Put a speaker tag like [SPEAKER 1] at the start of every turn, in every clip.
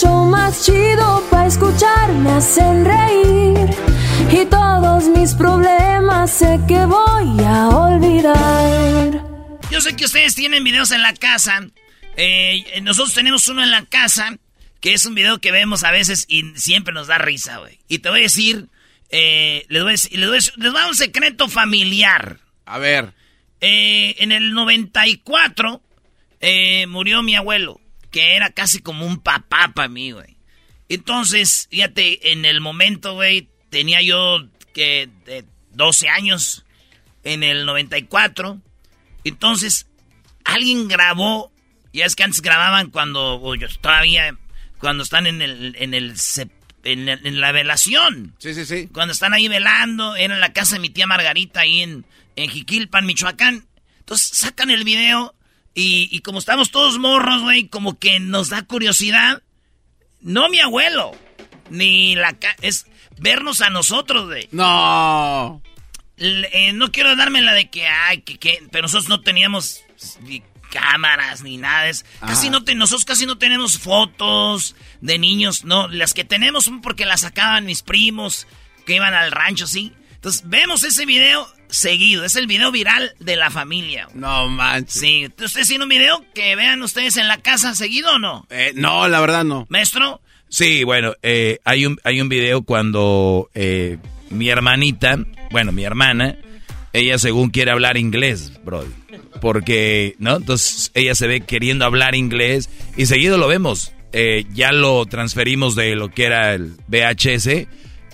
[SPEAKER 1] Show más chido para escuchar. Me hacen reír y todos mis problemas sé que voy a olvidar.
[SPEAKER 2] Yo sé que ustedes tienen videos en la casa. Eh, nosotros tenemos uno en la casa que es un video que vemos a veces y siempre nos da risa, güey. Y te voy a decir, eh, les, voy a decir- les, voy a decir- les voy a dar un secreto familiar.
[SPEAKER 3] A ver.
[SPEAKER 2] Eh, en el 94 eh, murió mi abuelo, que era casi como un papá para mí, güey. Entonces, fíjate, en el momento, güey, tenía yo que de 12 años en el 94. Entonces, alguien grabó, ya es que antes grababan cuando, o yo todavía, cuando están en el, en el, sep- en, el- en la velación.
[SPEAKER 3] Sí, sí, sí.
[SPEAKER 2] Cuando están ahí velando, era en la casa de mi tía Margarita, ahí en, en Jiquilpan, Michoacán. Entonces sacan el video y, y como estamos todos morros, güey, como que nos da curiosidad. No mi abuelo, ni la... ca- es vernos a nosotros, güey.
[SPEAKER 3] No.
[SPEAKER 2] Eh, no quiero darme la de que, ay, que, que, pero nosotros no teníamos ni cámaras ni nada. Es, casi no te- nosotros casi no tenemos fotos de niños, no. Las que tenemos son porque las sacaban mis primos que iban al rancho, sí. Entonces vemos ese video seguido. Es el video viral de la familia.
[SPEAKER 3] No manches.
[SPEAKER 2] Sí, ¿ustedes tienen un video que vean ustedes en la casa seguido o no?
[SPEAKER 3] Eh, no, la verdad no.
[SPEAKER 2] Maestro,
[SPEAKER 4] Sí, bueno, eh, hay, un, hay un video cuando eh, mi hermanita, bueno, mi hermana, ella según quiere hablar inglés, bro. Porque, ¿no? Entonces ella se ve queriendo hablar inglés y seguido lo vemos. Eh, ya lo transferimos de lo que era el VHS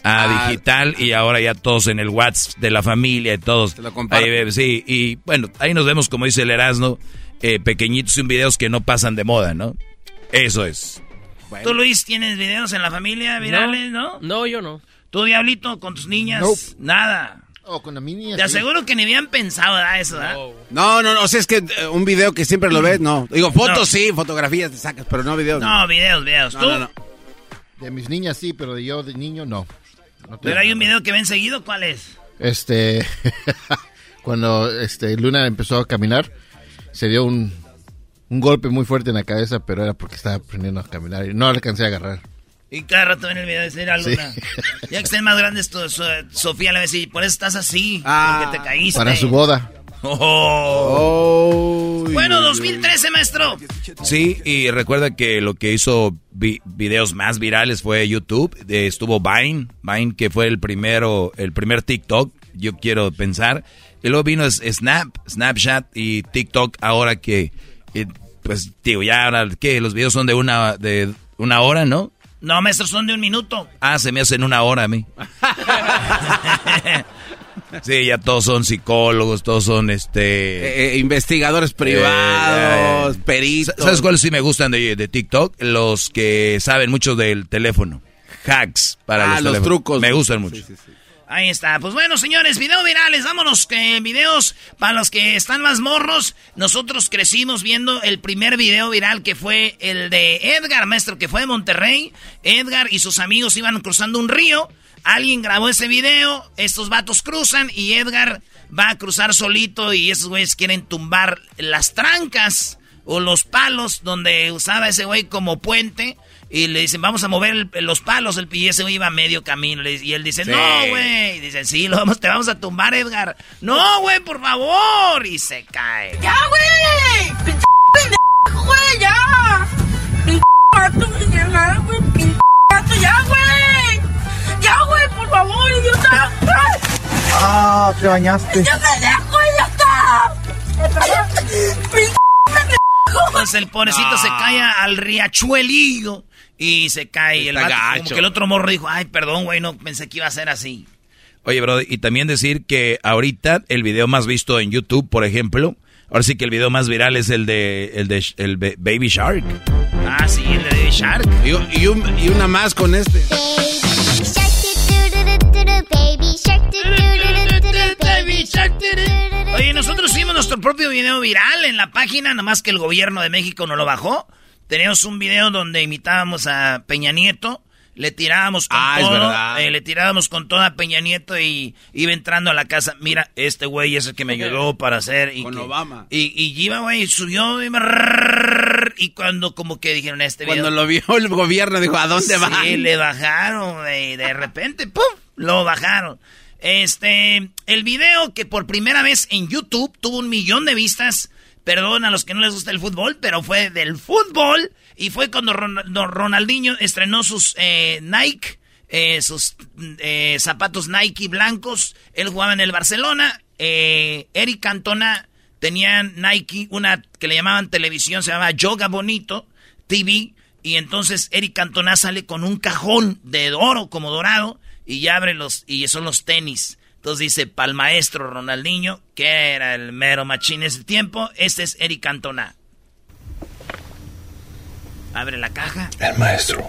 [SPEAKER 4] a
[SPEAKER 3] Ah.
[SPEAKER 4] digital y ahora ya todos en el WhatsApp de la familia y todos.
[SPEAKER 3] lo comparten.
[SPEAKER 4] Ahí ve- sí, y bueno, ahí nos vemos, como dice el Erasmo, eh, pequeñitos y videos que no pasan de moda, ¿no? Eso es.
[SPEAKER 2] ¿tú Luis tienes videos en la familia virales, no?
[SPEAKER 5] No, yo no.
[SPEAKER 2] ¿Tú Diablito con tus niñas?
[SPEAKER 6] Nope.
[SPEAKER 2] Nada.
[SPEAKER 6] Oh, con la mini.
[SPEAKER 2] Te aseguro que ni habían pensado ¿verdad? eso, ¿verdad?
[SPEAKER 3] No, no, no. O sea, es que eh, un video que siempre lo ves, no. Digo, fotos
[SPEAKER 2] No.
[SPEAKER 3] sí, fotografías te sacas, pero no videos.
[SPEAKER 2] No, videos, videos.
[SPEAKER 3] No,
[SPEAKER 2] ¿Tú?
[SPEAKER 3] no, no.
[SPEAKER 6] De mis niñas sí, pero de yo de niño no. No
[SPEAKER 2] Pero hay un video que ven seguido, ¿cuál es?
[SPEAKER 6] Este. cuando este, Luna empezó a caminar, se dio un, un golpe muy fuerte en la cabeza, pero era porque estaba aprendiendo a caminar y no alcancé a agarrar.
[SPEAKER 2] Y cada rato en el video dice, "Mira,
[SPEAKER 6] Sí.
[SPEAKER 2] Luna, ya que estén más grandes, Sofía le va a decir, por eso estás así,
[SPEAKER 3] Ah,
[SPEAKER 2] porque te caíste.
[SPEAKER 6] Para su boda.
[SPEAKER 2] Oh.
[SPEAKER 3] Oh,
[SPEAKER 2] Bueno, 2013, maestro.
[SPEAKER 4] Sí, y recuerda que lo que hizo vi- videos más virales fue YouTube. Eh, estuvo Vine, Vine que fue el primero, el primer TikTok, yo quiero pensar. Y luego vino Snap, Snapchat y TikTok ahora que, eh, pues, digo, ya ahora que los videos son de una, de una hora, ¿no?
[SPEAKER 2] No, maestro, son de un minuto.
[SPEAKER 4] Ah, se me hacen una hora a mí. Sí, ya todos son psicólogos, todos son este...
[SPEAKER 3] Eh, eh, investigadores privados,
[SPEAKER 4] Eh,
[SPEAKER 3] peritos.
[SPEAKER 4] ¿Sabes cuáles sí me gustan de, de TikTok? Los que saben mucho del teléfono. Hacks para
[SPEAKER 3] Ah,
[SPEAKER 4] los,
[SPEAKER 3] los
[SPEAKER 4] teléfonos.
[SPEAKER 3] trucos.
[SPEAKER 4] Me gustan mucho.
[SPEAKER 3] Sí, sí, sí.
[SPEAKER 2] Ahí está. Pues bueno, señores, video virales. Vámonos, que videos para los que están más morros. Nosotros crecimos viendo el primer video viral que fue el de Edgar, maestro, que fue de Monterrey. Edgar y sus amigos iban cruzando un río. Alguien grabó ese video. Estos vatos cruzan y Edgar va a cruzar solito y esos güeyes quieren tumbar las trancas o los palos donde usaba ese güey como puente. Y le dicen, vamos a mover el- los palos. El, y ese güey iba a medio camino. Y él dice,
[SPEAKER 3] Sí.
[SPEAKER 2] no, güey. Y dicen, sí, lo vamos, te vamos a tumbar, Edgar. No, güey, por favor. Y se cae.
[SPEAKER 5] ¡Ya, güey! ¡Pinche pendejo, güey! ¡Ya! ¡Pinche gato, güey! güey! ¡Pinche gato, ya, güey! ¡Ya, güey, por favor, idiota! ¡Ay!
[SPEAKER 7] Ah, te bañaste.
[SPEAKER 5] ¡Ya pendejo, idiota! ¡Pinche
[SPEAKER 2] Entonces el pobrecito se cae al riachuelillo. Y se cae. El vato, como que el otro morro dijo, ay, perdón, güey, no pensé que iba a ser así.
[SPEAKER 4] Oye, bro, y también decir que ahorita el video más visto en YouTube, por ejemplo, ahora sí que el video más viral es el de el de el Baby Shark.
[SPEAKER 2] Ah, sí, el de Shark.
[SPEAKER 3] Y, y un- y una más con este.
[SPEAKER 2] Oye, nosotros hicimos nuestro propio video viral en la página, nomás que el gobierno de México no lo bajó. Teníamos un video donde imitábamos a Peña Nieto, le tirábamos con
[SPEAKER 3] Ah,
[SPEAKER 2] todo, eh, le tirábamos con todo a Peña Nieto y iba entrando a la casa. Mira, este güey es el que me ayudó para hacer. Y
[SPEAKER 3] Con
[SPEAKER 2] que-
[SPEAKER 3] Obama.
[SPEAKER 2] Y, y iba, güey, subió. Y, rrrr, y cuando como que dijeron este video.
[SPEAKER 3] Cuando lo vio el gobierno dijo, ¿a dónde
[SPEAKER 2] Sí,
[SPEAKER 3] va?
[SPEAKER 2] le bajaron, güey. De repente, ¡pum! Lo bajaron. Este, el video que por primera vez en YouTube tuvo un millón de vistas. Perdón a los que no les gusta el fútbol, pero fue del fútbol. Y fue cuando Ronaldinho estrenó sus eh, Nike, eh, sus eh, zapatos Nike blancos. Él jugaba en el Barcelona. Eh, Eric Cantona tenía Nike, una que le llamaban televisión, se llamaba Yoga Bonito TV. Y entonces Eric Cantona sale con un cajón de oro, como dorado, y ya abre los, y son los tenis. Entonces dice, pa'l maestro Ronaldinho, que era el mero machín ese tiempo, este es Eric Cantona. Abre la caja,
[SPEAKER 7] El maestro,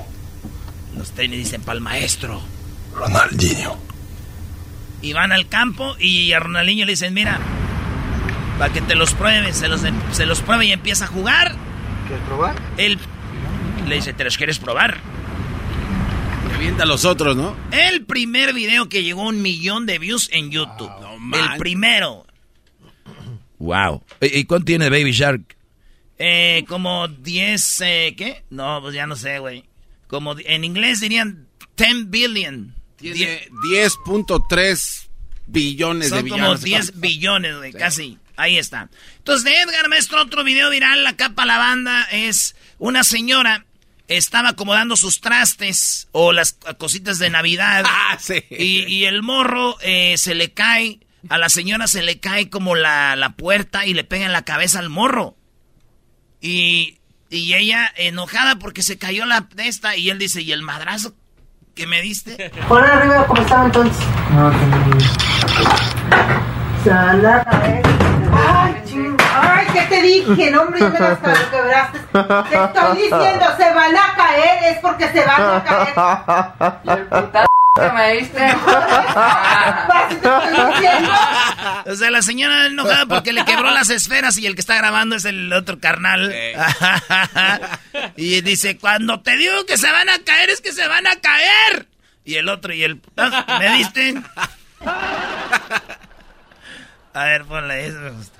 [SPEAKER 2] los tenis dicen pa'l maestro.
[SPEAKER 7] Ronaldinho.
[SPEAKER 2] Y van al campo y a Ronaldinho le dicen, mira, para que te los pruebes, se los, se los pruebe y empieza a jugar.
[SPEAKER 7] ¿Quieres probar?
[SPEAKER 2] Él le dice, ¿te los quieres probar?
[SPEAKER 3] Avienta a los otros, ¿no?
[SPEAKER 2] El primer video que llegó a un millón de views en YouTube.
[SPEAKER 3] no
[SPEAKER 2] el primero.
[SPEAKER 4] Wow. ¿Y cuánto tiene Baby Shark?
[SPEAKER 2] Eh, como 10, eh, ¿qué? No, pues ya no sé, güey. Como en inglés dirían 10 billion.
[SPEAKER 3] Tiene 10.3 billones de billones.
[SPEAKER 2] como 10 billones, güey, casi. Ahí está. Entonces, de Edgar Maestro, otro video viral, la capa la banda, es una señora estaba acomodando sus trastes o las cositas de Navidad.
[SPEAKER 3] Ah, sí.
[SPEAKER 2] Y, y el morro eh, se le cae, a la señora se le cae como la, la puerta y le pega en la cabeza al morro. Y, y ella enojada porque se cayó la de esta y él dice, ¿y el madrazo que me diste?
[SPEAKER 8] Pon arriba como estaba entonces.
[SPEAKER 7] No, tengo
[SPEAKER 8] Sana, a ver. Ay, ching. ¿Qué te dije? No, hombre, ya me las quebraste. Te estoy diciendo, se van a caer, es porque se van a caer.
[SPEAKER 5] me diste!
[SPEAKER 8] Vas, te estoy diciendo.
[SPEAKER 2] O sea, la señora enojada porque le quebró las esferas y el que está grabando es el otro carnal. y dice, cuando te digo que se van a caer, es que se van a caer. Y el otro, y el... "Ah, ¿Me diste? A ver, ponle, eso me gusta.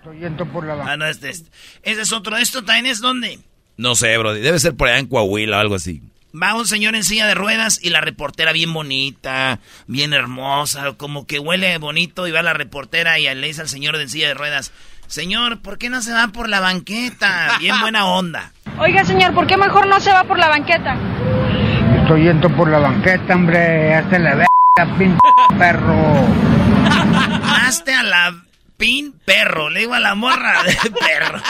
[SPEAKER 7] Estoy yendo por la
[SPEAKER 2] Ah, no, este, este. Ese es otro. ¿Esto también es dónde?
[SPEAKER 4] No sé, bro. Debe ser por allá en Coahuila o algo así.
[SPEAKER 2] Va un señor en silla de ruedas y la reportera bien bonita, bien hermosa, como que huele bonito y va la reportera y le dice al señor en silla de ruedas, señor, ¿por qué no se va por la banqueta? Bien buena onda.
[SPEAKER 9] Oiga, señor, ¿por qué mejor no se va por la banqueta?
[SPEAKER 7] Estoy yendo por la banqueta, hombre. Hazte la verga, pinche perro.
[SPEAKER 2] Hazte a la pin perro, le digo a la morra de perro.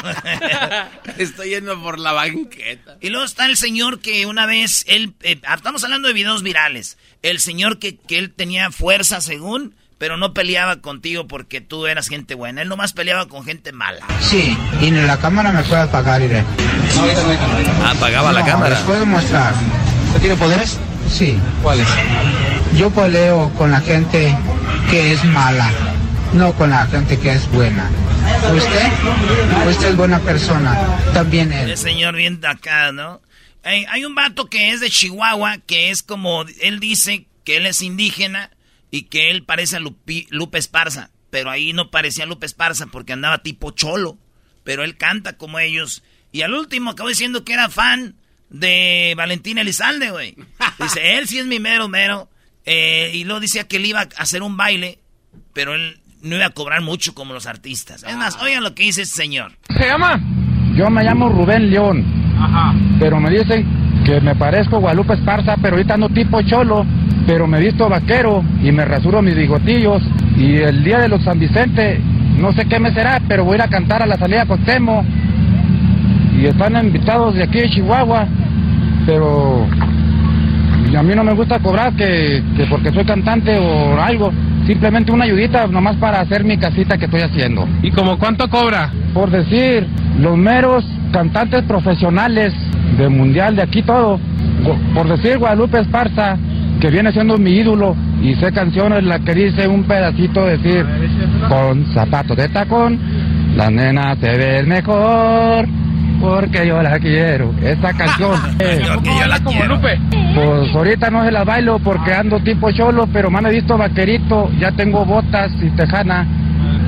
[SPEAKER 3] Estoy yendo por la banqueta.
[SPEAKER 2] Y luego está el señor que una vez, él, eh, estamos hablando de videos virales, el señor que, que él tenía fuerza según, pero no peleaba contigo porque tú eras gente buena. Él nomás peleaba con gente mala.
[SPEAKER 7] Sí, y en la cámara me puede apagar, iré.
[SPEAKER 4] Apagaba la
[SPEAKER 7] No,
[SPEAKER 4] cámara.
[SPEAKER 7] Les puedo mostrar.
[SPEAKER 3] ¿Tiene poderes?
[SPEAKER 7] Sí.
[SPEAKER 3] ¿Cuáles?
[SPEAKER 7] Yo peleo con la gente que es mala, no con la gente que es buena. ¿Usted? Usted es buena persona. También él.
[SPEAKER 2] El señor bien acá, ¿no? Hay un vato que es de Chihuahua, que es como, él dice que él es indígena y que él parece a Lupi- Lupe Esparza, pero ahí no parecía Lupe Esparza porque andaba tipo cholo, pero él canta como ellos. Y al último acabó diciendo que era fan de Valentín Elizalde, güey. Dice, él sí es mi mero mero. Eh, y luego decía que él iba a hacer un baile, pero él no iba a cobrar mucho como los artistas. Es más, oigan lo que dice este señor.
[SPEAKER 7] ¿Se llama?
[SPEAKER 10] Yo me llamo Rubén León. Pero me dicen que me parezco Guadalupe Esparza, pero ahorita ando tipo cholo. Pero me visto vaquero y me rasuro mis bigotillos. Y el día de los San Vicente, no sé qué me será, pero voy a ir a cantar a la salida con Temo. Y están invitados de aquí de Chihuahua. Pero y a mí no me gusta cobrar que, que porque soy cantante o algo. Simplemente una ayudita nomás para hacer mi casita que estoy haciendo. ¿Y como cuánto cobra? Por decir, los meros cantantes profesionales de mundial de aquí todo. Por decir Guadalupe Esparza, que viene siendo mi ídolo y sé canciones la que dice un pedacito decir con zapatos de tacón, la nena se ve mejor porque yo la quiero. Esa canción. eh,
[SPEAKER 2] Porque yo la quiero.
[SPEAKER 10] pues ahorita no se las bailo porque ando tipo cholo, pero me han visto vaquerito, ya tengo botas y tejana.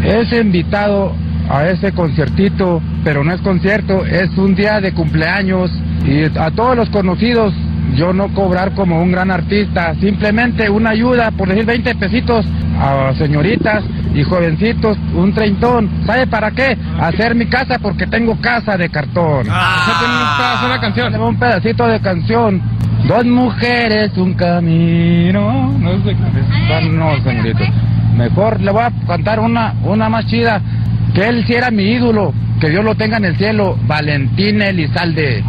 [SPEAKER 10] Es invitado a ese conciertito, pero no es concierto, es un día de cumpleaños y a todos los conocidos yo no cobrar como un gran artista, simplemente una ayuda, por decir 20 pesitos a señoritas y jovencitos, un treintón. ¿Sabe para qué? Hacer mi casa porque tengo casa de cartón.
[SPEAKER 2] Ah.
[SPEAKER 10] una canción. Un pedacito de canción. Dos mujeres, un camino. No sé qué. No, señorito. Mejor le voy a cantar una, una más chida. Que él sí era mi ídolo. Que Dios lo tenga en el cielo. Valentín Elizalde.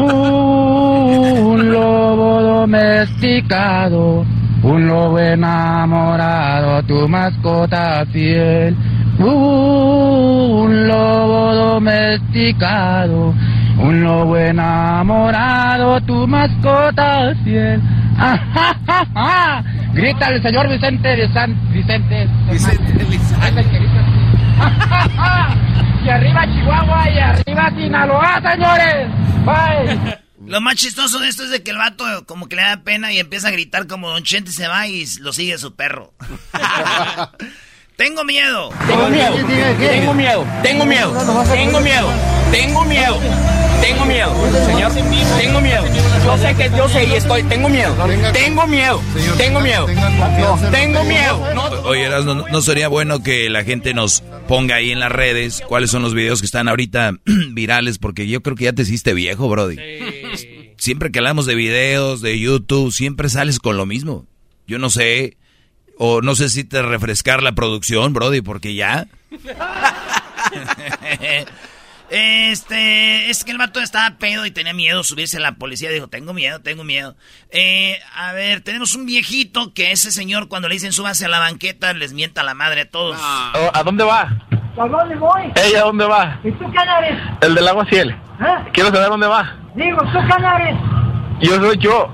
[SPEAKER 10] Un lobo domesticado, un lobo enamorado, tu mascota fiel. Un lobo domesticado, un lobo enamorado, tu mascota fiel. ¡Ah, ja, ja, ja! Grita el señor Vicente de San Vicente. Vicente Y arriba Chihuahua y arriba Sinaloa, señores. Bye.
[SPEAKER 2] Lo más chistoso de esto es de que el vato como que le da pena y empieza a gritar como Don Chente se va y lo sigue su perro. Tengo miedo.
[SPEAKER 11] Tengo miedo, tengo miedo, tengo miedo, tengo miedo, tengo miedo, tengo miedo, señor, tengo miedo. Yo sé que yo sé y estoy, tengo miedo, tengo miedo, tengo miedo, tengo miedo. No,
[SPEAKER 4] Oye, Erasmo, ¿no, no sería bueno que la gente nos ponga ahí en las redes cuáles son los videos que están ahorita virales? Porque yo creo que ya te hiciste viejo, Brody. Siempre que hablamos de videos, de YouTube, siempre sales con lo mismo. Yo no sé, o no sé si te refrescar la producción, Brody, porque ya...
[SPEAKER 2] Este, es que el vato estaba pedo y tenía miedo subirse a la policía. Dijo, tengo miedo, tengo miedo. Eh, a ver, tenemos un viejito que ese señor cuando le dicen súbase a la banqueta les mienta la madre a todos.
[SPEAKER 11] Oh, ¿A dónde va?
[SPEAKER 12] ¿A dónde voy?
[SPEAKER 11] ¿Ella a dónde va?
[SPEAKER 12] ¿Y tú quién eres?
[SPEAKER 11] El del agua ciel.
[SPEAKER 12] ¿Eh?
[SPEAKER 11] Quiero saber dónde va.
[SPEAKER 12] Digo, ¿tú quién eres?
[SPEAKER 11] Yo soy yo.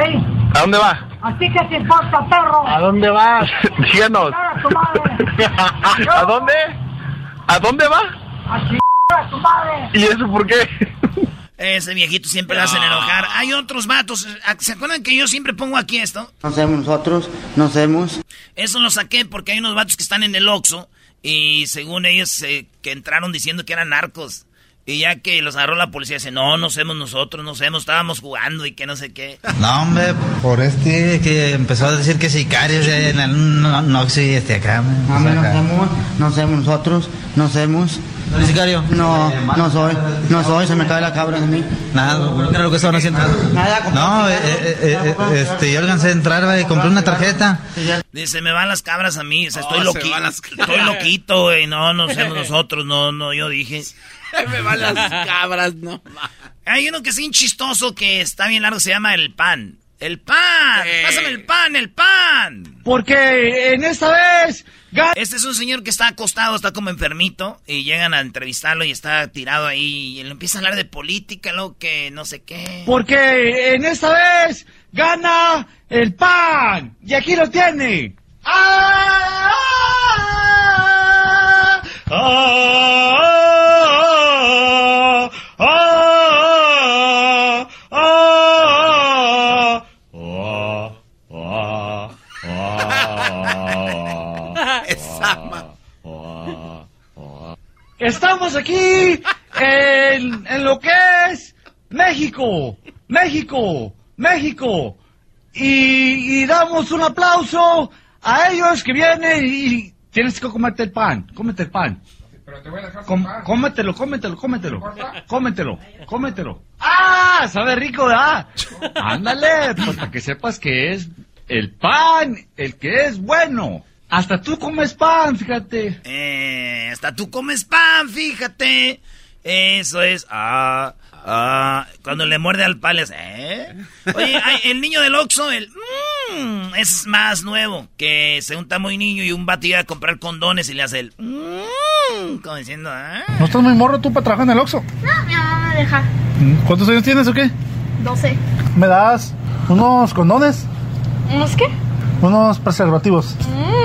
[SPEAKER 12] ¿Eh?
[SPEAKER 11] ¿A dónde va?
[SPEAKER 12] ¿A ti qué te importa, perro?
[SPEAKER 11] ¿A dónde va? Díganos.
[SPEAKER 12] ¡A!
[SPEAKER 11] ¿A dónde? ¿A dónde va?
[SPEAKER 12] ¡A chingar a tu madre!
[SPEAKER 11] ¿Y eso por qué?
[SPEAKER 2] Ese viejito siempre le hacen enojar. Hay otros vatos. ¿Se acuerdan que yo siempre pongo aquí esto?
[SPEAKER 13] No sabemos nosotros, no sabemos.
[SPEAKER 2] Eso lo saqué porque hay unos vatos que están en el Oxxo y según ellos eh, que entraron diciendo que eran narcos. Y ya que los agarró la policía, dice, no, no somos nosotros, no somos, estábamos jugando y que no sé qué.
[SPEAKER 14] No, hombre, por este que empezó a decir que sicarios eh, en el no, no, sí, este acá.
[SPEAKER 13] No,
[SPEAKER 14] pues
[SPEAKER 13] no sabemos, no sabemos nosotros, no sabemos.
[SPEAKER 14] ¿No eres sicario?
[SPEAKER 13] No, no soy, no soy, se me cae la cabra de mí.
[SPEAKER 14] Nada, ¿qué era lo que estaban haciendo?
[SPEAKER 13] Nada,
[SPEAKER 14] No, eh, eh, eh, eh, este, yo alcancé a entrar compré una tarjeta.
[SPEAKER 2] Dice, me van las cabras a mí, o sea, estoy
[SPEAKER 14] Oh, se
[SPEAKER 2] loquito. Estoy loquito, güey, no, no somos nosotros, no, no, yo dije.
[SPEAKER 3] Me van las cabras, no.
[SPEAKER 2] Hay uno que es bien chistoso que está bien largo, se llama el pan. El pan. Pásame el pan, el pan.
[SPEAKER 15] Porque en esta vez...
[SPEAKER 2] Este es un señor que está acostado, está como enfermito, y llegan a entrevistarlo y está tirado ahí, y él empieza a hablar de política, lo que no sé qué.
[SPEAKER 15] Porque en esta vez gana el pan. Y aquí lo tiene. ¡Ah! Estamos aquí en, en lo que es México, México, México. Y, y damos un aplauso a ellos que vienen y tienes que comerte el pan, cómete el pan. Com- cómetelo, cómetelo, cómetelo, cómetelo, cómetelo. ¡Ah! Sabe rico, ¿verdad? Ándale, pues para que sepas que es el pan, el que es bueno. Hasta tú comes pan, fíjate.
[SPEAKER 2] Eh, hasta tú comes pan, fíjate. Eso es. Ah, ah. Cuando le muerde al hace, ¿eh? Oye, hay- el niño del Oxxo, el. mmm, es más nuevo. Que se unta muy niño y un vato iba a comprar condones y le hace el. mmm, como diciendo, ¿ah?
[SPEAKER 16] ¿No estás muy morro tú para trabajar en el Oxxo?
[SPEAKER 9] No, mi mamá me deja.
[SPEAKER 16] ¿Cuántos años tienes o qué?
[SPEAKER 9] 12.
[SPEAKER 16] ¿Me das unos condones?
[SPEAKER 9] ¿Unos qué?
[SPEAKER 16] Unos preservativos.
[SPEAKER 9] Mmm.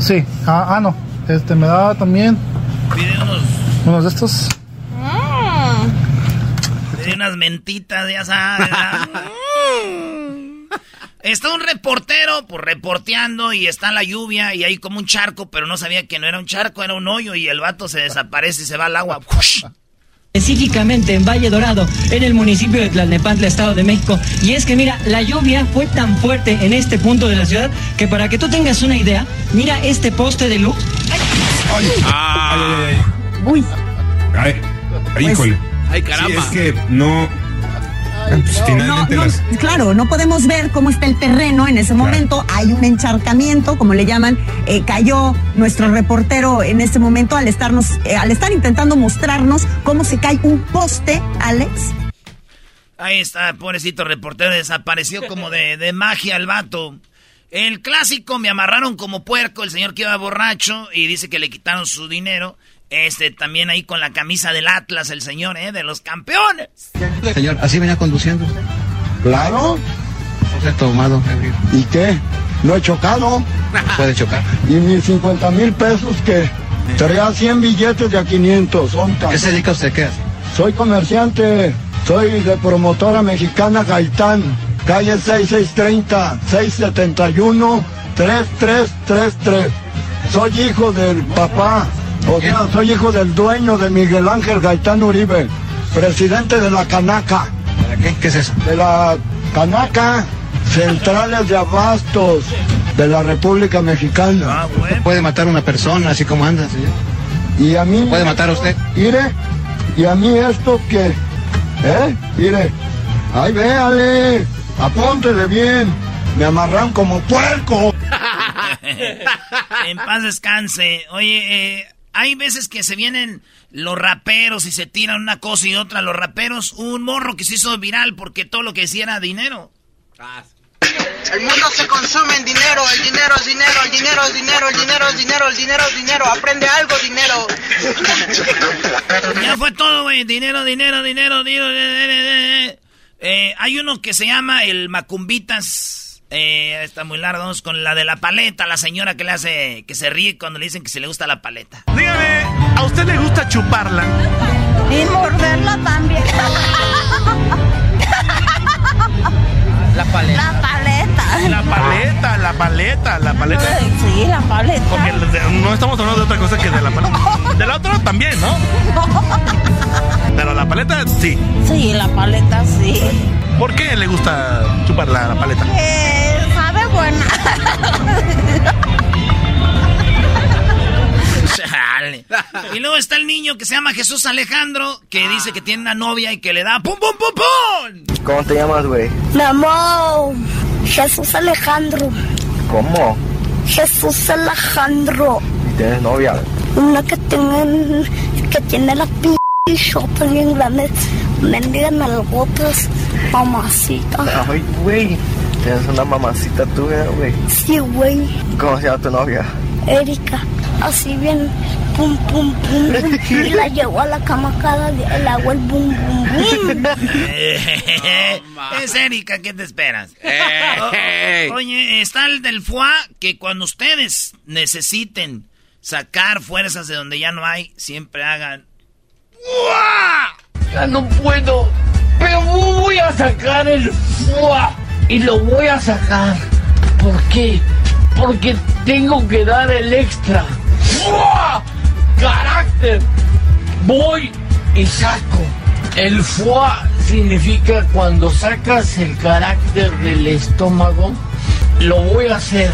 [SPEAKER 16] Sí. Ah, ah, no. Este, me da también
[SPEAKER 2] Pide unos.
[SPEAKER 16] Unos de estos.
[SPEAKER 2] Pide unas mentitas, ya sabes. Mm. Está un reportero, pues reporteando y está la lluvia y hay como un charco, pero no sabía que no era un charco, era un hoyo y el vato se desaparece y se va al agua.
[SPEAKER 17] específicamente en Valle Dorado, en el municipio de Tlalnepantla, Estado de México. Y es que mira, la lluvia fue tan fuerte en este punto de la ciudad que para que tú tengas una idea, mira este poste de luz.
[SPEAKER 18] Uy.
[SPEAKER 19] Ay, ay, híjole.
[SPEAKER 3] Ay,
[SPEAKER 19] Sí, es que no. Pues, finalmente
[SPEAKER 18] No, no,
[SPEAKER 19] las.
[SPEAKER 18] claro, no podemos ver cómo está el terreno en ese momento. Hay un encharcamiento, como le llaman. Eh, cayó nuestro reportero en este momento al estarnos, eh, al estar intentando mostrarnos cómo se cae un poste, Alex.
[SPEAKER 2] Ahí está, pobrecito reportero, desapareció como de, de magia el vato. El clásico, me amarraron como puerco, el señor que iba borracho y dice que le quitaron su dinero. Este, también ahí con la camisa del Atlas, el señor, ¿eh? De los campeones.
[SPEAKER 20] Señor, ¿así venía conduciendo usted?
[SPEAKER 21] Claro.
[SPEAKER 20] ¿Usted tomado?
[SPEAKER 21] ¿Y qué? No he chocado.
[SPEAKER 20] Puede chocar.
[SPEAKER 21] Y mis 50 mil pesos que traía 100 billetes de a 500. Son
[SPEAKER 20] ¿Qué se dedica usted? ¿Qué hace?
[SPEAKER 21] Soy comerciante. Soy de promotora mexicana Gaitán. Calle 6630, 671, 3333. Soy hijo del papá. O sea, soy hijo del dueño de Miguel Ángel Gaitán Uribe, presidente de la Canaca.
[SPEAKER 20] ¿Para qué? ¿Qué es eso?
[SPEAKER 21] De la Canaca, centrales de abastos de la República Mexicana.
[SPEAKER 20] Puede matar a una persona así como anda, señor.
[SPEAKER 21] Y a mí...
[SPEAKER 20] ¿Puede matar a usted?
[SPEAKER 21] Mire, y a mí esto que... ¿Eh? Mire, ahí véale, apóntele bien, me amarran como puerco.
[SPEAKER 2] en paz descanse. Oye, eh, hay veces que se vienen los raperos y se tiran una cosa y otra. Los raperos, un morro que se hizo viral porque todo lo que decía era dinero.
[SPEAKER 22] El mundo se consume en dinero, el dinero es dinero, el dinero es dinero, el dinero es dinero, el dinero es dinero, aprende algo, dinero.
[SPEAKER 2] Ya fue todo, güey. Dinero, dinero, dinero, dinero. dinero, dinero. Eh, hay uno que se llama el Macumbitas. Eh, está muy largo. Vamos con la de la paleta. La señora que le hace. que se ríe cuando le dicen que se le gusta la paleta.
[SPEAKER 23] Dígame, ¿a usted le gusta chuparla?
[SPEAKER 18] Y morderla también.
[SPEAKER 23] La paleta.
[SPEAKER 18] La paleta.
[SPEAKER 23] La paleta, la paleta, la paleta.
[SPEAKER 18] Sí, la paleta.
[SPEAKER 23] Porque no estamos hablando de otra cosa que de la paleta. De la otra también, ¿no? Pero la paleta sí.
[SPEAKER 18] Sí, la paleta sí.
[SPEAKER 23] ¿Por qué le gusta chupar la, la paleta?
[SPEAKER 18] Eh, sabe buena.
[SPEAKER 2] Chale. Y luego está el niño que se llama Jesús Alejandro, que dice que tiene una novia y que le da pum pum pum pum.
[SPEAKER 24] ¿Cómo te llamas, güey?
[SPEAKER 18] Mi amor, Jesús Alejandro.
[SPEAKER 24] ¿Cómo?
[SPEAKER 18] Jesús Alejandro.
[SPEAKER 24] ¿Tienes novia?
[SPEAKER 18] Una que tiene, que tiene la p shopping bien grande.
[SPEAKER 9] Bendigan nalgotas, mamacita.
[SPEAKER 24] Ay, güey. Tienes una mamacita tuya, güey.
[SPEAKER 9] Sí, güey.
[SPEAKER 24] ¿Cómo se llama tu novia?
[SPEAKER 9] Erika. Así bien, pum, pum, pum. Y la llevó a la cama cada día. Le hago el bum, bum, bum.
[SPEAKER 2] es Erika, ¿qué te esperas? O- oye, está el del foie que cuando ustedes necesiten sacar fuerzas de donde ya no hay, siempre hagan.
[SPEAKER 15] Ya no puedo, pero voy a sacar el FUA y lo voy a sacar. ¿Por qué? Porque tengo que dar el extra. ¡Fua! ¡Carácter! Voy y saco. El FUA significa cuando sacas el carácter del estómago, lo voy a hacer.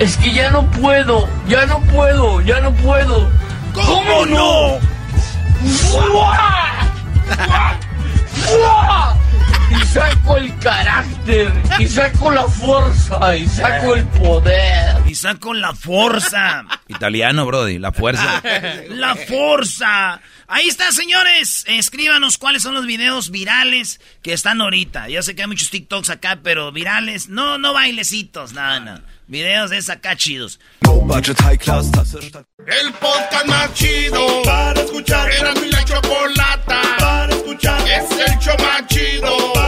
[SPEAKER 15] Es que ya no puedo, ya no puedo, ya no puedo. ¿Cómo, no? ¡Fua! ¡Fua! ¡Fua! Y saco el carácter, y saco la fuerza, y saco el poder.
[SPEAKER 2] Y saco la fuerza.
[SPEAKER 4] Italiano, Brody, la fuerza.
[SPEAKER 2] La fuerza. Ahí está, señores. Escríbanos cuáles son los videos virales que están ahorita. Yo sé que hay muchos TikToks acá, pero virales. No, no bailecitos, nada, no. Videos de acá chidos.
[SPEAKER 25] El podcast más chido para escuchar. Era mi la chocolata para escuchar. Es el show más chido para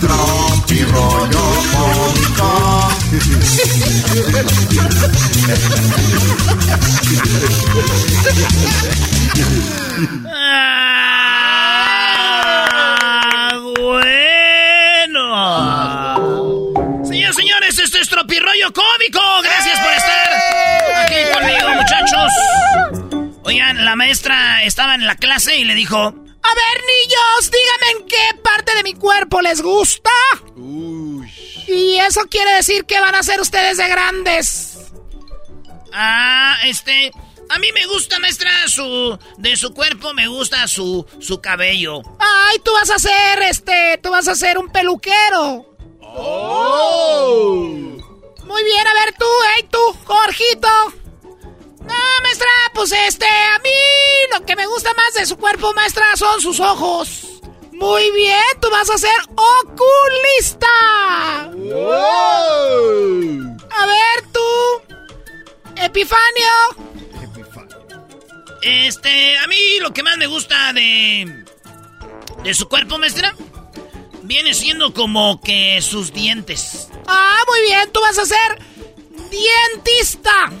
[SPEAKER 25] Tropi rollo cómico.
[SPEAKER 2] Ah, bueno. Señores, señores, este es Tropirroyo Cómico. Gracias por estar aquí conmigo, muchachos. Oigan, la maestra estaba en la clase y le dijo... A ver, niños, díganme en qué parte de mi cuerpo les gusta. Y eso quiere decir que van a ser ustedes de grandes. Ah, este... A mí me gusta, maestra, su... De su cuerpo me gusta su... Su cabello. Ay, tú vas a ser, este... Tú vas a ser un peluquero. Muy bien, a ver tú, hey tú, Jorgito. No, maestra, pues este, a mí lo que me gusta más de su cuerpo, maestra, son sus ojos. Muy bien, tú vas a ser oculista. A ver tú, Epifanio. Este, a mí lo que más me gusta de. de su cuerpo, maestra, viene siendo como que sus dientes. Ah, muy bien, tú vas a ser dientista.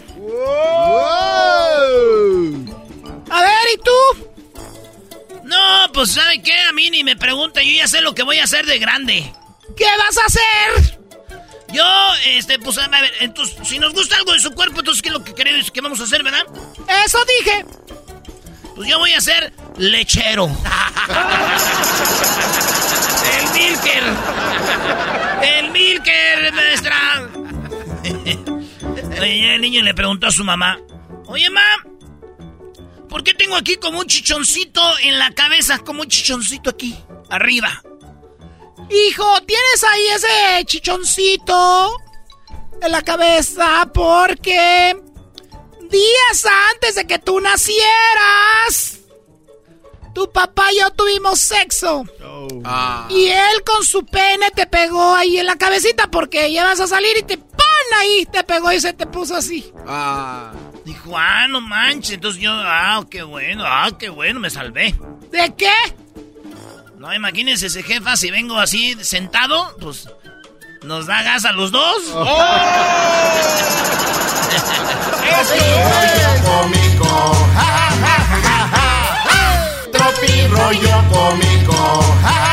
[SPEAKER 2] A ver, ¿y tú? No, pues ¿sabe qué? A mí ni me pregunta, yo ya sé lo que voy a hacer de grande. ¿Qué vas a hacer? Yo, este, pues a ver, entonces, si nos gusta algo de su cuerpo, entonces, ¿qué es lo que queremos que vamos a hacer, verdad? Eso dije. Pues yo voy a ser lechero. El Milker. El Milker, maestra. Oye, el niño le preguntó a su mamá. Oye, ma, ¿por qué tengo aquí como un chichoncito en la cabeza? Como un chichoncito aquí, arriba.
[SPEAKER 26] Hijo, tienes ahí ese chichoncito en la cabeza porque días antes de que tú nacieras, tu papá y yo tuvimos sexo.
[SPEAKER 3] Ah.
[SPEAKER 26] Y él con su pene te pegó ahí en la cabecita porque ya vas a salir y te pon ahí, te pegó y se te puso así.
[SPEAKER 3] Ah.
[SPEAKER 2] Dijo, ah, no manches. Entonces yo, ah, qué bueno, ah, qué bueno, me salvé.
[SPEAKER 26] ¿De qué?
[SPEAKER 2] No, imagínense ese jefa, si vengo así sentado, pues nos da gas a los dos.
[SPEAKER 25] rollo cómico. Ja, ja, ja, ja, ja, ja. Tropi rollo cómico. Ja, ja, ja, ja.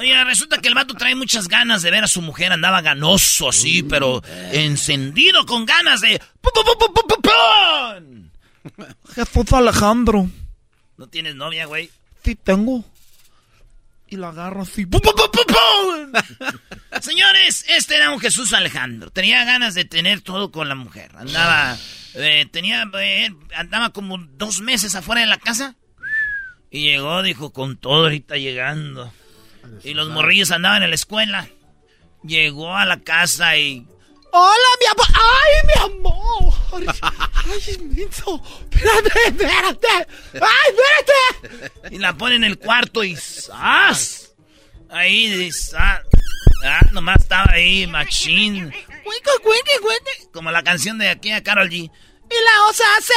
[SPEAKER 2] Oye, resulta que el vato trae muchas ganas de ver a su mujer. Andaba ganoso así, pero encendido con ganas de...
[SPEAKER 26] Jesús Alejandro.
[SPEAKER 2] ¿No tienes novia, güey?
[SPEAKER 26] Sí tengo. Y la agarro así.
[SPEAKER 2] ¡Pum, pum, pum, pum, pum! Señores, este era un Jesús Alejandro. Tenía ganas de tener todo con la mujer. Andaba, eh, tenía, eh, andaba como dos meses afuera de la casa. Y llegó, dijo, con todo ahorita llegando. Y los morrillos andaban en la escuela. Llegó a la casa y...
[SPEAKER 26] Hola, mi amor. Ay, mi amor. Ay, menso. Espérate, espérate. Ay, espérate.
[SPEAKER 2] Y la pone en el cuarto y ¡zas! Ahí, y ¡zas! Ah, nomás estaba ahí, machín.
[SPEAKER 26] Cuica, cuica, cuica.
[SPEAKER 2] Como la canción de aquí a Carol G.
[SPEAKER 26] Y la osa hace.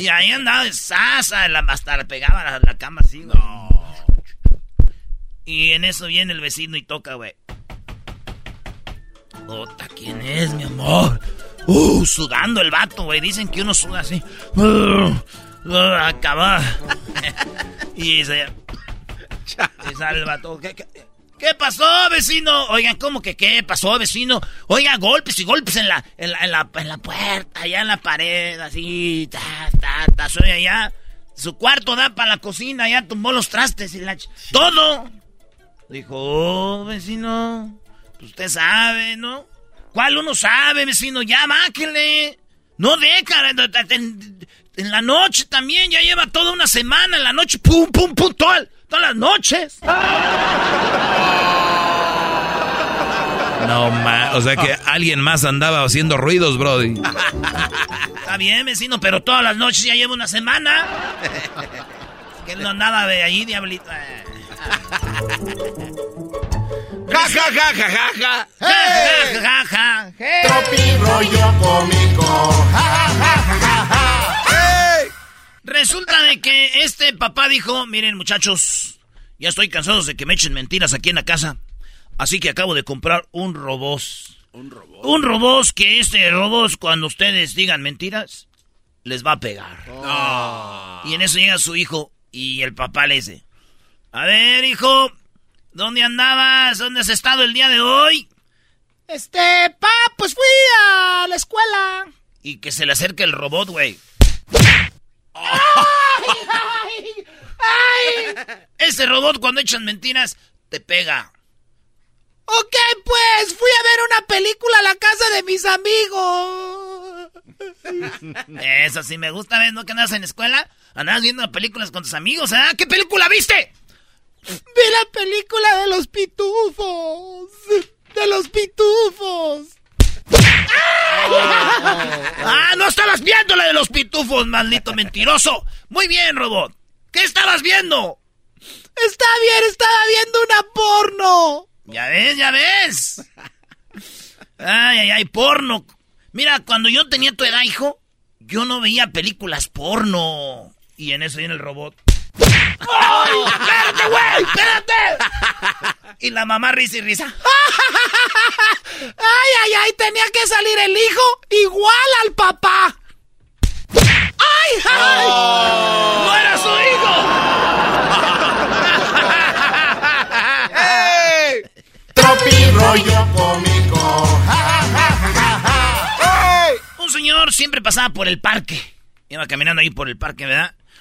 [SPEAKER 2] Y ahí andaba de sasa, la, hasta le pegaba a la, la cama así, güey. Y en eso viene el vecino y toca, güey. Ota, ¿quién es, mi amor? Uh, sudando el vato, güey. Dicen que uno suda así. Uh, uh, acaba. y se... y sale el vato. ¿Qué, qué, qué pasó, vecino? Oigan, ¿cómo que qué pasó, vecino? Oiga, golpes y golpes en la, en la, en la, en la puerta, allá en la pared, así, ta, ta, ta, soy allá. Su cuarto da para la cocina, ya tumbó los trastes y la... ¡Todo! Dijo, oh, vecino, pues usted sabe, ¿no? ¿Cuál uno sabe, vecino? Ya, máquenle. No deja, en, en la noche también, ya lleva toda una semana, en la noche, pum, pum, pum, toda- todas las noches.
[SPEAKER 4] No, ma, o sea que alguien más andaba haciendo ruidos, Brody.
[SPEAKER 2] Está bien, vecino, pero todas las noches ya lleva una semana. Que él no andaba de ahí, diablito.
[SPEAKER 25] Ja, ja, ja, ja, ja, ja.
[SPEAKER 2] Ja, ja, ja, ja.
[SPEAKER 25] Tropi rollo cómico. Ja, ja, ja, ja, ja, ja.
[SPEAKER 2] Resulta de que este papá dijo, miren muchachos, ya estoy cansado de que me echen mentiras aquí en la casa. Así que acabo de comprar un robot.
[SPEAKER 3] Un robot.
[SPEAKER 2] Un robot que este robot cuando ustedes digan mentiras, les va a pegar. Y en eso llega su hijo y el papá le dice, a ver hijo, ¿dónde andabas? ¿Dónde has estado el día de hoy?
[SPEAKER 26] Este, pa, pues fui a la escuela.
[SPEAKER 2] Y que se le acerque el robot, güey.
[SPEAKER 26] ¡Ay, ay, ay!
[SPEAKER 2] Ese robot cuando echan mentiras, te pega.
[SPEAKER 26] Ok, pues fui a ver una película a la casa de mis amigos.
[SPEAKER 2] Eso sí me gusta, ¿ves? ¿No que andas en la escuela? Andabas viendo películas con tus amigos, ¿ah? ¿Qué película viste?
[SPEAKER 26] Vi la película de los pitufos. De los pitufos.
[SPEAKER 2] ¡Ah, no estabas viendo la de los pitufos, maldito mentiroso! Muy bien, robot. ¿Qué estabas viendo?
[SPEAKER 26] Está bien, estaba viendo una porno.
[SPEAKER 2] Ya ves, ya ves. Ay, ay, ay, porno. Mira, cuando yo tenía tu edad, hijo, yo no veía películas porno. Y en eso viene el robot. ¡Ay, espérate, güey! ¡Espérate! Y la mamá risa y risa.
[SPEAKER 26] Ay, ay, ay, tenía que salir el hijo igual al papá. ¡Ay, ay!
[SPEAKER 2] ¡No era su hijo!
[SPEAKER 25] Tropi rollo cómico.
[SPEAKER 2] Un señor siempre pasaba por el parque. Iba caminando ahí por el parque, ¿verdad?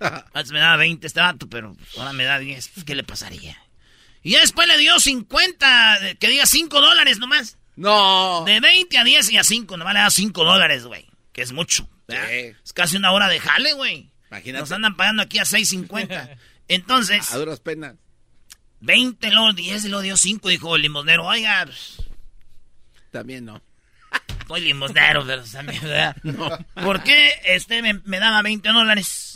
[SPEAKER 2] Antes me daba 20 este vato, pero ahora me da 10. Pues, ¿Qué le pasaría? Y ya después le dio 50, eh, que diga 5 dólares nomás.
[SPEAKER 3] No.
[SPEAKER 2] De 20 a 10 y a 5, nomás le da 5 dólares, güey. Que es mucho. ¿verdad? Es casi una hora de jale, güey.
[SPEAKER 3] Imagínate.
[SPEAKER 2] Nos andan pagando aquí a 6.50. Entonces,
[SPEAKER 3] A duras penas.
[SPEAKER 2] 20, luego 10 y luego dio 5, dijo el limosnero. Oiga, pues,
[SPEAKER 3] También no.
[SPEAKER 2] soy limosnero, pero también, ¿verdad? ¿Por qué este me, me daba 20 dólares?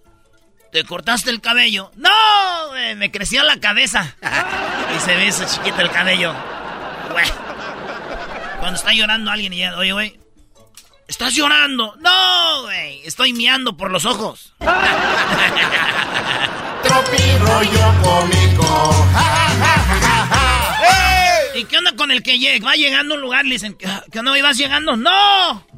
[SPEAKER 2] ¿te cortaste el cabello? No, güey, me creció la cabeza. y se ve eso chiquito el cabello. Güey. Cuando está llorando alguien y ya, oye, güey, ¿estás llorando? No, güey, estoy miando por los ojos.
[SPEAKER 25] Tropi rollo cómico.
[SPEAKER 2] ¿Y qué onda con el que llega? Va llegando a un lugar, le dicen, ¿qué onda? ¿Vas llegando? ¡No!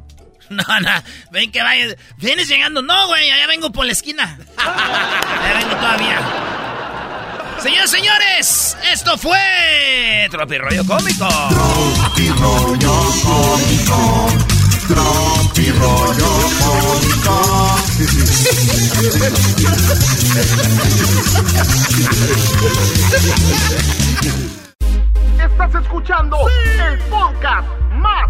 [SPEAKER 2] No, no, ven que vaya. ¿Vienes llegando? No, güey, allá vengo por la esquina. Allá vengo todavía. Señores, señores, esto fue Tropi Rollo Cómico.
[SPEAKER 25] Tropi rollo cómico. Tropi rollo cómico.
[SPEAKER 27] Estás escuchando el podcast más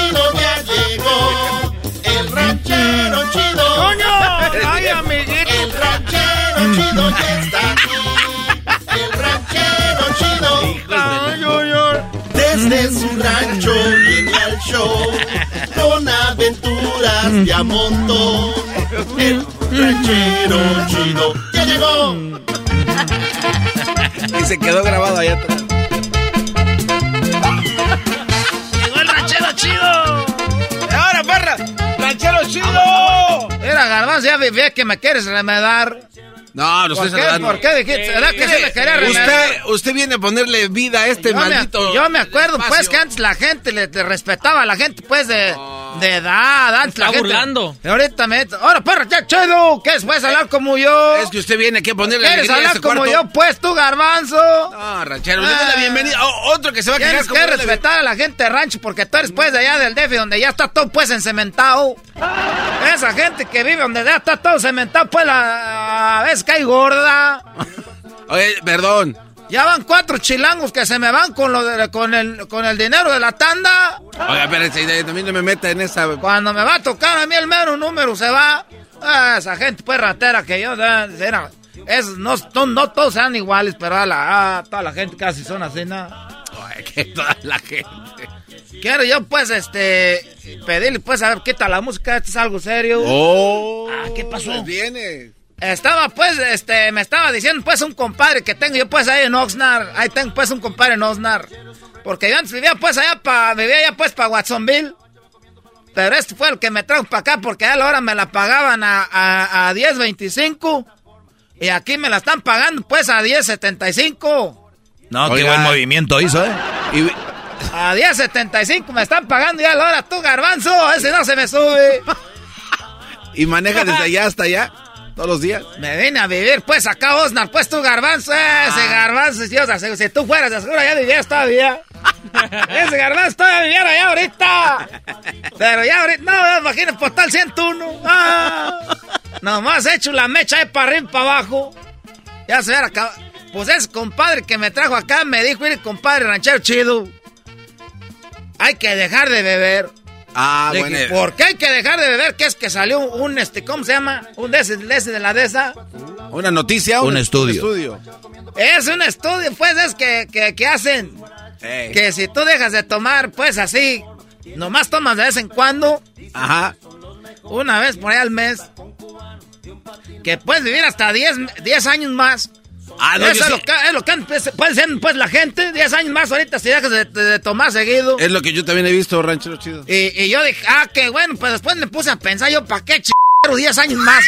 [SPEAKER 25] chido ya está aquí. El ranchero chido.
[SPEAKER 2] Ay.
[SPEAKER 25] Desde su rancho viene al show con aventuras de a montón. El ranchero chido ya llegó.
[SPEAKER 3] Y se quedó grabado ahí atrás.
[SPEAKER 2] ¡Llegó el ranchero chido!
[SPEAKER 3] ¡Ahora, perra! ¡Ranchero chido!
[SPEAKER 2] Era garbanzo, ya ve que me quieres remedar.
[SPEAKER 3] No, no
[SPEAKER 2] ¿Por
[SPEAKER 3] estoy
[SPEAKER 2] qué? ¿Por qué dijiste? ¿Verdad que sí me quería
[SPEAKER 3] usted, usted viene a ponerle vida a este
[SPEAKER 2] yo, me,
[SPEAKER 3] maldito.
[SPEAKER 2] yo me acuerdo, pues, que antes la gente le, le respetaba a la gente, pues, de, de edad. Antes la
[SPEAKER 28] está
[SPEAKER 2] gente-
[SPEAKER 28] burlando.
[SPEAKER 2] Y ahorita me... Ahora, perro, ya chido. ¿Qué es? ¿Puedes hablar como yo?
[SPEAKER 3] Es que usted viene aquí a ponerle
[SPEAKER 2] ¿Quieres hablar
[SPEAKER 3] este
[SPEAKER 2] como
[SPEAKER 3] cuarto.
[SPEAKER 2] yo, pues, tú, garbanzo?
[SPEAKER 3] No, ranchero, le doy la
[SPEAKER 2] Ah.
[SPEAKER 3] bienvenida. O- otro que se va a quedar
[SPEAKER 2] Tienes
[SPEAKER 3] como
[SPEAKER 2] que
[SPEAKER 3] le-
[SPEAKER 2] respetar a la gente de rancho porque tú eres pues de allá del DF donde ya está todo pues encementado. Esa gente que vive donde ya está todo cementado pues la, a veces cae gorda.
[SPEAKER 3] Oye, perdón.
[SPEAKER 2] Ya van cuatro chilangos que se me van con lo de- con el con el dinero de la tanda.
[SPEAKER 3] Oiga, espérense, también no me meta en esa.
[SPEAKER 2] Cuando me va a tocar a mí el mero número se va. Ah, esa gente pues ratera que yo era, es, no, no, no todos sean iguales, pero a la, toda la gente casi son así, ¿no?
[SPEAKER 3] Oye, que toda la gente.
[SPEAKER 2] Quiero yo, pues, este, pedirle, pues, a ver, quita la música, esto es algo serio.
[SPEAKER 3] Oh.
[SPEAKER 2] Ah, ¿qué pasó?
[SPEAKER 3] pues viene.
[SPEAKER 2] Estaba, pues, este, me estaba diciendo, pues, un compadre que tengo yo, pues, ahí en Oxnard. Ahí tengo, pues, un compadre en Oxnard. Porque yo antes vivía, pues, allá pa, vivía allá, pues, pa' Watsonville. Pero este fue el que me trajo para acá porque a la hora me la pagaban a, a, a 10.25. Y aquí me la están pagando, pues, a 10.75.
[SPEAKER 4] No, qué buen movimiento hizo, ¿eh?
[SPEAKER 3] Y,
[SPEAKER 2] A 10.75 me están pagando ya a la hora, tú, garbanzo. Ese no se me sube.
[SPEAKER 3] y maneja desde allá hasta allá. Todos los días.
[SPEAKER 2] Me vine a vivir, pues, acá, Osnar, pues, tú, garbanzo, ese garbanzo, Dios, si tú fueras, de seguro ya vivías todavía. ese garbanzo todavía viviera allá ahorita. Pero ya ahorita, no, imagínate, postal 101. Ah, nomás he hecho la mecha ahí para arriba y para abajo. Ya se verá acá. Pues ese compadre que me trajo acá me dijo, mire, compadre ranchero chido, hay que dejar de beber.
[SPEAKER 3] Ah, bueno.
[SPEAKER 2] dije, ¿Por qué hay que dejar de beber? Que es que salió un, este, ¿cómo se llama? Un de ese, de ese de la de esa.
[SPEAKER 3] Una noticia.
[SPEAKER 4] Un estudio.
[SPEAKER 3] estudio.
[SPEAKER 2] Es un estudio, pues, es que, que, que hacen. Que si tú dejas de tomar, pues así, nomás tomas de vez en cuando,
[SPEAKER 3] Ajá.
[SPEAKER 2] una vez por ahí al mes, que puedes vivir hasta 10, 10 años más.
[SPEAKER 3] Ah, no,
[SPEAKER 2] Eso es, lo que, es lo que pues, puede ser pues, la gente, 10 años más ahorita si dejas de, de- de tomar seguido.
[SPEAKER 3] Es lo que yo también he visto, ranchero chido.
[SPEAKER 2] Y, y yo dije, ah, qué bueno, pues después me puse a pensar yo, ¿para qué ch... 10 años más?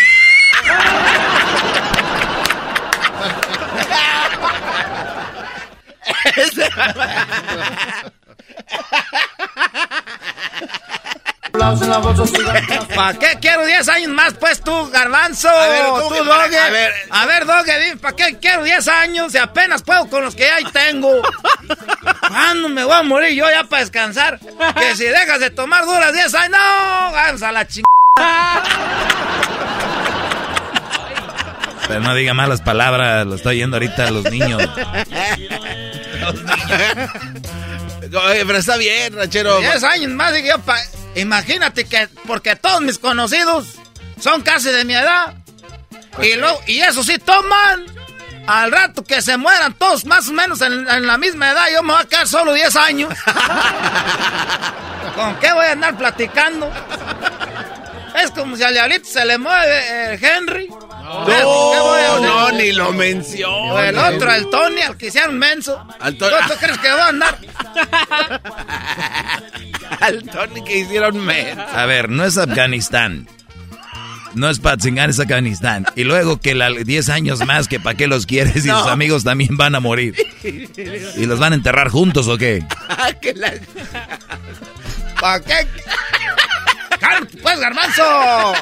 [SPEAKER 2] ¿Para qué quiero 10 años más, pues tú, garbanzo?
[SPEAKER 3] A ver, ¿cómo
[SPEAKER 2] tú, Doge.
[SPEAKER 3] a ver.
[SPEAKER 2] A ver, Doge, dime, ¿para qué quiero 10 años si apenas puedo con los que ya tengo? ¿Cuándo me voy a morir yo ya para descansar? Que si dejas de tomar duras 10 años, no, vamos a la chingada.
[SPEAKER 4] Pero no diga malas palabras, lo estoy oyendo ahorita a los niños.
[SPEAKER 3] Oye, pero está bien, ranchero.
[SPEAKER 2] 10 años más, dije yo, pa- imagínate que, porque todos mis conocidos son casi de mi edad. Y, lo, y eso sí, toman. Al rato que se mueran todos más o menos en, en la misma edad, yo me voy a quedar solo 10 años. ¿Con qué voy a andar platicando? Es como si al diablito se le mueve el Henry. ¿Con qué voy a
[SPEAKER 3] No, ni lo menciono.
[SPEAKER 2] O el otro, el Tony, al que hicieron menso.
[SPEAKER 3] Al
[SPEAKER 2] ¿Tú, tú crees que voy a andar?
[SPEAKER 3] Al Tony que hicieron men.
[SPEAKER 4] A ver, no es Afganistán. No es Patzingan, es Afganistán. Y luego que la 10 años más, que para qué los quieres y
[SPEAKER 3] No.
[SPEAKER 4] sus amigos también van a morir. ¿Y los van a enterrar juntos o qué?
[SPEAKER 3] La-
[SPEAKER 2] ¿Para qué? ¡Cálmate, pues, garbanzo!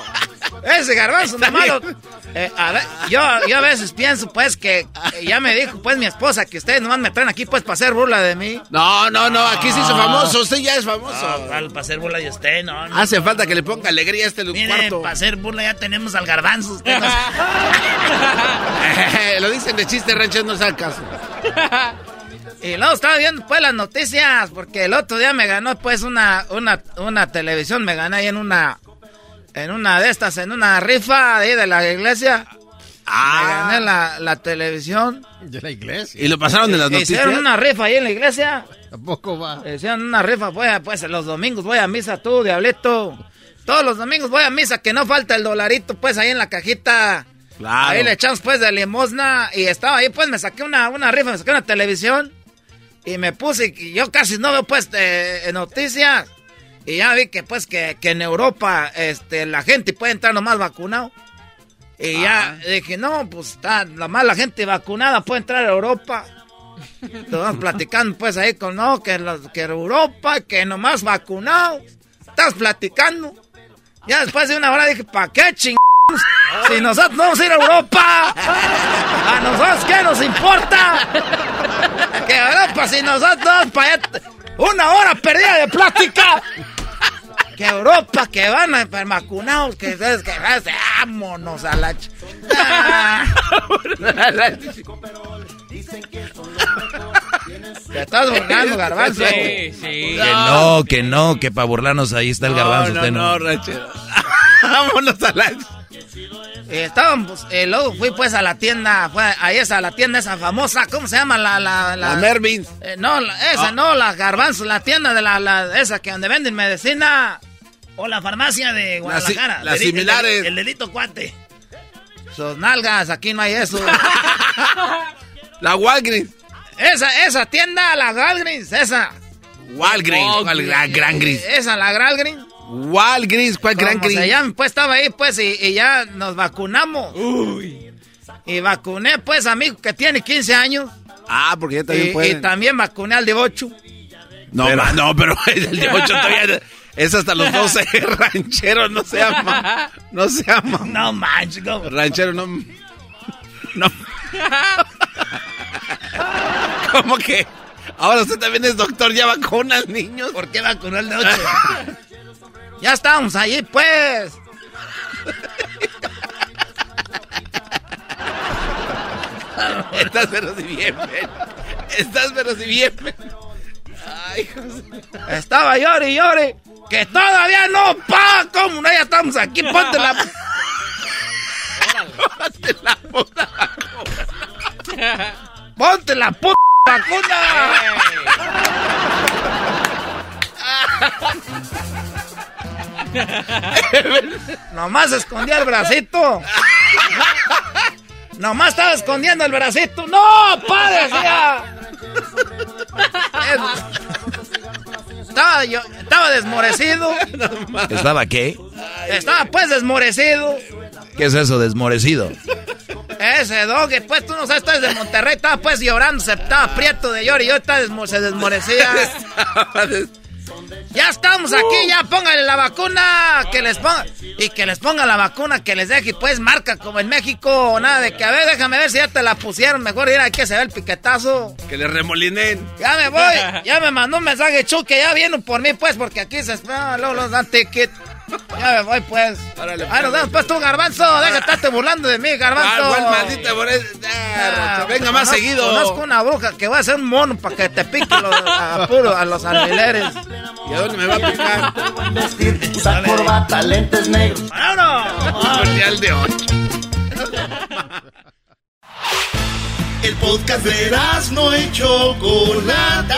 [SPEAKER 2] Ese garbanzo, nomás lo- Eh, a ver, yo, yo a veces pienso, pues, que eh, ya me dijo, pues, mi esposa que ustedes nomás me traen aquí, pues, para hacer burla de mí.
[SPEAKER 3] No, no, no, aquí se hizo famoso. Usted ya es famoso.
[SPEAKER 29] para hacer burla de usted, no, no.
[SPEAKER 3] Hace falta que le ponga alegría a este
[SPEAKER 29] Mire,
[SPEAKER 3] cuarto.
[SPEAKER 29] para hacer burla ya tenemos al garbanzo. Usted
[SPEAKER 3] Lo dicen de chiste, ranchero, no sabe caso.
[SPEAKER 2] Y luego estaba viendo, pues, las noticias, porque el otro día me ganó, pues, una, una, una televisión, me gané ahí en una, en una de estas, en una rifa ahí de la iglesia. Me gané la, la televisión.
[SPEAKER 3] De la iglesia. Y lo pasaron de las noticias.
[SPEAKER 2] Hicieron una rifa ahí en la iglesia.
[SPEAKER 3] Tampoco va.
[SPEAKER 2] Hicieron una rifa, a, pues los domingos voy a misa tú, diablito. Todos los domingos voy a misa, que no falta el dolarito, pues ahí en la cajita.
[SPEAKER 3] Claro.
[SPEAKER 2] Ahí le echamos pues de limosna y estaba ahí, pues me saqué una, una rifa, me saqué una televisión y me puse, y yo casi no veo pues eh, noticias. Y ya vi que pues que, que en Europa este, la gente puede entrar nomás vacunado. Y ya dije, no, pues está, la mala gente vacunada puede entrar a Europa. Estamos platicando pues ahí con, no, que, los, que Europa, que nomás vacunado. Estás platicando. Ya después de una hora dije, ¿para qué ching? Si nosotros vamos a ir a Europa, a nosotros qué nos importa. Que Europa, si nosotros vamos para allá, una hora perdida de plática. Que Europa, que van a vacunados, que es que vámonos a la. ch- Te estás burlando, garbanzo.
[SPEAKER 4] Que no, que no, que para burlarnos ahí está el garbanzo. usted no,
[SPEAKER 3] Vámonos a la...
[SPEAKER 2] Eh, estábamos, eh, luego fui pues a la tienda, fue a esa, la tienda esa famosa, ¿cómo se llama? La, la,
[SPEAKER 3] La Mervyn's.
[SPEAKER 2] Eh, no, la- esa
[SPEAKER 3] Ah.
[SPEAKER 2] no, la garbanzo, la tienda de la, la- esa que donde venden medicina. O la farmacia de Guadalajara.
[SPEAKER 3] las
[SPEAKER 2] Dedi- el-
[SPEAKER 3] similares.
[SPEAKER 2] El, dedito cuate. Sus nalgas, aquí no hay eso.
[SPEAKER 3] La Walgreens.
[SPEAKER 2] esa, esa tienda, la Walgreens, esa.
[SPEAKER 3] Walgreens. ¿Cuál la Gran Gris?
[SPEAKER 2] Esa, la Walgreens.
[SPEAKER 3] Walgreens. ¿Cuál Gran
[SPEAKER 2] Como se
[SPEAKER 3] Gris?
[SPEAKER 2] llama, pues estaba ahí, pues, y, y ya nos vacunamos. Y vacuné, pues, a mi hijo que tiene 15 años.
[SPEAKER 3] Ah, porque ya también
[SPEAKER 2] y,
[SPEAKER 3] pueden.
[SPEAKER 2] y también vacuné al de 8.
[SPEAKER 3] No, ma- no, pero el de 8 todavía es hasta los 12 rancheros, no se llama. No se llama.
[SPEAKER 2] No manches, ¿cómo?
[SPEAKER 3] Ranchero no. No. ¿Cómo que? Ahora usted también es doctor, ya vacuna al niños.
[SPEAKER 2] ¿Por qué vacunó al de 8? Ya estábamos allí, pues.
[SPEAKER 3] Estás pero si bien, men. Estás pero si bien, men. Ay, José.
[SPEAKER 2] Estaba llore y llore. Que todavía no, pa. ¿Cómo no? Ya estamos aquí. Ponte la.
[SPEAKER 3] Ponte la puta
[SPEAKER 2] Ponte la puta vacuna. Nomás escondía el bracito. Nomás estaba escondiendo el bracito. ¡No, pa! Decía. Estaba yo, estaba desmorecido.
[SPEAKER 4] ¿Estaba qué?
[SPEAKER 2] Estaba pues desmorecido.
[SPEAKER 4] ¿Qué es eso, desmorecido?
[SPEAKER 2] Ese dog, pues tú no sabes, estás de Monterrey, estaba pues llorando, se estaba prieto de llorar y yo estaba desmo- se desmorecía. Ya estamos aquí, ya póngale la vacuna, que les ponga, y que les ponga la vacuna, que les deje pues marca como en México, nada de que, a ver, déjame ver si ya te la pusieron, mejor ir aquí que se ve el piquetazo.
[SPEAKER 3] Que le remolinen.
[SPEAKER 2] Ya me voy, ya me mandó un mensaje Chu que ya vienen por mí pues, porque aquí se espera, luego los dan ticket. Ya me voy pues.
[SPEAKER 3] Órale,
[SPEAKER 2] Ahí nos vemos pues tú, Garbanzo, déjate estarte burlando de mí, Garbanzo.
[SPEAKER 3] ¿Cuál, cuál maldita por eso? Ah, Rocha, Venga más
[SPEAKER 2] Conozco-
[SPEAKER 3] seguido.
[SPEAKER 2] Conozco una bruja que va a ser un mono para que te pique los, a, puro- a los alfileres.
[SPEAKER 3] ¿Y a dónde me va a picar?
[SPEAKER 25] Usa corbata, lentes negros.
[SPEAKER 2] ¡Vámonos!
[SPEAKER 3] Cordial de 8.
[SPEAKER 25] El podcast de no y Chocolata.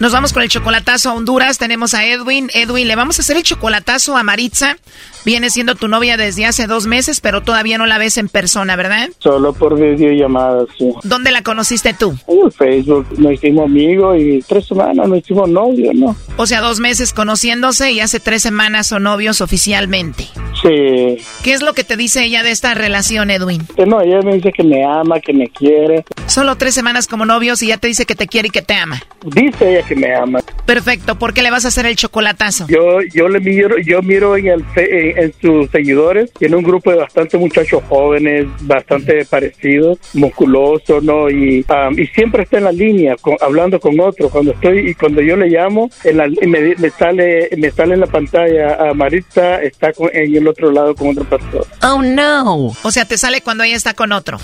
[SPEAKER 30] Nos vamos con el chocolatazo a Honduras. Tenemos a Edwin. Edwin, le vamos a hacer el chocolatazo a Maritza. Viene siendo tu novia desde hace dos meses, pero todavía no la ves en persona, ¿verdad?
[SPEAKER 31] Solo por videollamada, sí.
[SPEAKER 30] ¿Dónde la conociste tú?
[SPEAKER 31] En Facebook nos hicimos amigos y tres semanas nos hicimos novios, ¿no?
[SPEAKER 30] O sea, dos meses conociéndose y hace tres semanas son novios oficialmente.
[SPEAKER 31] Sí.
[SPEAKER 30] ¿Qué es lo que te dice ella de esta relación, Edwin?
[SPEAKER 31] Que no, ella me dice que me ama, que me quiere.
[SPEAKER 30] Solo tres semanas como novios y ya te dice que te quiere y que te ama.
[SPEAKER 31] Dice ella que me ama.
[SPEAKER 30] Perfecto, ¿por qué le vas a hacer el chocolatazo?
[SPEAKER 31] Yo yo le miro, yo miro en, el, en, en sus seguidores, tiene un grupo de bastante muchachos jóvenes, bastante parecidos, musculosos, ¿no? Y, um, y siempre está en la línea, con- hablando con otro. Cuando estoy y cuando yo le llamo, en la- me, me sale me sale en la pantalla a Maritza está con- en el otro lado con otra persona.
[SPEAKER 30] Oh no. O sea, te sale cuando ella está con otro.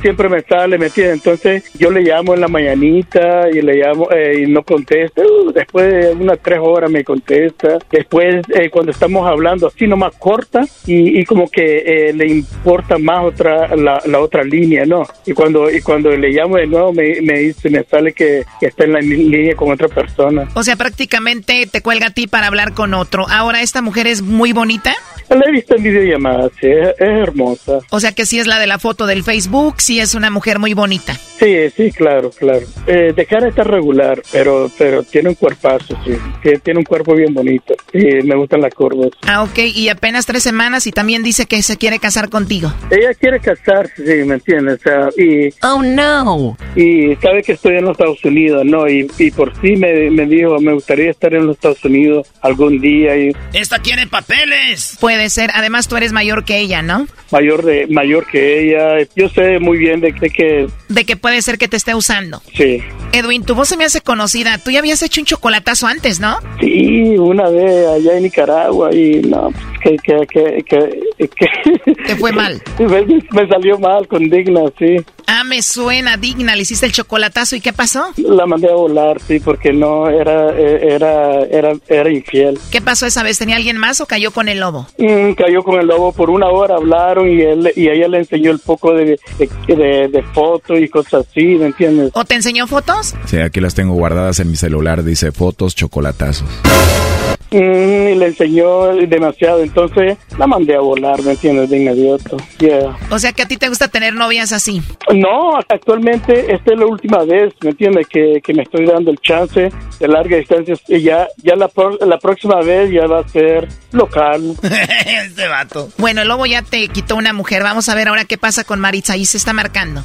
[SPEAKER 31] Siempre me sale, ¿me entiendes? Entonces yo le llamo en la mañanita y le llamo eh, y no contesta. Después de unas tres horas me contesta. Después eh, cuando estamos hablando así nomás corta y, y como que eh, le importa más otra la, la otra línea, ¿no? Y cuando y cuando le llamo de nuevo me, me dice, me sale que, está en la línea con otra persona.
[SPEAKER 30] O sea, prácticamente te cuelga a ti para hablar con otro. Ahora, ¿esta mujer es muy bonita?
[SPEAKER 31] La he visto en videollamadas, sí, es, es hermosa.
[SPEAKER 30] O sea que sí es la de la foto del Facebook, sí es una mujer muy bonita.
[SPEAKER 31] Sí, sí, claro, claro. Eh, de cara está regular, pero pero tiene un cuerpazo, sí. Tiene, tiene un cuerpo bien bonito. Sí, me gustan las curvas.
[SPEAKER 30] Ah, ok, y apenas tres semanas y también dice que se quiere casar contigo.
[SPEAKER 31] Ella quiere casarse, sí, ¿me entiendes? O sea, y,
[SPEAKER 30] oh, no.
[SPEAKER 31] Y sabe que estoy en los Estados Unidos, ¿no? Y, y por sí me, me dijo, me gustaría estar en los Estados Unidos algún día y
[SPEAKER 2] Esta quiere papeles.
[SPEAKER 30] Puede ser, además tú eres mayor que ella, ¿no?
[SPEAKER 31] mayor de mayor que ella. Yo sé muy bien de, de que
[SPEAKER 30] De que puede ser que te esté usando.
[SPEAKER 31] sí.
[SPEAKER 30] Edwin, tu voz se me hace conocida. Tú ya habías hecho un chocolatazo antes, ¿no?
[SPEAKER 31] Sí, una vez allá en Nicaragua y no, que que que que, que
[SPEAKER 30] Te fue mal.
[SPEAKER 31] me, me salió mal con Digna, sí.
[SPEAKER 30] Ah, me suena digna. Le hiciste el chocolatazo y ¿qué pasó?
[SPEAKER 31] La mandé a volar, sí, porque no era eh, era era era infiel.
[SPEAKER 30] ¿Qué pasó esa vez? ¿Tenía alguien más o cayó con el lobo?
[SPEAKER 31] Mm, cayó con el lobo por una hora, hablaron y él y ella le enseñó el poco de, de, de, de fotos y cosas así, ¿me entiendes?
[SPEAKER 30] ¿O te enseñó fotos?
[SPEAKER 32] Sí, aquí las tengo guardadas en mi celular, dice fotos, chocolatazos.
[SPEAKER 31] Mm, y le enseñó demasiado, entonces la mandé a volar, ¿me entiendes? De inmediato. Yeah.
[SPEAKER 30] O sea que a ti te gusta tener novias así.
[SPEAKER 31] No, actualmente esta es la última vez, ¿me entiendes? Que, que me estoy dando el chance de larga distancia y ya, ya la, pro- la próxima vez ya va a ser local.
[SPEAKER 2] este vato.
[SPEAKER 30] Bueno, el lobo ya te quitó una mujer. Vamos a ver ahora qué pasa con Maritza. Ahí se está marcando.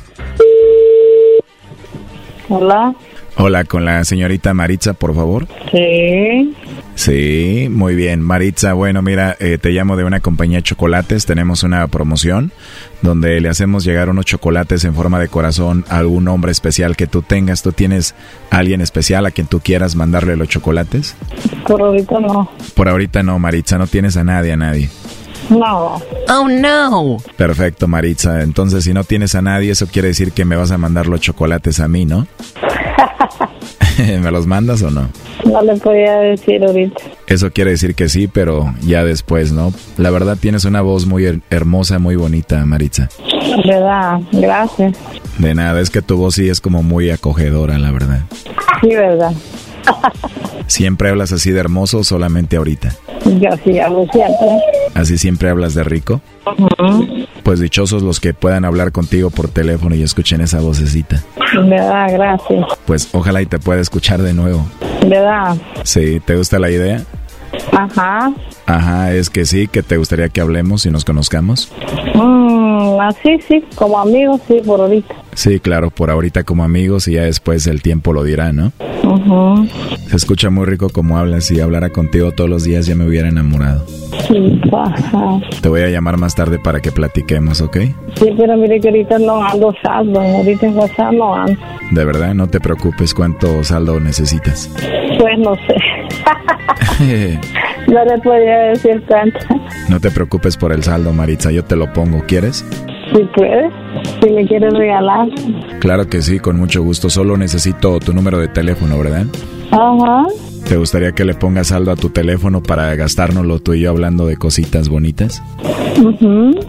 [SPEAKER 33] Hola.
[SPEAKER 32] Hola, con la señorita Maritza, por favor.
[SPEAKER 33] Sí.
[SPEAKER 32] Sí, muy bien. Maritza, bueno, mira, eh, te llamo de una compañía de chocolates. Tenemos una promoción donde le hacemos llegar unos chocolates en forma de corazón a algún hombre especial que tú tengas. ¿Tú tienes a alguien especial a quien tú quieras mandarle los chocolates?
[SPEAKER 33] Por ahorita no.
[SPEAKER 32] Por ahorita no, Maritza, no tienes a nadie, a nadie.
[SPEAKER 33] No.
[SPEAKER 30] Oh, no.
[SPEAKER 32] Perfecto, Maritza. Entonces, si no tienes a nadie, eso quiere decir que me vas a mandar los chocolates a mí, ¿no? ¿Me los mandas o no?
[SPEAKER 33] No le podía decir ahorita.
[SPEAKER 32] Eso quiere decir que sí, pero ya después, ¿no? La verdad tienes una voz muy her- hermosa, muy bonita, Maritza.
[SPEAKER 33] ¿Verdad? Gracias.
[SPEAKER 32] De nada, es que tu voz sí es como muy acogedora, la verdad.
[SPEAKER 33] Sí, verdad.
[SPEAKER 32] ¿Siempre hablas así de hermoso o solamente ahorita?
[SPEAKER 33] Yo sí hablo siempre.
[SPEAKER 32] ¿Así siempre hablas de rico? Pues dichosos los que puedan hablar contigo por teléfono y escuchen esa vocecita.
[SPEAKER 33] ¿Verdad? Gracias.
[SPEAKER 32] Pues ojalá y te pueda escuchar de nuevo.
[SPEAKER 33] ¿Verdad?
[SPEAKER 32] Sí, ¿te gusta la idea?
[SPEAKER 33] Ajá.
[SPEAKER 32] Ajá, es que sí, que te gustaría que hablemos y nos conozcamos.
[SPEAKER 33] Mm, así sí, como amigos, sí, por ahorita.
[SPEAKER 32] Sí, claro, por ahorita como amigos y ya después el tiempo lo dirá, ¿no?
[SPEAKER 33] Ujú.
[SPEAKER 32] Se escucha muy rico como hablas. Si hablara contigo todos los días ya me hubiera enamorado.
[SPEAKER 33] Sí, ajá.
[SPEAKER 32] Te voy a llamar más tarde para que platiquemos, ¿ok?
[SPEAKER 33] Sí, pero mire que ahorita no ando saldo. Ahorita en WhatsApp no ando.
[SPEAKER 32] De verdad, no te preocupes cuánto saldo necesitas.
[SPEAKER 33] Pues no sé. No le podía decir tanto.
[SPEAKER 32] no te preocupes por el saldo, Maritza, yo te lo pongo. ¿Quieres?
[SPEAKER 33] Si puedes, si me quieres regalar.
[SPEAKER 32] Claro que sí, con mucho gusto. Solo necesito tu número de teléfono, ¿verdad?
[SPEAKER 33] Ajá.
[SPEAKER 32] ¿Te gustaría que le pongas saldo a tu teléfono para gastárnoslo tú y yo hablando de cositas bonitas?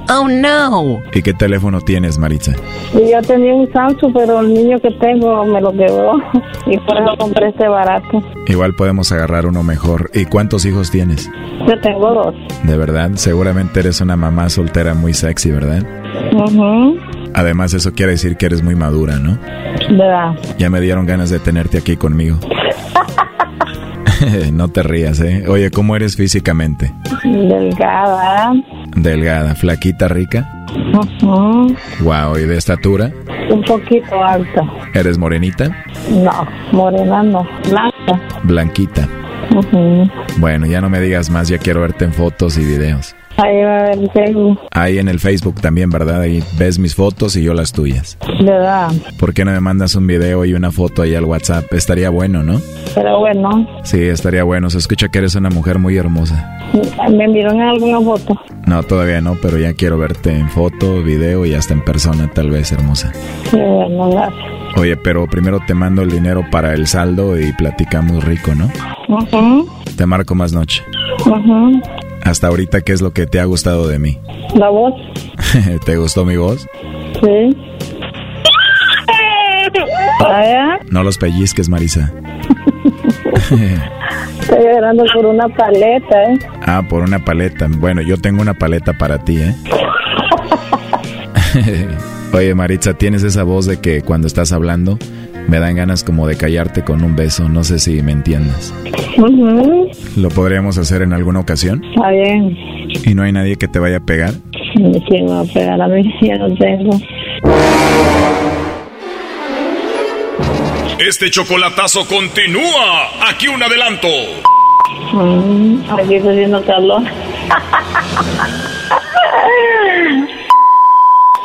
[SPEAKER 33] Oh no.
[SPEAKER 32] ¿Y qué teléfono tienes, Maritza?
[SPEAKER 33] Yo tenía un Samsung, pero el niño que tengo me lo quebró. Y por eso compré este barato.
[SPEAKER 32] Igual podemos agarrar uno mejor. ¿Y cuántos hijos tienes?
[SPEAKER 33] Yo tengo dos.
[SPEAKER 32] De verdad, seguramente eres una mamá soltera muy sexy, ¿verdad? Además, eso quiere decir que eres muy madura, ¿no?
[SPEAKER 33] ¿Verdad?
[SPEAKER 32] Ya me dieron ganas de tenerte aquí conmigo. no te rías, ¿eh? Oye, ¿cómo eres físicamente?
[SPEAKER 33] Delgada.
[SPEAKER 32] Delgada, flaquita, rica.
[SPEAKER 33] Ujú.
[SPEAKER 32] Wow, ¿y de estatura?
[SPEAKER 33] Un poquito alta.
[SPEAKER 32] ¿Eres morenita?
[SPEAKER 33] No, morena no. Blanca.
[SPEAKER 32] Blanquita.
[SPEAKER 33] Ujú.
[SPEAKER 32] Bueno, ya no me digas más, ya quiero verte en fotos y videos.
[SPEAKER 33] Ahí va a ver Facebook.
[SPEAKER 32] Ahí en el Facebook también, ¿verdad? Ahí ves mis fotos y yo las tuyas.
[SPEAKER 33] ¿Verdad?
[SPEAKER 32] ¿Por qué no me mandas un video y una foto ahí al WhatsApp? Estaría bueno, ¿no?
[SPEAKER 33] Pero bueno,
[SPEAKER 32] Sí, estaría bueno. Se escucha que eres una mujer muy hermosa.
[SPEAKER 33] me enviaron alguna foto.
[SPEAKER 32] No, todavía no, pero ya quiero verte en foto, video y hasta en persona, tal vez, hermosa.
[SPEAKER 33] Bueno, gracias.
[SPEAKER 32] Oye, pero primero te mando el dinero para el saldo y platicamos rico, ¿no?
[SPEAKER 33] Ujú,
[SPEAKER 32] Te marco más noche.
[SPEAKER 33] ujú.
[SPEAKER 32] Hasta ahorita, ¿qué es lo que te ha gustado de mí?
[SPEAKER 33] La voz.
[SPEAKER 32] ¿Te gustó mi voz?
[SPEAKER 33] Sí.
[SPEAKER 32] No los pellizques, Marisa.
[SPEAKER 33] estoy llorando por una paleta, ¿eh?
[SPEAKER 32] ah, por una paleta. Bueno, yo tengo una paleta para ti, ¿eh? Oye, Maritza, tienes esa voz de que cuando estás hablando me dan ganas como de callarte con un beso. No sé si me entiendes. ¿Lo podríamos hacer en alguna ocasión?
[SPEAKER 33] Está bien.
[SPEAKER 32] ¿Y no hay nadie que te vaya a pegar?
[SPEAKER 33] ¿Quién me va a pegar a mí? Ya no tengo.
[SPEAKER 34] Este chocolatazo continúa. Aquí un adelanto.
[SPEAKER 33] Mm, aquí está haciendo calor.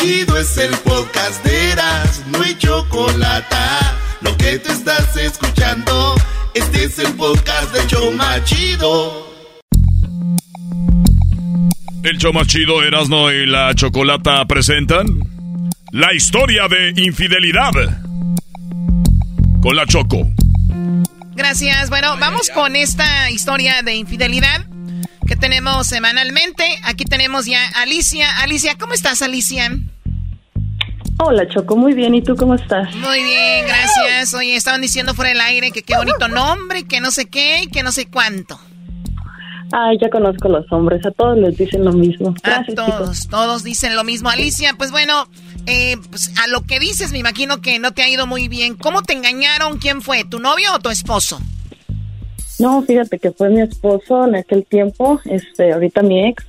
[SPEAKER 25] Chido, chido es el podcast de Eras, no hay chocolate. Lo que te estás escuchando, este es el podcast de Choma Chido.
[SPEAKER 34] El show más chido Erasno y la Chocolata presentan la historia de infidelidad con la Choco.
[SPEAKER 30] Gracias. Bueno, vamos con esta historia de infidelidad que tenemos semanalmente. Aquí tenemos ya a Alicia. Alicia, ¿cómo estás, Alicia?
[SPEAKER 35] Hola Choco, muy bien. ¿Y tú cómo estás?
[SPEAKER 30] Muy bien, gracias. Oye, estaban diciendo fuera del aire que qué bonito nombre, que no sé qué y que no sé cuánto.
[SPEAKER 35] Ay, ya conozco a los hombres, a todos les dicen lo mismo. Gracias,
[SPEAKER 30] a todos,
[SPEAKER 35] chicos.
[SPEAKER 30] todos dicen lo mismo. Alicia, pues bueno, eh, pues a lo que dices, me imagino que no te ha ido muy bien. ¿Cómo te engañaron? ¿Quién fue? ¿Tu novio o tu esposo?
[SPEAKER 35] No, fíjate que fue mi esposo en aquel tiempo, este, ahorita mi ex,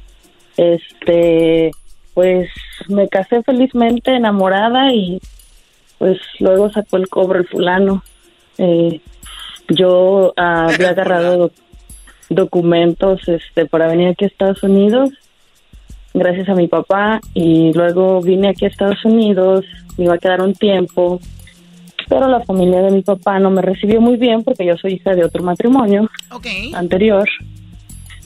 [SPEAKER 35] este, pues me casé felizmente enamorada y pues luego sacó el cobro el fulano. Eh, yo ah, había agarrado doc- documentos, este, para venir aquí a Estados Unidos, gracias a mi papá, y luego vine aquí a Estados Unidos, me iba a quedar un tiempo, pero la familia de mi papá no me recibió muy bien porque yo soy hija de otro matrimonio anterior.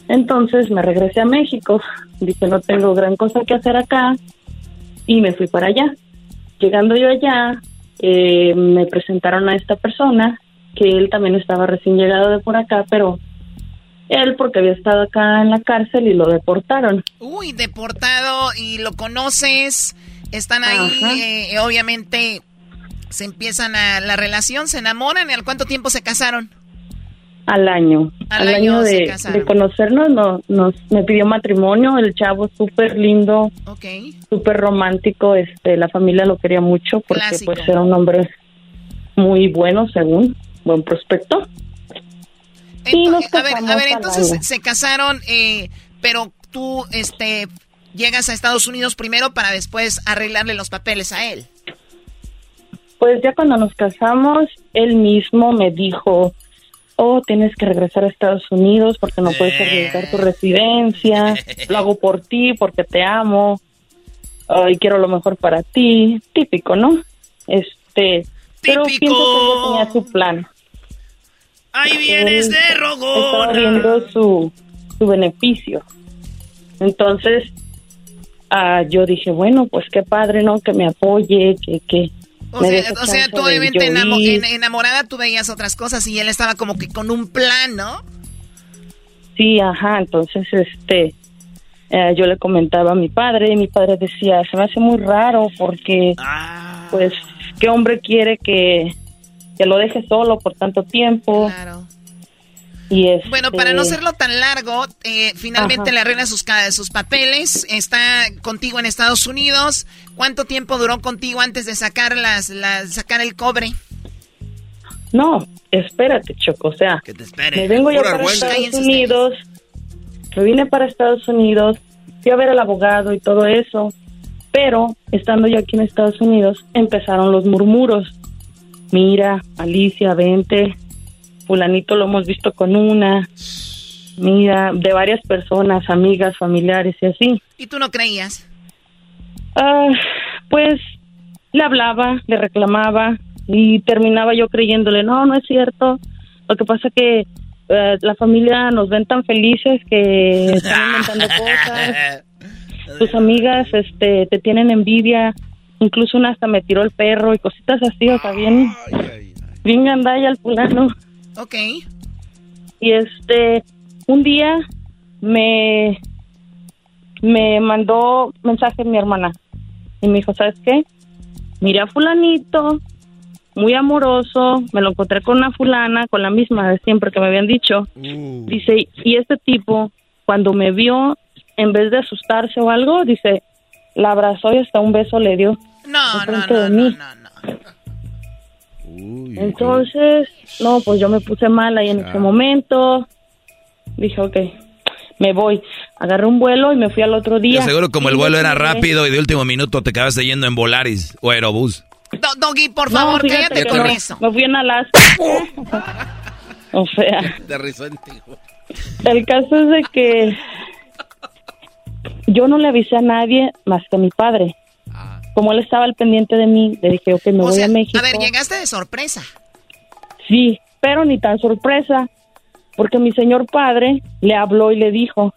[SPEAKER 35] Entonces me regresé a México, dije no tengo gran cosa que hacer acá y me fui para allá. Llegando yo allá, eh, me presentaron a esta persona, que él también estaba recién llegado de por acá, pero él porque había estado acá en la cárcel y lo deportaron.
[SPEAKER 30] Uy, deportado y lo conoces, están ahí, eh, obviamente se empiezan a la relación, se enamoran y al cuánto tiempo se casaron.
[SPEAKER 35] Al año.
[SPEAKER 30] Al
[SPEAKER 35] Al,
[SPEAKER 30] año
[SPEAKER 35] año, de, de conocernos, no, nos, me pidió matrimonio, el chavo súper lindo, súper romántico, este, la familia lo quería mucho porque
[SPEAKER 30] Clásico.
[SPEAKER 35] pues era un hombre muy bueno, según, buen prospecto. Nos
[SPEAKER 30] a ver, a ver, entonces se casaron, eh, pero tú, este, llegas a Estados Unidos primero para después arreglarle los papeles a él.
[SPEAKER 35] Pues ya cuando nos casamos, él mismo me dijo, oh, tienes que regresar a Estados Unidos porque no puedes arriesgar tu residencia, lo hago por ti porque te amo, oh, y quiero lo mejor para ti, típico, ¿no? Este, pero pienso que ella tenía su plan.
[SPEAKER 2] Ahí vienes
[SPEAKER 35] Él
[SPEAKER 2] de
[SPEAKER 35] Estaba
[SPEAKER 2] rogona.
[SPEAKER 35] viendo su, su beneficio. Entonces, ah, yo dije, bueno, pues qué padre, ¿no? Que me apoye, que, que
[SPEAKER 30] O
[SPEAKER 35] me
[SPEAKER 30] sea, o sea, tú obviamente enamo- enamorada tú veías otras cosas y él estaba como que con un plan, ¿no?
[SPEAKER 35] Sí, ajá, entonces este eh, yo le comentaba a mi padre y mi padre decía, se me hace muy raro porque
[SPEAKER 2] Ah.
[SPEAKER 35] pues qué hombre quiere que, que lo deje solo por tanto tiempo.
[SPEAKER 30] Claro.
[SPEAKER 35] Y este,
[SPEAKER 30] Bueno, para no hacerlo tan largo, eh, finalmente
[SPEAKER 35] Ajá.
[SPEAKER 30] le arregla sus, sus papeles, está contigo en Estados Unidos. ¿Cuánto tiempo duró contigo antes de sacar las, las sacar el cobre?
[SPEAKER 35] No, espérate, Choco, o sea,
[SPEAKER 2] Que te espere.
[SPEAKER 35] me vengo yo para. Estados
[SPEAKER 2] Cállense
[SPEAKER 35] Unidos, me vine para Estados Unidos, fui a ver al abogado y todo eso, pero estando yo aquí en Estados Unidos empezaron los murmuros. Mira, Alicia, vente, fulanito lo hemos visto con una, mira, de varias personas, amigas, familiares y así.
[SPEAKER 30] ¿Y tú no creías?
[SPEAKER 35] Ah, pues le hablaba, le reclamaba y terminaba yo creyéndole, no, no es cierto. Lo que pasa que eh, la familia nos ven tan felices que están inventando cosas. Tus amigas este, te tienen envidia. Incluso una hasta me tiró el perro y cositas así, o sea, bien, bien gandalla el fulano.
[SPEAKER 30] Ok.
[SPEAKER 35] Y este, un día me, me mandó mensaje mi hermana y me dijo, ¿sabes qué? Miré a fulanito, muy amoroso, me lo encontré con una fulana, con la misma de siempre que me habían dicho. Dice, y este tipo, cuando me vio, en vez de asustarse o algo, dice, la abrazó y hasta un beso le dio.
[SPEAKER 30] No, no,
[SPEAKER 35] enfrente
[SPEAKER 30] no,
[SPEAKER 35] de
[SPEAKER 30] no,
[SPEAKER 35] Entonces, no, pues yo me puse mal ahí en ese momento. Dije, ok, me voy. Agarré un vuelo y me fui al otro
[SPEAKER 4] Yo
[SPEAKER 35] día.
[SPEAKER 4] seguro como el vuelo era rápido y de último minuto te acabaste yendo en Volaris o Aerobús.
[SPEAKER 30] Do- Doggy, por
[SPEAKER 35] No,
[SPEAKER 30] favor,
[SPEAKER 35] fíjate
[SPEAKER 30] cállate con
[SPEAKER 35] no.
[SPEAKER 30] eso.
[SPEAKER 35] Me fui en Alaska. o sea, el caso es de que yo no le avisé a nadie más que a mi padre. Como él estaba al pendiente de mí, le dije, ok, me
[SPEAKER 30] O
[SPEAKER 35] voy
[SPEAKER 30] sea,
[SPEAKER 35] a México.
[SPEAKER 30] a ver, llegaste de sorpresa.
[SPEAKER 35] Sí, pero ni tan sorpresa, porque mi señor padre le habló y le dijo,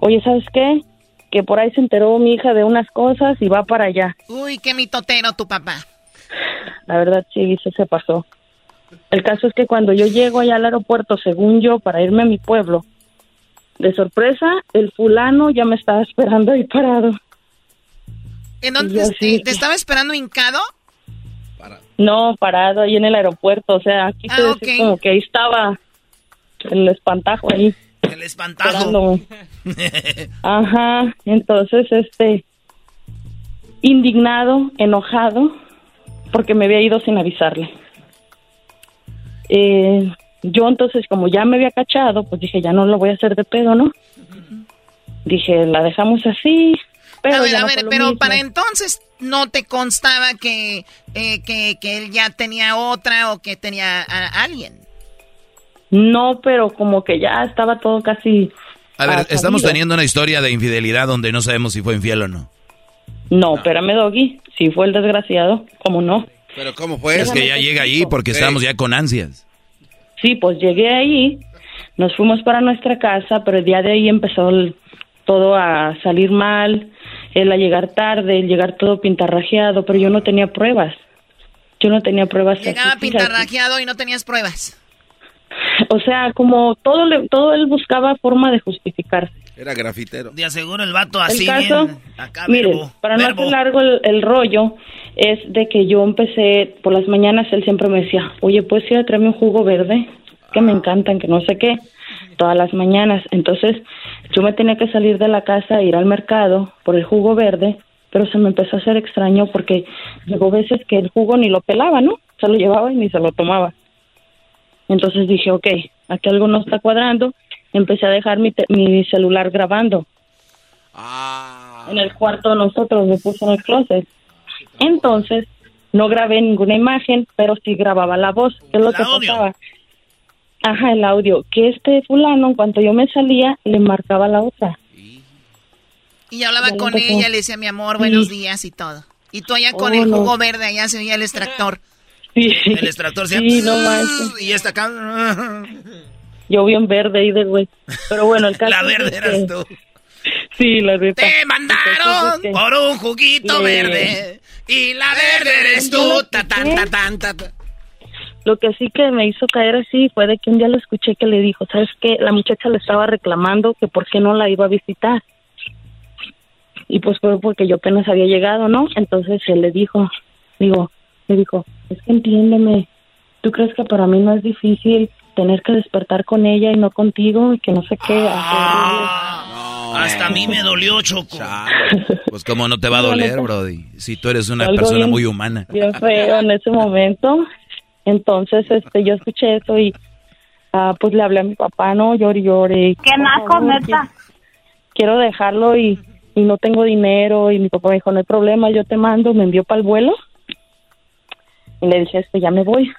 [SPEAKER 35] oye, ¿sabes qué? Que por ahí se enteró mi hija de unas cosas y va para allá.
[SPEAKER 30] Uy, qué mitotero tu papá.
[SPEAKER 35] La verdad sí, dice, se pasó. El caso es que cuando yo llego allá al aeropuerto, según yo, para irme a mi pueblo, de sorpresa, el fulano ya me estaba esperando ahí parado.
[SPEAKER 30] ¿En dónde te,
[SPEAKER 35] sí.
[SPEAKER 30] te estaba esperando hincado?
[SPEAKER 35] No, parado ahí en el aeropuerto, o sea, aquí
[SPEAKER 30] Ah,
[SPEAKER 35] se
[SPEAKER 30] ok.
[SPEAKER 35] dice como que ahí estaba el espantajo ahí.
[SPEAKER 2] El espantajo.
[SPEAKER 35] Ajá, entonces, este, indignado, enojado, porque me había ido sin avisarle. Eh, yo entonces, como ya me había cachado, pues dije, ya no lo voy a hacer de pedo, ¿no? Dije, la dejamos así, pero
[SPEAKER 30] a ver,
[SPEAKER 35] ya
[SPEAKER 30] a
[SPEAKER 35] no
[SPEAKER 30] ver,
[SPEAKER 35] lo
[SPEAKER 30] pero
[SPEAKER 35] mismo.
[SPEAKER 30] para entonces no te constaba que, eh, que, que él ya tenía otra o que tenía a alguien.
[SPEAKER 35] No, pero como que ya estaba todo casi...
[SPEAKER 4] A ver, estamos teniendo una historia de infidelidad donde no sabemos si fue infiel o no.
[SPEAKER 35] No, espérame, Doggy, si fue el desgraciado, ¿cómo no?
[SPEAKER 3] Pero ¿cómo fue?
[SPEAKER 4] Es que ya llega ahí porque
[SPEAKER 3] Sí.
[SPEAKER 4] estamos ya con ansias.
[SPEAKER 35] Sí, pues llegué ahí, nos fuimos para nuestra casa, pero el día de ahí empezó el- todo a salir mal, él a llegar tarde, el llegar todo pintarrajeado, pero yo no tenía pruebas. Yo no tenía pruebas.
[SPEAKER 30] Llegaba
[SPEAKER 35] así,
[SPEAKER 30] pintarrajeado y no tenías pruebas.
[SPEAKER 35] O sea, como todo, le- todo él buscaba forma de justificarse.
[SPEAKER 3] Era grafitero.
[SPEAKER 2] De aseguro el vato así
[SPEAKER 35] el caso,
[SPEAKER 2] bien. Acá,
[SPEAKER 35] mire,
[SPEAKER 2] verbo,
[SPEAKER 35] para no
[SPEAKER 2] verbo.
[SPEAKER 35] hacer largo el, el rollo, es de que yo empecé, por las mañanas él siempre me decía, oye, ¿puedes ir a traerme un jugo verde? Que me encantan, que no sé qué, todas las mañanas. Entonces, yo me tenía que salir de la casa, ir al mercado por el jugo verde, pero se me empezó a hacer extraño porque llegó veces que el jugo ni lo pelaba, ¿no? Se lo llevaba y ni se lo tomaba. Entonces dije, ok, aquí algo no está cuadrando. Empecé a dejar mi, te- mi celular grabando. En el cuarto de nosotros, me puse en el closet. Entonces, no grabé ninguna imagen, pero sí grababa la voz. ¿Qué es lo que pasaba? Ajá, el audio. Que este fulano, en cuanto yo me salía, le marcaba la otra.
[SPEAKER 30] Y yo hablaba
[SPEAKER 35] Ya
[SPEAKER 30] con
[SPEAKER 35] empezó.
[SPEAKER 30] ella, le decía mi amor, buenos
[SPEAKER 35] Sí.
[SPEAKER 30] días y todo. Y tú allá con
[SPEAKER 35] Oh,
[SPEAKER 30] el
[SPEAKER 35] no.
[SPEAKER 30] jugo verde, allá se oía el extractor.
[SPEAKER 35] Sí.
[SPEAKER 2] El extractor se
[SPEAKER 35] Sí, no manches.
[SPEAKER 2] Y esta acá.
[SPEAKER 35] Yo bien verde ahí de güey. Pero bueno, el caso
[SPEAKER 2] La
[SPEAKER 35] es
[SPEAKER 2] verde
[SPEAKER 35] que-
[SPEAKER 2] eras tú.
[SPEAKER 35] Sí, la neta.
[SPEAKER 2] Te mandaron
[SPEAKER 35] que-
[SPEAKER 2] por un juguito
[SPEAKER 35] Sí.
[SPEAKER 2] verde. Y la verde eres tú. Ta, tan, ta, tan, ta, ta.
[SPEAKER 35] Lo que sí que me hizo caer así fue de que un día lo escuché que le dijo, ¿sabes qué? La muchacha le estaba reclamando que por qué no la iba a visitar. Y pues fue porque yo apenas había llegado, ¿no? Entonces él le dijo, digo, le dijo, es que entiéndeme, ¿tú crees que para mí no es difícil tener que despertar con ella y no contigo y que no sé qué?
[SPEAKER 2] Hasta a mí me dolió, Choco.
[SPEAKER 4] Pues cómo no te va a doler, Brody, si tú eres una
[SPEAKER 35] Algo
[SPEAKER 4] persona
[SPEAKER 35] bien-
[SPEAKER 4] muy humana.
[SPEAKER 35] bien feo en ese momento. Entonces, este, yo escuché eso y ah, pues le hablé a mi papá, no, llore, y llore.
[SPEAKER 9] Qué naco, neta.
[SPEAKER 35] Quiero dejarlo y, y no tengo dinero y mi papá me dijo, no hay problema, yo te mando, me envió para el vuelo. Y le dije, este, ya me voy.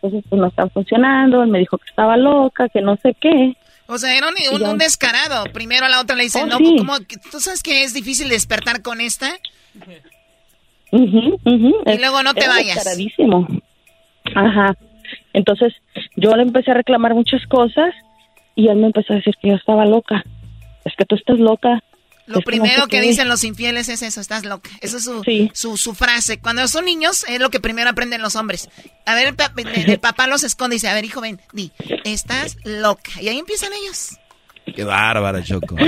[SPEAKER 35] Cosas pues no están funcionando, él me dijo que estaba loca, que no sé qué.
[SPEAKER 30] O sea, era un, un- descarado. Primero a la otra le dice,
[SPEAKER 35] Oh,
[SPEAKER 30] no,
[SPEAKER 35] sí.
[SPEAKER 30] ¿cómo que- ¿tú sabes que es difícil despertar con esta?
[SPEAKER 35] Ujú, ujú.
[SPEAKER 30] Y luego no te
[SPEAKER 35] Era
[SPEAKER 30] vayas.
[SPEAKER 35] descaradísimo. Ajá. Entonces, yo le empecé a reclamar muchas cosas y él me empezó a decir que yo estaba loca. Es que tú estás loca.
[SPEAKER 30] Lo
[SPEAKER 35] Es que no
[SPEAKER 30] primero que dicen los infieles es eso, estás loca. Eso es su, su, su frase. Cuando son niños es lo que primero aprenden los hombres. A ver, el, pa- el- el papá los esconde y dice, a ver, hijo, ven, di, estás loca. Y ahí empiezan ellos.
[SPEAKER 4] Qué bárbara, Choco.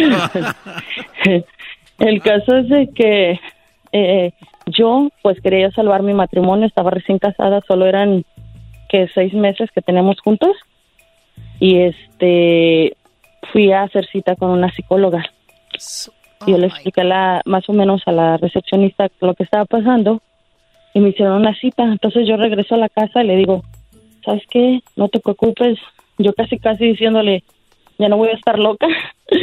[SPEAKER 35] El caso es de que eh, yo, pues, quería salvar mi matrimonio. Estaba recién casada, solo eran que seis meses que tenemos juntos. Y este, fui a hacer cita con una psicóloga. Yo le expliqué la, más o menos a la recepcionista lo que estaba pasando y me hicieron una cita. Entonces yo regreso a la casa y le digo, ¿sabes qué? No te preocupes. Yo casi, casi diciéndole, ya no voy a estar loca.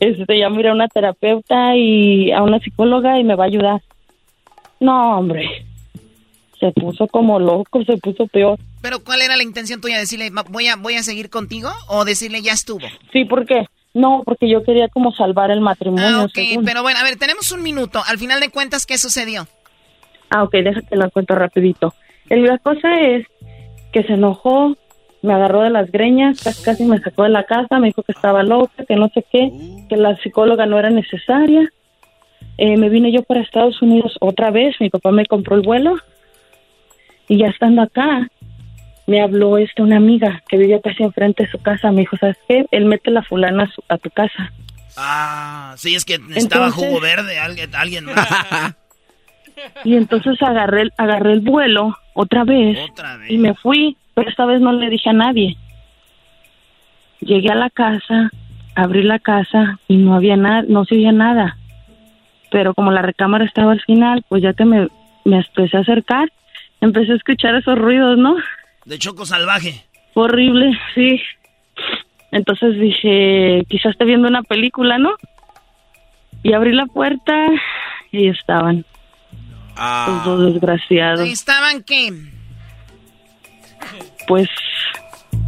[SPEAKER 35] Este, ya miré a una terapeuta y a una psicóloga y me va a ayudar. No, hombre. Se puso como loco, se puso peor.
[SPEAKER 30] Pero ¿cuál era la intención tuya? ¿Decirle, "Ma- voy a, voy a seguir contigo? ¿O decirle, ya estuvo?
[SPEAKER 35] Sí, ¿por qué? No, porque yo quería como salvar el matrimonio.
[SPEAKER 30] Ah, ok,
[SPEAKER 35] según.
[SPEAKER 30] pero bueno, a ver, tenemos un minuto. Al final de cuentas, ¿qué sucedió?
[SPEAKER 35] Ah, ok, déjate lo cuento rapidito. El- La cosa es que se enojó, me agarró de las greñas, casi, casi me sacó de la casa, me dijo que estaba loca, que no sé qué, que la psicóloga no era necesaria. Eh, me vine yo para Estados Unidos otra vez, mi papá me compró el vuelo y ya estando acá, me habló esta una amiga que vivía casi enfrente de su casa, me dijo, ¿sabes qué? Él mete la fulana a, su- a tu casa.
[SPEAKER 2] Ah, sí, es que necesitaba
[SPEAKER 35] Entonces-
[SPEAKER 2] jugo verde. Alguien, alguien más.
[SPEAKER 35] Y entonces agarré, el- agarré el vuelo otra vez, y me fui, pero esta vez no le dije a nadie. Llegué a la casa, abrí la casa y no había nada, no se oía nada. Pero como la recámara estaba al final, pues ya que me, me empecé a acercar, empecé a escuchar esos ruidos, ¿no?
[SPEAKER 2] De choco salvaje.
[SPEAKER 35] Horrible, sí. Entonces dije, quizás esté viendo una película, ¿no? Y abrí la puerta y estaban los dos desgraciados.
[SPEAKER 30] ¿Estaban qué?
[SPEAKER 35] pues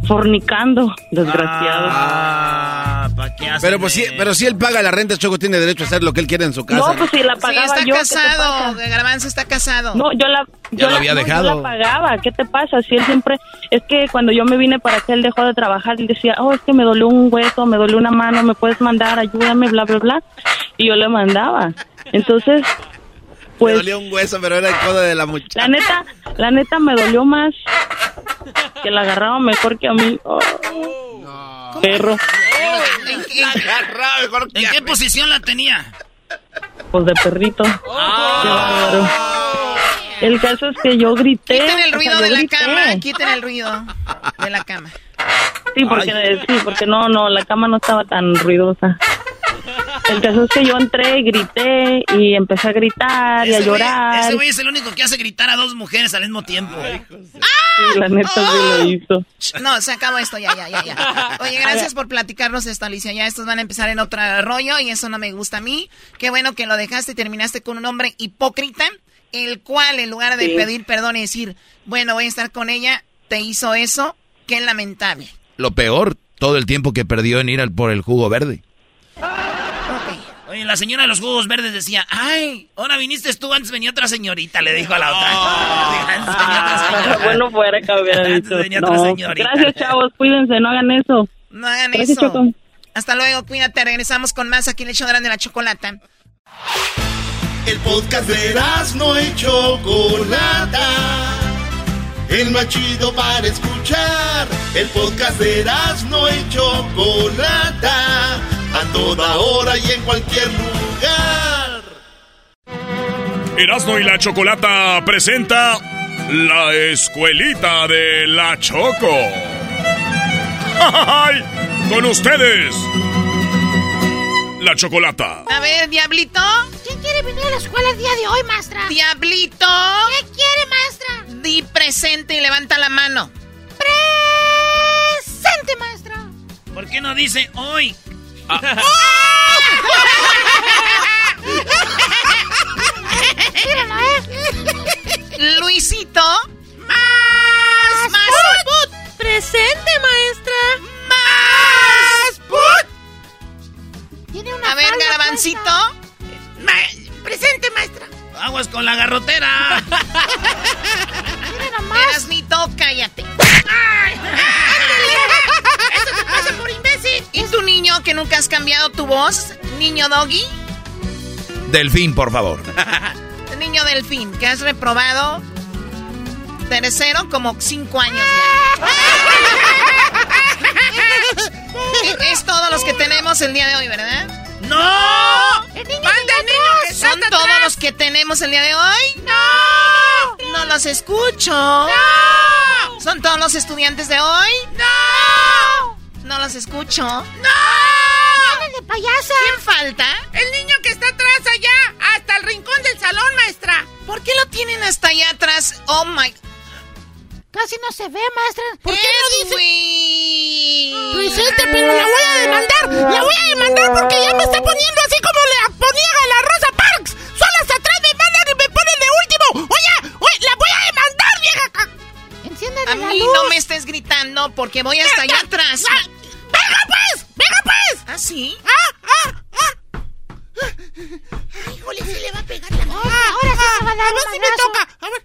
[SPEAKER 35] fornicando, desgraciado.
[SPEAKER 2] Ah, ¿para qué
[SPEAKER 3] Pero pues sí, pero si él paga la renta, Choco tiene derecho a hacer lo que él quiere en su casa.
[SPEAKER 35] No, pues si la
[SPEAKER 30] Sí,
[SPEAKER 35] pagaba
[SPEAKER 30] está
[SPEAKER 35] yo, ¿qué te
[SPEAKER 30] casado.
[SPEAKER 35] pasa?
[SPEAKER 30] Garbanzo está casado.
[SPEAKER 35] No, yo la
[SPEAKER 3] Ya
[SPEAKER 35] yo
[SPEAKER 3] lo
[SPEAKER 35] la-
[SPEAKER 3] había
[SPEAKER 35] no, yo
[SPEAKER 3] dejado.
[SPEAKER 35] la pagaba, ¿qué te pasa? Si él siempre es que cuando yo me vine para acá él dejó de trabajar y decía, "Oh, es que me dolió un hueso, me dolió una mano, me puedes mandar, ayúdame, bla bla bla." Y yo le mandaba. Entonces,
[SPEAKER 3] Me
[SPEAKER 35] pues
[SPEAKER 3] dolió un hueso, pero era el codo de la muchacha.
[SPEAKER 35] la neta, la neta me dolió más que la agarraba mejor que a mí. Oh, Perro,
[SPEAKER 30] ¿En qué,
[SPEAKER 2] ¿En qué posición la tenía?
[SPEAKER 35] pues de perrito.
[SPEAKER 30] Oh.
[SPEAKER 35] Qué bárbaro. El caso es que yo grité.
[SPEAKER 30] Quiten el
[SPEAKER 35] o sea,
[SPEAKER 30] ruido de la
[SPEAKER 35] grité.
[SPEAKER 30] cama, quiten el ruido de la cama.
[SPEAKER 35] Sí, porque, sí, porque no, no, la cama no estaba tan ruidosa. El caso es que yo entré y grité y empecé a gritar y a
[SPEAKER 2] Ese güey-
[SPEAKER 35] llorar.
[SPEAKER 2] Ese güey es el único que hace gritar a dos mujeres al mismo tiempo.
[SPEAKER 35] Sí, la neta sí lo hizo.
[SPEAKER 30] No, se acabó esto, ya, ya, ya, ya. Oye, gracias por platicarnos esto, Alicia. Ya estos van a empezar en otro rollo y eso no me gusta a mí. Qué bueno que lo dejaste y terminaste con un hombre hipócrita, el cual en lugar de
[SPEAKER 35] Sí.
[SPEAKER 30] pedir perdón y decir, bueno, voy a estar con ella, te hizo eso Qué lamentable.
[SPEAKER 4] Lo peor, todo el tiempo que perdió en ir al, por el jugo verde.
[SPEAKER 2] Oye, la señora de los jugos verdes decía, ay, ahora viniste tú, antes venía otra señorita, le dijo a la otra.
[SPEAKER 18] Bueno fuera que hubiera
[SPEAKER 2] Antes
[SPEAKER 18] dicho.
[SPEAKER 2] venía otra
[SPEAKER 18] No.
[SPEAKER 2] señorita.
[SPEAKER 18] Gracias, chavos. Cuídense, no hagan eso.
[SPEAKER 30] No hagan
[SPEAKER 18] Gracias,
[SPEAKER 30] eso.
[SPEAKER 18] Choco.
[SPEAKER 30] Hasta luego, cuídate. Regresamos con más aquí en el show grande de la chocolata.
[SPEAKER 25] El podcast de no y Chocolata. El más chido para escuchar. El podcast de no y Chocolata. A toda hora y en cualquier lugar.
[SPEAKER 34] Erasmo y la Chocolata presenta La Escuelita de la Choco. ¡Ay! Con ustedes, la Chocolata.
[SPEAKER 30] A ver, Diablito.
[SPEAKER 36] ¿Quién quiere venir a la escuela el día de hoy, maestra?
[SPEAKER 30] Diablito.
[SPEAKER 36] ¿Qué quiere, maestra?
[SPEAKER 30] Di presente y levanta la mano.
[SPEAKER 36] Presente, maestra.
[SPEAKER 2] ¿Por qué no dice hoy?
[SPEAKER 36] ¿Eh?
[SPEAKER 30] Luisito. Más, más.
[SPEAKER 36] Put. Presente, maestra.
[SPEAKER 30] Más. Put.
[SPEAKER 36] Tiene una
[SPEAKER 30] A ver, Garbancito.
[SPEAKER 36] Presente, maestra.
[SPEAKER 2] Aguas con la garrotera.
[SPEAKER 36] Mira nomás.
[SPEAKER 30] Erasmito, cállate.
[SPEAKER 36] Eso te pasa por imbécil.
[SPEAKER 30] ¿Y tu niño que nunca has cambiado tu voz? Niño Doggy.
[SPEAKER 4] Delfín, por favor.
[SPEAKER 30] Niño Delfín, que has reprobado tercero como cinco años ya. es todos los que tenemos el día de hoy, ¿verdad?
[SPEAKER 2] ¡No!
[SPEAKER 36] El niño
[SPEAKER 30] ¡Manda niño que ¿Son
[SPEAKER 36] atrás.
[SPEAKER 30] todos los que tenemos el día de hoy?
[SPEAKER 36] ¡No!
[SPEAKER 30] No los escucho.
[SPEAKER 36] ¡No!
[SPEAKER 30] ¿Son todos los estudiantes de hoy?
[SPEAKER 36] ¡No!
[SPEAKER 30] No los escucho.
[SPEAKER 36] ¡No! ¡Viene de payasa!
[SPEAKER 30] ¿Quién falta?
[SPEAKER 36] El niño que está atrás allá, hasta el rincón del salón, maestra.
[SPEAKER 30] ¿Por qué lo tienen hasta allá atrás? Oh my.
[SPEAKER 36] Casi no se ve, maestra. ¿Por qué no dice? Presente, pero la voy a demandar. La voy a demandar porque ya me está poniendo así como le ponía a la Rosa Parks. Solo hasta atrás me mandan y me ponen de último. Oye, A la
[SPEAKER 30] mí
[SPEAKER 36] luz.
[SPEAKER 30] no me estés gritando porque voy hasta allá atrás.
[SPEAKER 36] Ah, ¡Venga, pues! ¡Venga, pues!
[SPEAKER 30] ¿Ah, sí?
[SPEAKER 36] ¡Ah, ah, ah! Híjole, sí le va a pegar la Ah, ahora sí me va a dar A ver si me toca. A ver.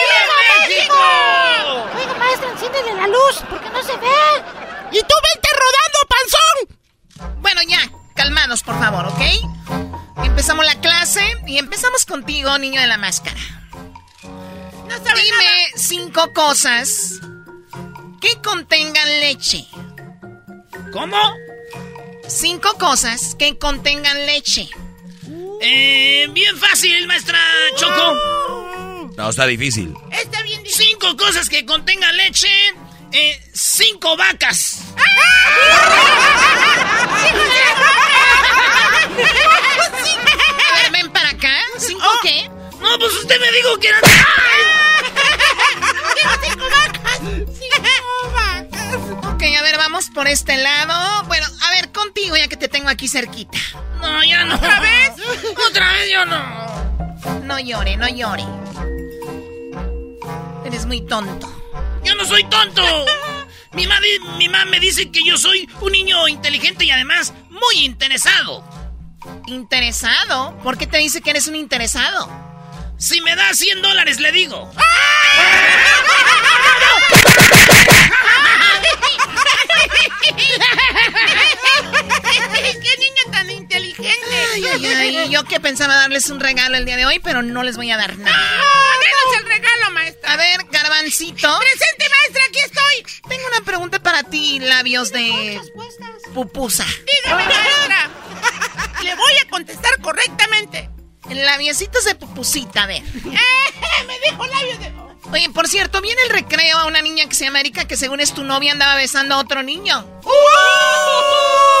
[SPEAKER 36] ¡Viva México! Oiga, maestra, enciéndele la luz, porque no se ve. ¡Y tú vente rodando, panzón!
[SPEAKER 30] Bueno, ya, calmados, por favor, ¿ok? Empezamos la clase y empezamos contigo, niño de la máscara.
[SPEAKER 36] No sabe
[SPEAKER 30] Dime cinco cosas que contengan leche.
[SPEAKER 2] ¿Cómo?
[SPEAKER 30] Cinco cosas que contengan leche.
[SPEAKER 2] Eh, bien fácil, maestra Choco.
[SPEAKER 4] No, está difícil.
[SPEAKER 36] Está bien difícil.
[SPEAKER 2] Cinco cosas que contengan leche. Eh, cinco vacas.
[SPEAKER 30] A ver, ven para acá. ¿Cinco qué?
[SPEAKER 2] No, pues usted me dijo que eran...
[SPEAKER 30] vamos por este lado. Bueno, a ver, contigo ya que te tengo aquí cerquita.
[SPEAKER 2] No, ya no.
[SPEAKER 36] ¿Otra vez?
[SPEAKER 2] Otra vez yo no.
[SPEAKER 30] No llore, no llore. Eres muy tonto.
[SPEAKER 2] Yo no soy tonto. Mi mamá, mi mamá me dice que yo soy un niño inteligente y además muy interesado.
[SPEAKER 30] ¿Interesado? ¿Por qué te dice que eres un interesado?
[SPEAKER 2] Si me da 100 dólares, le digo.
[SPEAKER 36] ¡Qué niño tan inteligente!
[SPEAKER 30] Ay, ay, ay, yo que pensaba darles un regalo el día de hoy, pero no les voy a dar nada.
[SPEAKER 36] ¡Ah! ¡Denos el regalo, maestra!
[SPEAKER 30] A ver, garbancito.
[SPEAKER 36] ¡Presente, maestra! ¡Aquí estoy!
[SPEAKER 30] Tengo una pregunta para ti, labios de pupusa.
[SPEAKER 36] Dígame, maestra. Le voy a contestar correctamente.
[SPEAKER 30] Labiositos de pupusita, a ver.
[SPEAKER 36] ¡Eh! Me dijo labios de...
[SPEAKER 30] Oye, por cierto, viene el recreo a una niña que se llama Erika que según es tu novia andaba besando a otro niño.
[SPEAKER 36] ¡Uh!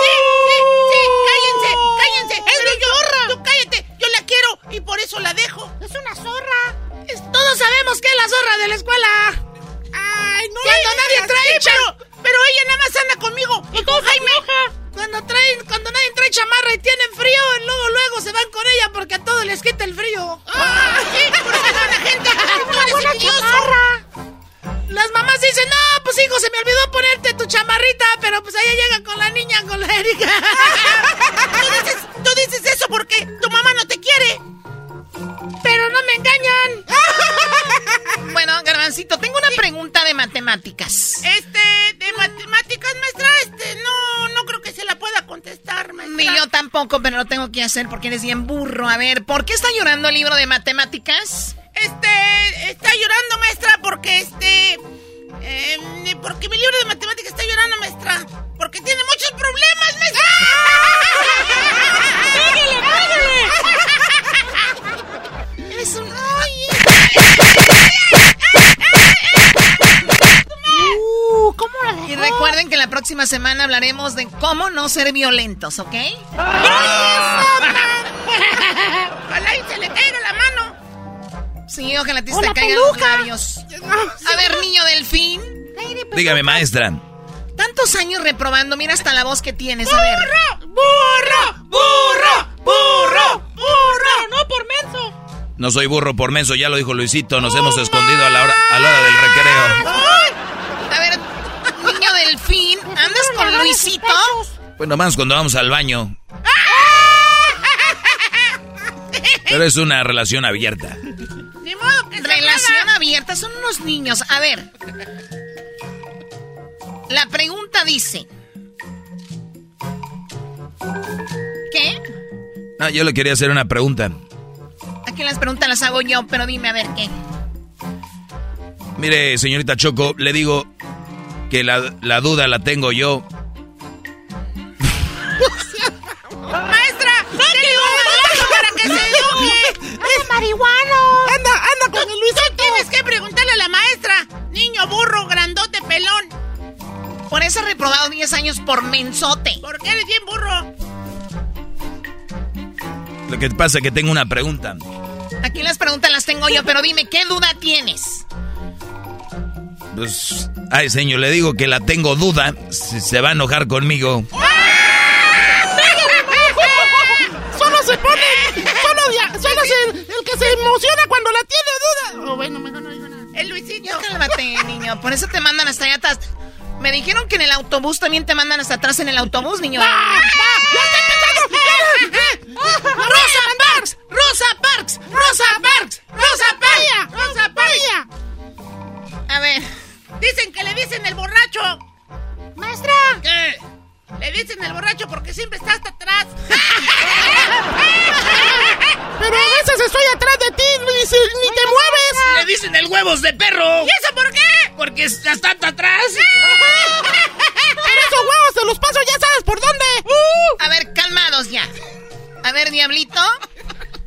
[SPEAKER 36] ¡Sí, sí, sí! ¡Cállense, cállense! ¡Es mi zorra! ¡Tú cállate! Yo la quiero y por eso la dejo. ¡Es una zorra! Es- todos sabemos que es la zorra de la escuela. ¡Ay, no! Cuando nadie trae... pero, pero ella nada más anda conmigo y con Jaime. Cuando traen, cuando nadie trae chamarra y tienen frío, luego luego se van con ella porque a todos les quita el frío. ¡Ah! Sí, por la gente ¡Una chamarra! Las mamás dicen, no, pues hijo, se me olvidó ponerte tu chamarrita, pero pues ella llega con la niña, con la Erika. ¿Tú dices, tú dices eso porque tu mamá no te quiere. Pero no me engañan.
[SPEAKER 30] Bueno, Garbancito, tengo una pregunta de matemáticas.
[SPEAKER 36] Este, de matemáticas, maestra, este, no, no creo que se la pueda contestar, maestra.
[SPEAKER 30] Ni yo tampoco, pero lo tengo que hacer porque eres bien burro. A ver, ¿por qué está llorando el libro de matemáticas?
[SPEAKER 36] Este, está llorando, maestra, porque este... Eh, porque mi libro de matemáticas está llorando, maestra. Porque tiene muchos problemas, maestra. ¡Pégale,
[SPEAKER 30] Y recuerden que la próxima semana hablaremos de cómo no ser violentos, ¿ok?
[SPEAKER 36] Ojalá y se le caiga la mano.
[SPEAKER 30] Sí, ojalá te caigan los labios. A ver, niño delfín.
[SPEAKER 4] Dígame, maestra.
[SPEAKER 30] Tantos años reprobando, mira hasta la voz que tienes. A ver.
[SPEAKER 36] ¡Burro! ¡Burro! ¡Burro! ¡Burro! ¡No por menso!
[SPEAKER 4] No soy burro por menso, ya lo dijo Luisito. Nos hemos escondido a la hora, a la hora del recreo.
[SPEAKER 30] Con Luisito?
[SPEAKER 4] Pues nomás cuando vamos al baño. Pero es una relación abierta.
[SPEAKER 36] Modo que
[SPEAKER 30] Relación abierta, son unos niños. A ver. La pregunta dice. ¿Qué?
[SPEAKER 4] No, yo le quería hacer una pregunta.
[SPEAKER 30] Aquí las preguntas las hago yo, pero dime a ver qué.
[SPEAKER 4] Mire, señorita Choco, le digo que la, la duda la tengo yo.
[SPEAKER 30] 10 años por mensote.
[SPEAKER 36] Porque eres bien burro.
[SPEAKER 4] Lo que pasa es que tengo una pregunta.
[SPEAKER 30] Aquí las preguntas las tengo yo, pero dime, ¿qué duda tienes?
[SPEAKER 4] Pues, ay, señor, le digo que la tengo duda. Si se va a enojar conmigo.
[SPEAKER 36] Solo se pone. Solo, dia- solo se- el que se emociona cuando la tiene duda. Oh, bueno, mejor no digo nada. El Luisito.
[SPEAKER 30] Ya cálmate, niño. Por eso te mandan hasta allá atrás. Me dijeron que en el autobús también te mandan hasta atrás en el autobús, niño.
[SPEAKER 36] ¡Ah! ¡Ya está empezando! ¡Rosa Parks! ¡Rosa Parks! ¡Rosa Parks! ¡Rosa Parks! ¡Rosa Parks!
[SPEAKER 30] A ver.
[SPEAKER 36] Dicen que le dicen el borracho. Maestra. ¿Qué? Le dicen el borracho porque siempre está hasta atrás. Pero a veces estoy atrás de ti Luis, y ni te mueves.
[SPEAKER 2] Le dicen el huevos de perro.
[SPEAKER 36] ¿Y eso por qué?
[SPEAKER 2] Porque estás tanto atrás.
[SPEAKER 36] Pero esos huevos se los paso ya sabes por dónde.
[SPEAKER 30] A ver, calmados ya. A ver, Diablito.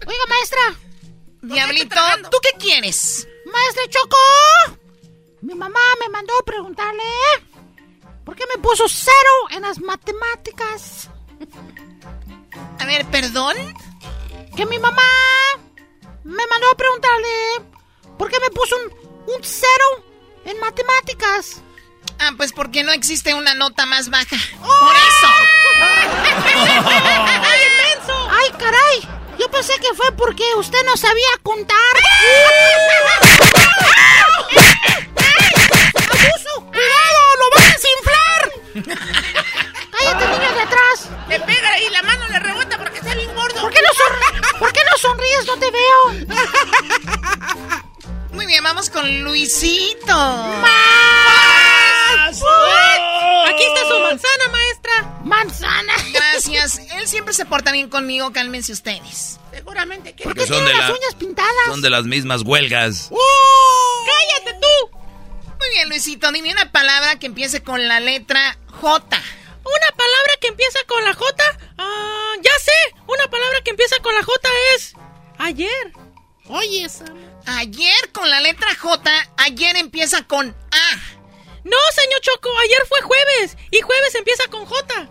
[SPEAKER 36] Oiga, maestra.
[SPEAKER 30] Diablito, ¿tú qué quieres?
[SPEAKER 36] Maestra Choco. Mi mamá me mandó a preguntarle por qué me puso cero en las matemáticas.
[SPEAKER 30] A ver, perdón.
[SPEAKER 36] Que mi mamá me mandó a preguntarle por qué me puso un, un cero en matemáticas.
[SPEAKER 30] Ah, pues porque no existe una nota más baja. Por eso.
[SPEAKER 36] ¡Ay, inmenso! ¡Ay, caray! Yo pensé que fue porque usted no sabía contar. ¡Abuso! ¡Cuidado! ¡Lo vas a desinflar! ¡Cállate, niño de atrás! Le pega y la mano le rebota porque está bien gordo. ¿Por qué no, ¿Por qué no sonríes? No te veo.
[SPEAKER 30] Muy bien, vamos con Luisito.
[SPEAKER 36] ¡Más! Aquí está su manzana, maestra. ¡Manzana!
[SPEAKER 30] Gracias. Él siempre se porta bien conmigo. Cálmense ustedes.
[SPEAKER 36] Seguramente que...
[SPEAKER 4] Porque son de,
[SPEAKER 36] las
[SPEAKER 4] la-
[SPEAKER 36] uñas pintadas?
[SPEAKER 4] son de las mismas huelgas.
[SPEAKER 36] ¡Cállate tú!
[SPEAKER 30] Muy bien, Luisito. Dime una palabra que empiece con la letra J.
[SPEAKER 37] Una palabra que empieza con la J. Ah, ya sé. Una palabra que empieza con la J es ayer.
[SPEAKER 36] Oye, Sam.
[SPEAKER 30] Ayer con la letra J, ayer empieza con A.
[SPEAKER 37] No, señor Choco, ayer fue jueves y jueves empieza con J.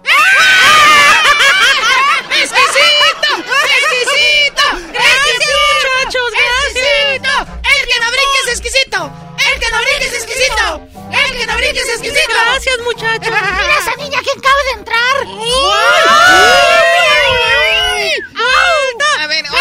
[SPEAKER 36] ¡Exquisito! ¡Exquisito!
[SPEAKER 37] Gracias, muchachos, gracias.
[SPEAKER 36] ¡Exquisito! ¡El que no brinque es exquisito! ¡El que no brinque es exquisito! ¡El que no brinque es exquisito!
[SPEAKER 37] Gracias, muchachos.
[SPEAKER 36] ¡Mira esa niña que acaba de entrar
[SPEAKER 30] ver, hoy,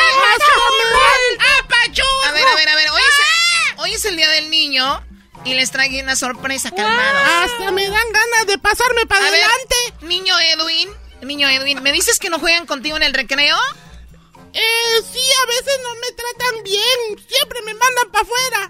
[SPEAKER 36] ¡Apachurra!
[SPEAKER 30] a ver, a ver, a ver. Hoy es, hoy es el día del niño. Y les traigo una sorpresa, calmados.
[SPEAKER 36] Hasta me dan ganas de pasarme para
[SPEAKER 30] A ver,
[SPEAKER 36] adelante.
[SPEAKER 30] niño Edwin, niño Edwin, ¿me dices que no juegan contigo en el recreo?
[SPEAKER 36] Eh, sí, a veces no me tratan bien. Siempre me mandan para afuera.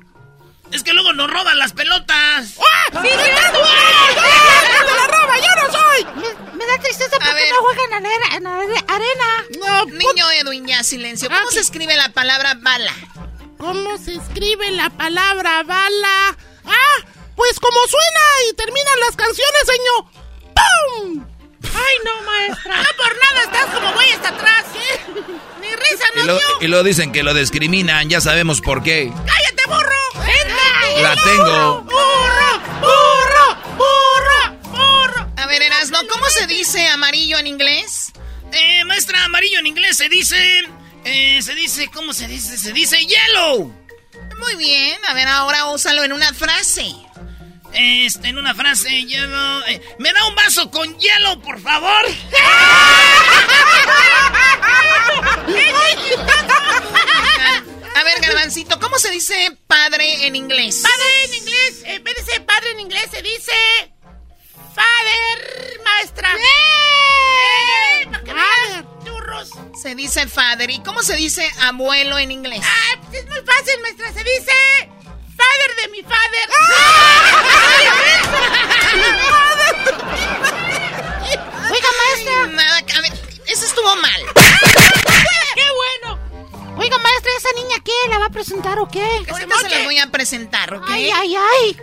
[SPEAKER 2] Es que luego nos roban las pelotas.
[SPEAKER 36] ¡Ah! ¡Sí! ¡Ah! ¡Me la roba! ¡Yo no soy!
[SPEAKER 38] Me, me da tristeza porque no juegan en, arena- en are- arena.
[SPEAKER 36] No,
[SPEAKER 30] Niño Edwin, ya silencio. ¿Cómo se escribe la palabra bala?
[SPEAKER 36] ¿Cómo se escribe la palabra bala? ¡Ah! Pues como suena y terminan las canciones, señor. ¡Pum!
[SPEAKER 37] Ay, no, maestra.
[SPEAKER 36] No por nada estás como güey hasta atrás, ¿eh? Ni risa
[SPEAKER 4] Y
[SPEAKER 36] no
[SPEAKER 4] lo,
[SPEAKER 36] dio.
[SPEAKER 4] y lo dicen que lo discriminan, ya sabemos por qué.
[SPEAKER 36] ¡Cállate, burro! ¡Vente!
[SPEAKER 4] La tengo.
[SPEAKER 36] ¡Burro! ¡Burro! ¡Burro! ¡Burro!
[SPEAKER 30] A ver, Erasno, ¿cómo se dice amarillo en inglés?
[SPEAKER 2] Eh, maestra, amarillo en inglés se dice. Eh, se dice, ¿cómo se dice? Se dice yellow.
[SPEAKER 30] Muy bien, a ver, ahora úsalo en una frase.
[SPEAKER 2] Este, en una frase, yellow. eh, ¿Me da un vaso con hielo, por favor?
[SPEAKER 30] A ver, Garbancito, ¿cómo se dice padre en inglés?
[SPEAKER 36] Padre en inglés, en vez de ser padre en inglés se dice father, maestra. ¡Eh! ¿Para churros?
[SPEAKER 30] Se dice father. ¿Y cómo se dice abuelo en inglés?
[SPEAKER 36] Ah, pues es muy fácil, maestra. Se dice father de mi father.
[SPEAKER 38] Oiga, maestra.
[SPEAKER 30] Nada, a ver, eso estuvo mal.
[SPEAKER 36] ¡Qué bueno!
[SPEAKER 38] Oiga, maestra, ¿esa niña qué? ¿La va a presentar o qué?
[SPEAKER 30] Ahorita se los voy a presentar, ¿ok?
[SPEAKER 38] Ay, ay, ay.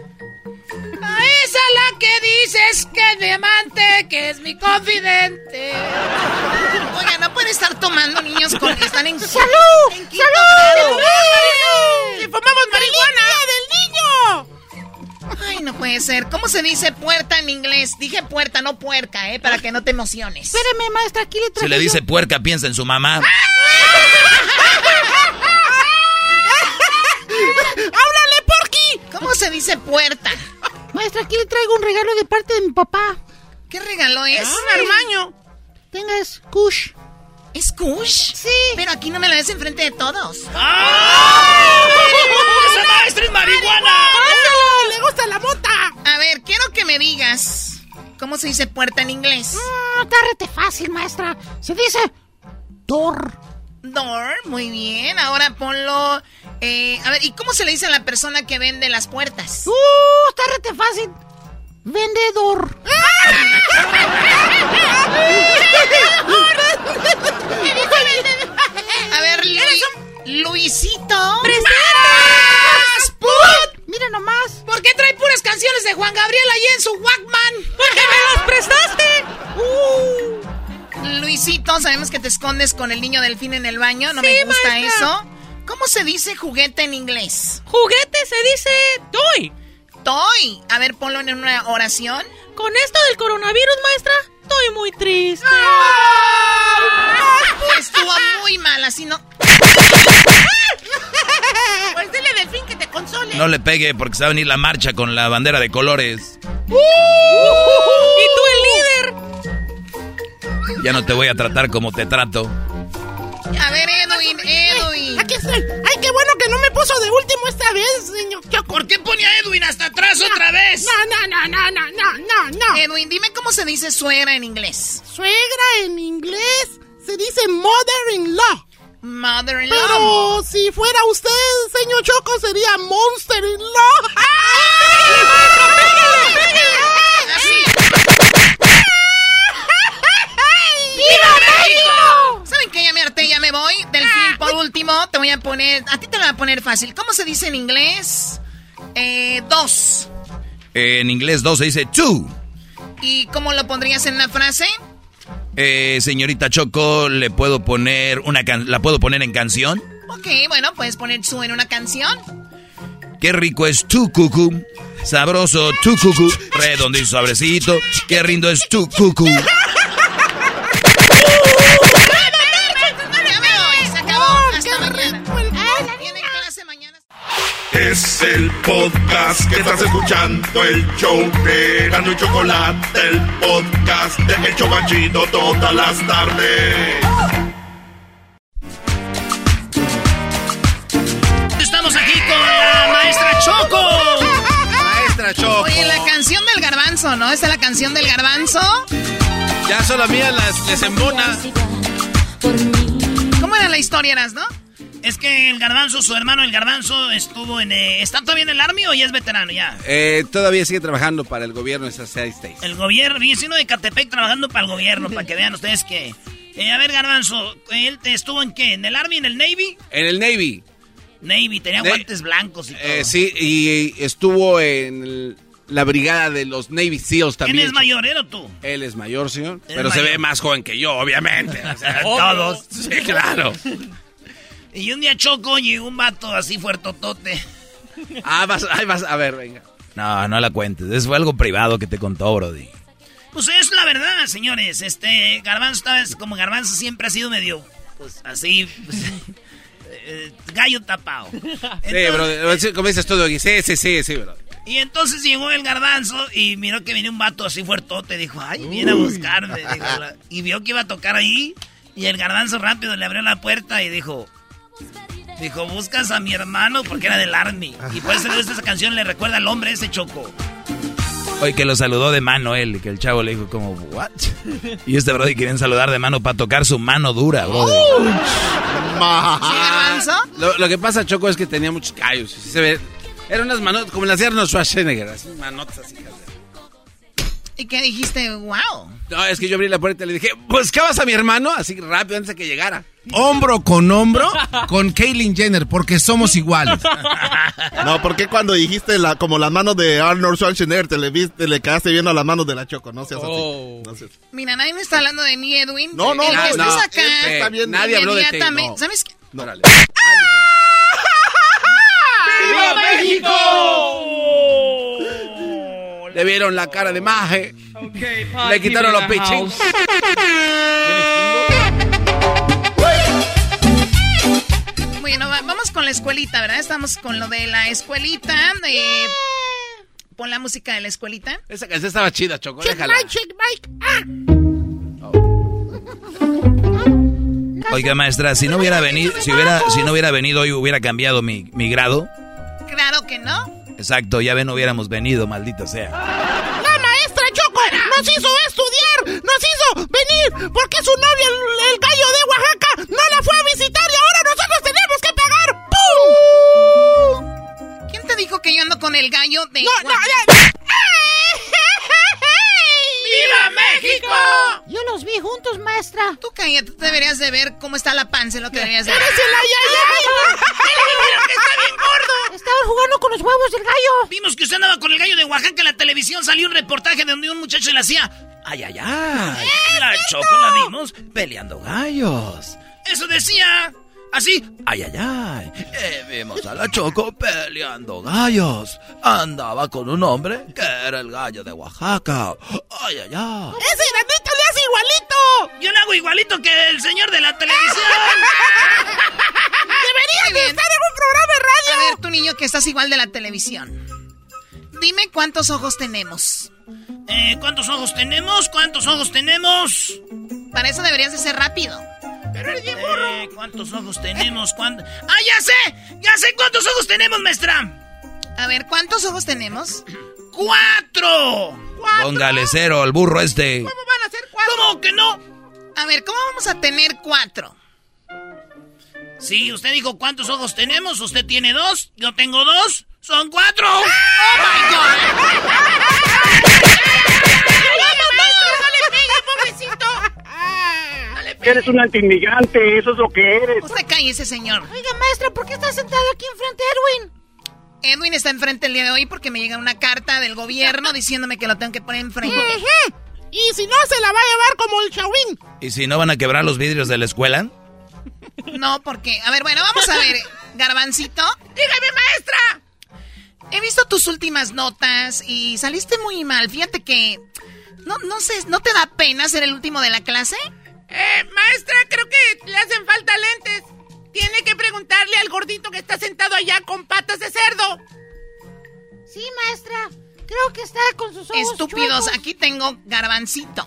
[SPEAKER 36] A esa la que dices que es mi amante, que es mi confidente.
[SPEAKER 30] Oiga, no pueden estar tomando niños con que están en
[SPEAKER 38] ¡Salud!
[SPEAKER 30] en
[SPEAKER 38] ¡Salud!
[SPEAKER 30] grado.
[SPEAKER 36] ¡Si fumamos marihuana! del niño!
[SPEAKER 30] Ay, no puede ser. ¿Cómo se dice puerta en inglés? Dije puerta, no puerca, ¿eh? Para que no te emociones.
[SPEAKER 38] Espéreme, maestra, aquí le
[SPEAKER 4] Si
[SPEAKER 38] traje
[SPEAKER 4] le dice puerca, piensa en su mamá.
[SPEAKER 36] ¡Háblale, Porky!
[SPEAKER 30] ¿Cómo se dice puerta?
[SPEAKER 38] Maestra, aquí le traigo un regalo de parte de mi papá.
[SPEAKER 30] ¿Qué regalo es?
[SPEAKER 36] Un armaño.
[SPEAKER 38] Tenga, es Kush.
[SPEAKER 30] ¿Es Kush?
[SPEAKER 38] Sí.
[SPEAKER 30] Pero aquí no me lo des enfrente de todos.
[SPEAKER 2] ¡Esa maestra es marihuana!
[SPEAKER 36] ¡Ah, ¡Le gusta la mota!
[SPEAKER 30] A ver, quiero que me digas cómo se dice puerta en inglés.
[SPEAKER 38] Ah, está rete fácil, maestra. Se dice door.
[SPEAKER 30] Door, muy bien. Ahora ponlo. eh, a ver, ¿y cómo se le dice a la persona que vende las puertas?
[SPEAKER 38] Uh, está rete fácil. Vendedor.
[SPEAKER 30] A ver, Lu- Luisito.
[SPEAKER 38] Mira
[SPEAKER 30] te escondes con el niño delfín en el baño. No
[SPEAKER 37] Sí,
[SPEAKER 30] me gusta
[SPEAKER 37] maestra.
[SPEAKER 30] eso. ¿Cómo se dice juguete en inglés?
[SPEAKER 37] Juguete se dice toy.
[SPEAKER 30] Toy. A ver, ponlo en una oración.
[SPEAKER 37] Con esto del coronavirus, maestra, estoy muy triste.
[SPEAKER 30] Estuvo muy mal, así no.
[SPEAKER 36] Pues dile delfín que te console.
[SPEAKER 4] No le pegue porque se va a venir la marcha con la bandera de colores.
[SPEAKER 37] ¿Y tú el líder?
[SPEAKER 4] Ya no te voy a tratar como te trato.
[SPEAKER 30] A ver, Edwin, Edwin.
[SPEAKER 36] Aquí estoy. Ay, qué bueno que no me puso de último esta vez, señor Choco.
[SPEAKER 2] ¿Por qué pone a Edwin hasta atrás otra vez?
[SPEAKER 36] No, no, no, no, no, no, no, no.
[SPEAKER 30] Edwin, dime cómo se dice suegra en inglés.
[SPEAKER 36] Suegra en inglés se dice mother-in-law.
[SPEAKER 30] Mother-in-law.
[SPEAKER 36] Pero si fuera usted, señor Choco, sería monster-in-law.
[SPEAKER 30] Voy. Delfín, por último, te voy a poner. A ti te lo voy a poner fácil. ¿Cómo se dice en inglés? Eh, dos.
[SPEAKER 4] En inglés 2 se dice two.
[SPEAKER 30] ¿Y cómo lo pondrías en una frase?
[SPEAKER 4] Eh, señorita Choco, ¿le puedo poner una can- ¿la puedo poner en canción?
[SPEAKER 30] Ok, bueno, puedes poner su en una canción.
[SPEAKER 4] Qué rico es tu cucu. Sabroso tu cucu. Redondito y suavecito. Qué rindo es tu cucu.
[SPEAKER 25] Es el podcast que estás escuchando, el show de Gano y Chocolate, el podcast de El Chocachito todas las tardes.
[SPEAKER 2] Estamos aquí con la maestra Choco.
[SPEAKER 30] garbanzo, ¿no? Esta es la canción del garbanzo.
[SPEAKER 3] Ya solo a mí las, les embona.
[SPEAKER 30] ¿Cómo era la historia, eras, no?
[SPEAKER 2] Es que el garbanzo, su hermano el garbanzo, estuvo en... Eh, ¿Está todavía en el Army o ya es veterano ya?
[SPEAKER 3] Eh, todavía sigue trabajando para el gobierno de esas seis states.
[SPEAKER 2] El gobierno, vecino de Catepec trabajando para el gobierno, para que vean ustedes que... Eh, a ver, garbanzo, ¿él estuvo en qué? ¿En el Army, en el Navy?
[SPEAKER 3] En el Navy.
[SPEAKER 2] Navy, tenía guantes blancos y todo.
[SPEAKER 3] sí, y estuvo en la brigada de los Navy SEALs también.
[SPEAKER 2] ¿Quién es mayor, o tú?
[SPEAKER 3] Él es mayor, señor. Pero se ve más joven que yo, obviamente. O sea, todos. Sí, claro.
[SPEAKER 2] Y un día Choco y un vato así fuertotote.
[SPEAKER 3] Ah, vas, ahí vas, a ver, venga.
[SPEAKER 4] No, no la cuentes. Eso fue algo privado que te contó, Brody.
[SPEAKER 2] Pues es la verdad, señores. Este, Garbanzo, como Garbanzo siempre ha sido medio, pues así, pues, eh, gallo tapado.
[SPEAKER 3] sí, bro, como dices todo, sí, sí, sí, sí, bro.
[SPEAKER 2] Y entonces llegó el garbanzo y miró que venía un vato así fuertote. Dijo, ay, viene a buscarme. y vio que iba a tocar ahí. Y el garbanzo rápido le abrió la puerta y dijo, Dijo, buscas a mi hermano porque era del Army. Y por eso esta canción le recuerda al hombre ese choco.
[SPEAKER 4] Oye, que lo saludó de mano él, que el chavo le dijo como, ¿what? Y este brody quieren saludar de mano para tocar su mano dura, brody.
[SPEAKER 3] lo, lo, que pasa, Choco, es que tenía muchos callos. Se ve, eran unas manotas, como las de Arnold Schwarzenegger, así, manotas así.
[SPEAKER 30] ¿Y qué dijiste? ¡Wow!
[SPEAKER 3] No, es que yo abrí la puerta y le dije, pues, ¿qué vas a mi hermano? Así rápido antes de que llegara.
[SPEAKER 26] Hombro con hombro con Kaylin Jenner, porque somos iguales.
[SPEAKER 39] No, porque cuando dijiste la, como las manos de Arnold Schwarzenegger, te le, viste, le quedaste viendo las manos de la Choco, no seas así. Oh.
[SPEAKER 30] Mira, nadie me está hablando de mí, Edwin.
[SPEAKER 39] No, no,
[SPEAKER 30] El
[SPEAKER 39] no,
[SPEAKER 30] que
[SPEAKER 39] no,
[SPEAKER 30] acá,
[SPEAKER 39] está bien.
[SPEAKER 3] Nadie habló de ti.
[SPEAKER 30] ¿Sabes qué?
[SPEAKER 3] No, dale.
[SPEAKER 25] ¡Viva México!
[SPEAKER 3] Le vieron la cara de maje. Le quitaron los pichins.
[SPEAKER 30] Con la escuelita, ¿verdad? Estamos con lo de la escuelita. eh, pon la música de la escuelita.
[SPEAKER 3] Esa canción estaba chida, Choco.
[SPEAKER 38] Check
[SPEAKER 3] Déjala.
[SPEAKER 38] Mike, check Mike. Ah.
[SPEAKER 4] Oiga, maestra, si no hubiera venido, si hubiera, si no hubiera venido hoy hubiera cambiado mi, mi grado.
[SPEAKER 30] Claro que no.
[SPEAKER 4] Exacto, ya ven, no hubiéramos venido, maldita sea.
[SPEAKER 38] La maestra Choco nos hizo estudiar, nos hizo venir, porque su novio, el, el gallo de Oaxaca, no la fue a visitar y que
[SPEAKER 30] yo ando con el gallo de...
[SPEAKER 38] No, no,
[SPEAKER 30] Oaxaca?
[SPEAKER 38] ¡Viva México! Yo los vi juntos, maestra.
[SPEAKER 30] Tú cállate, tú deberías de ver cómo está la panza, lo que deberías de ver.
[SPEAKER 38] ¡Eres el ayayay! ¡Mira que está bien gordo! Estaban jugando con los huevos del gallo.
[SPEAKER 2] Vimos que usted andaba con el gallo de Oaxaca en la televisión. Salió un reportaje donde un muchacho le hacía. ¡Ay, ay, ay! La Choco la vimos peleando gallos. Eso decía. Así.
[SPEAKER 4] Ay, ay, ay. Eh, vimos a la Choco peleando gallos. Andaba con un hombre que era el gallo de Oaxaca. Ay, ay, ay.
[SPEAKER 38] ¡Ese granito le hace igualito!
[SPEAKER 2] Yo le hago igualito que el señor de la televisión.
[SPEAKER 38] Deberías de estar en un programa de radio.
[SPEAKER 30] A ver, tu niño que estás igual de la televisión. Dime cuántos ojos tenemos.
[SPEAKER 2] Eh, ¿Cuántos ojos tenemos? ¿Cuántos ojos tenemos?
[SPEAKER 30] Para eso deberías de ser rápido.
[SPEAKER 38] Pero burro.
[SPEAKER 2] Eh, ¿Cuántos ojos tenemos? ¿Cuánto? ¡Ah, ya sé! ¡Ya sé cuántos ojos tenemos, maestra!
[SPEAKER 30] A ver, ¿cuántos ojos tenemos?
[SPEAKER 2] ¡Cuatro!
[SPEAKER 4] Póngale cero al burro este.
[SPEAKER 38] ¿Cómo van a ser cuatro?
[SPEAKER 2] ¿Cómo que no?
[SPEAKER 30] A ver, ¿cómo vamos a tener cuatro?
[SPEAKER 2] Sí, usted dijo cuántos ojos tenemos. Usted tiene dos, yo tengo dos. Son cuatro. ¡Oh, my God!
[SPEAKER 31] Eres un antiinmigrante, eso es lo que eres.
[SPEAKER 30] Usted cállese, señor.
[SPEAKER 38] Oiga, maestra, ¿por qué está sentado aquí enfrente de Edwin?
[SPEAKER 30] Edwin está enfrente el día de hoy porque me llega una carta del gobierno diciéndome que lo tengo que poner enfrente.
[SPEAKER 38] Y si no, se la va a llevar como el Chawin.
[SPEAKER 4] ¿Y si no van a quebrar los vidrios de la escuela?
[SPEAKER 30] No, porque... A ver, bueno, vamos a ver. Garbancito.
[SPEAKER 38] Dígame, maestra.
[SPEAKER 30] He visto tus últimas notas y saliste muy mal. Fíjate que... No, no sé, ¿no te da pena ser el último de la clase?
[SPEAKER 38] Eh, maestra, creo que le hacen falta lentes. Tiene que preguntarle al gordito que está sentado allá con patas de cerdo. Sí, maestra. Creo que está con sus ojos
[SPEAKER 30] Estúpidos,
[SPEAKER 38] chuecos.
[SPEAKER 30] aquí tengo garbancito.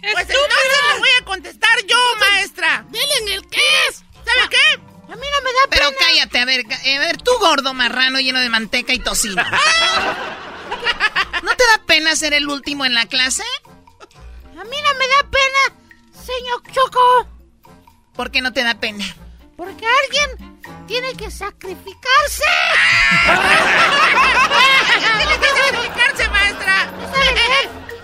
[SPEAKER 38] Pues entonces le voy a contestar yo, maestra. Dile en el qué es. ¿Sabe qué? A mí no me da
[SPEAKER 30] Pero
[SPEAKER 38] pena.
[SPEAKER 30] cállate, a ver, a ver, tú gordo marrano lleno de manteca y tocino. ¿No te da pena ser el último en la clase?
[SPEAKER 38] A mí no me da pena, señor Choco.
[SPEAKER 30] ¿Por qué no te da pena?
[SPEAKER 38] Porque alguien tiene que sacrificarse.
[SPEAKER 36] tiene que sacrificarse, maestra.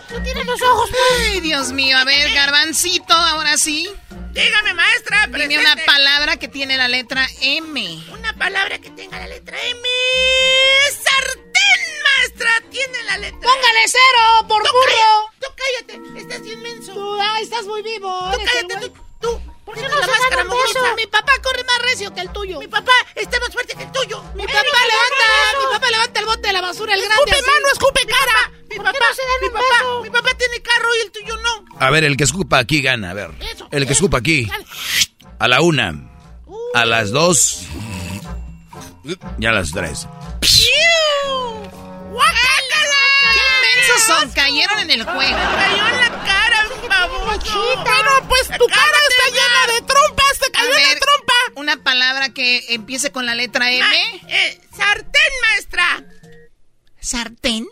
[SPEAKER 38] Tú tienes los ojos.
[SPEAKER 30] Ay, Dios mío. A ver, garbancito, ahora sí.
[SPEAKER 36] Dígame, maestra.
[SPEAKER 30] Dime una palabra que tiene la letra M.
[SPEAKER 36] Una palabra que tenga la letra M. Sartén, maestra. Tiene la letra
[SPEAKER 38] Póngale cero, por burro.
[SPEAKER 36] Tú cállate. Estás inmenso.
[SPEAKER 38] Tú, ay, estás muy vivo.
[SPEAKER 36] Tú cállate, tú. tú.
[SPEAKER 38] ¿Por qué no la máscara eso? Mi papá corre más recio que el tuyo.
[SPEAKER 36] Mi papá está más fuerte que el tuyo.
[SPEAKER 38] Mi papá levanta, mi papá levanta el bote de la basura, el grande.
[SPEAKER 36] Escupe mano, escupe cara. Mi
[SPEAKER 38] ¿Por
[SPEAKER 36] papá, mi
[SPEAKER 38] un
[SPEAKER 36] papá,
[SPEAKER 38] beso?
[SPEAKER 36] mi papá tiene carro y el tuyo no.
[SPEAKER 4] A ver, el que escupa aquí gana, a ver. El que escupa aquí. A la una. A las dos. Y a las tres.
[SPEAKER 36] ¡Guácala!
[SPEAKER 30] ¡Qué mensos son! Cayeron en el juego.
[SPEAKER 36] Cayó en la cara, baboso.
[SPEAKER 38] Bueno,
[SPEAKER 36] pues tu cara está llena de trompas. Te cayó
[SPEAKER 30] ver,
[SPEAKER 36] una trompa.
[SPEAKER 30] una palabra que empiece con la letra M.
[SPEAKER 36] Eh, sartén, maestra.
[SPEAKER 30] ¿Sartén?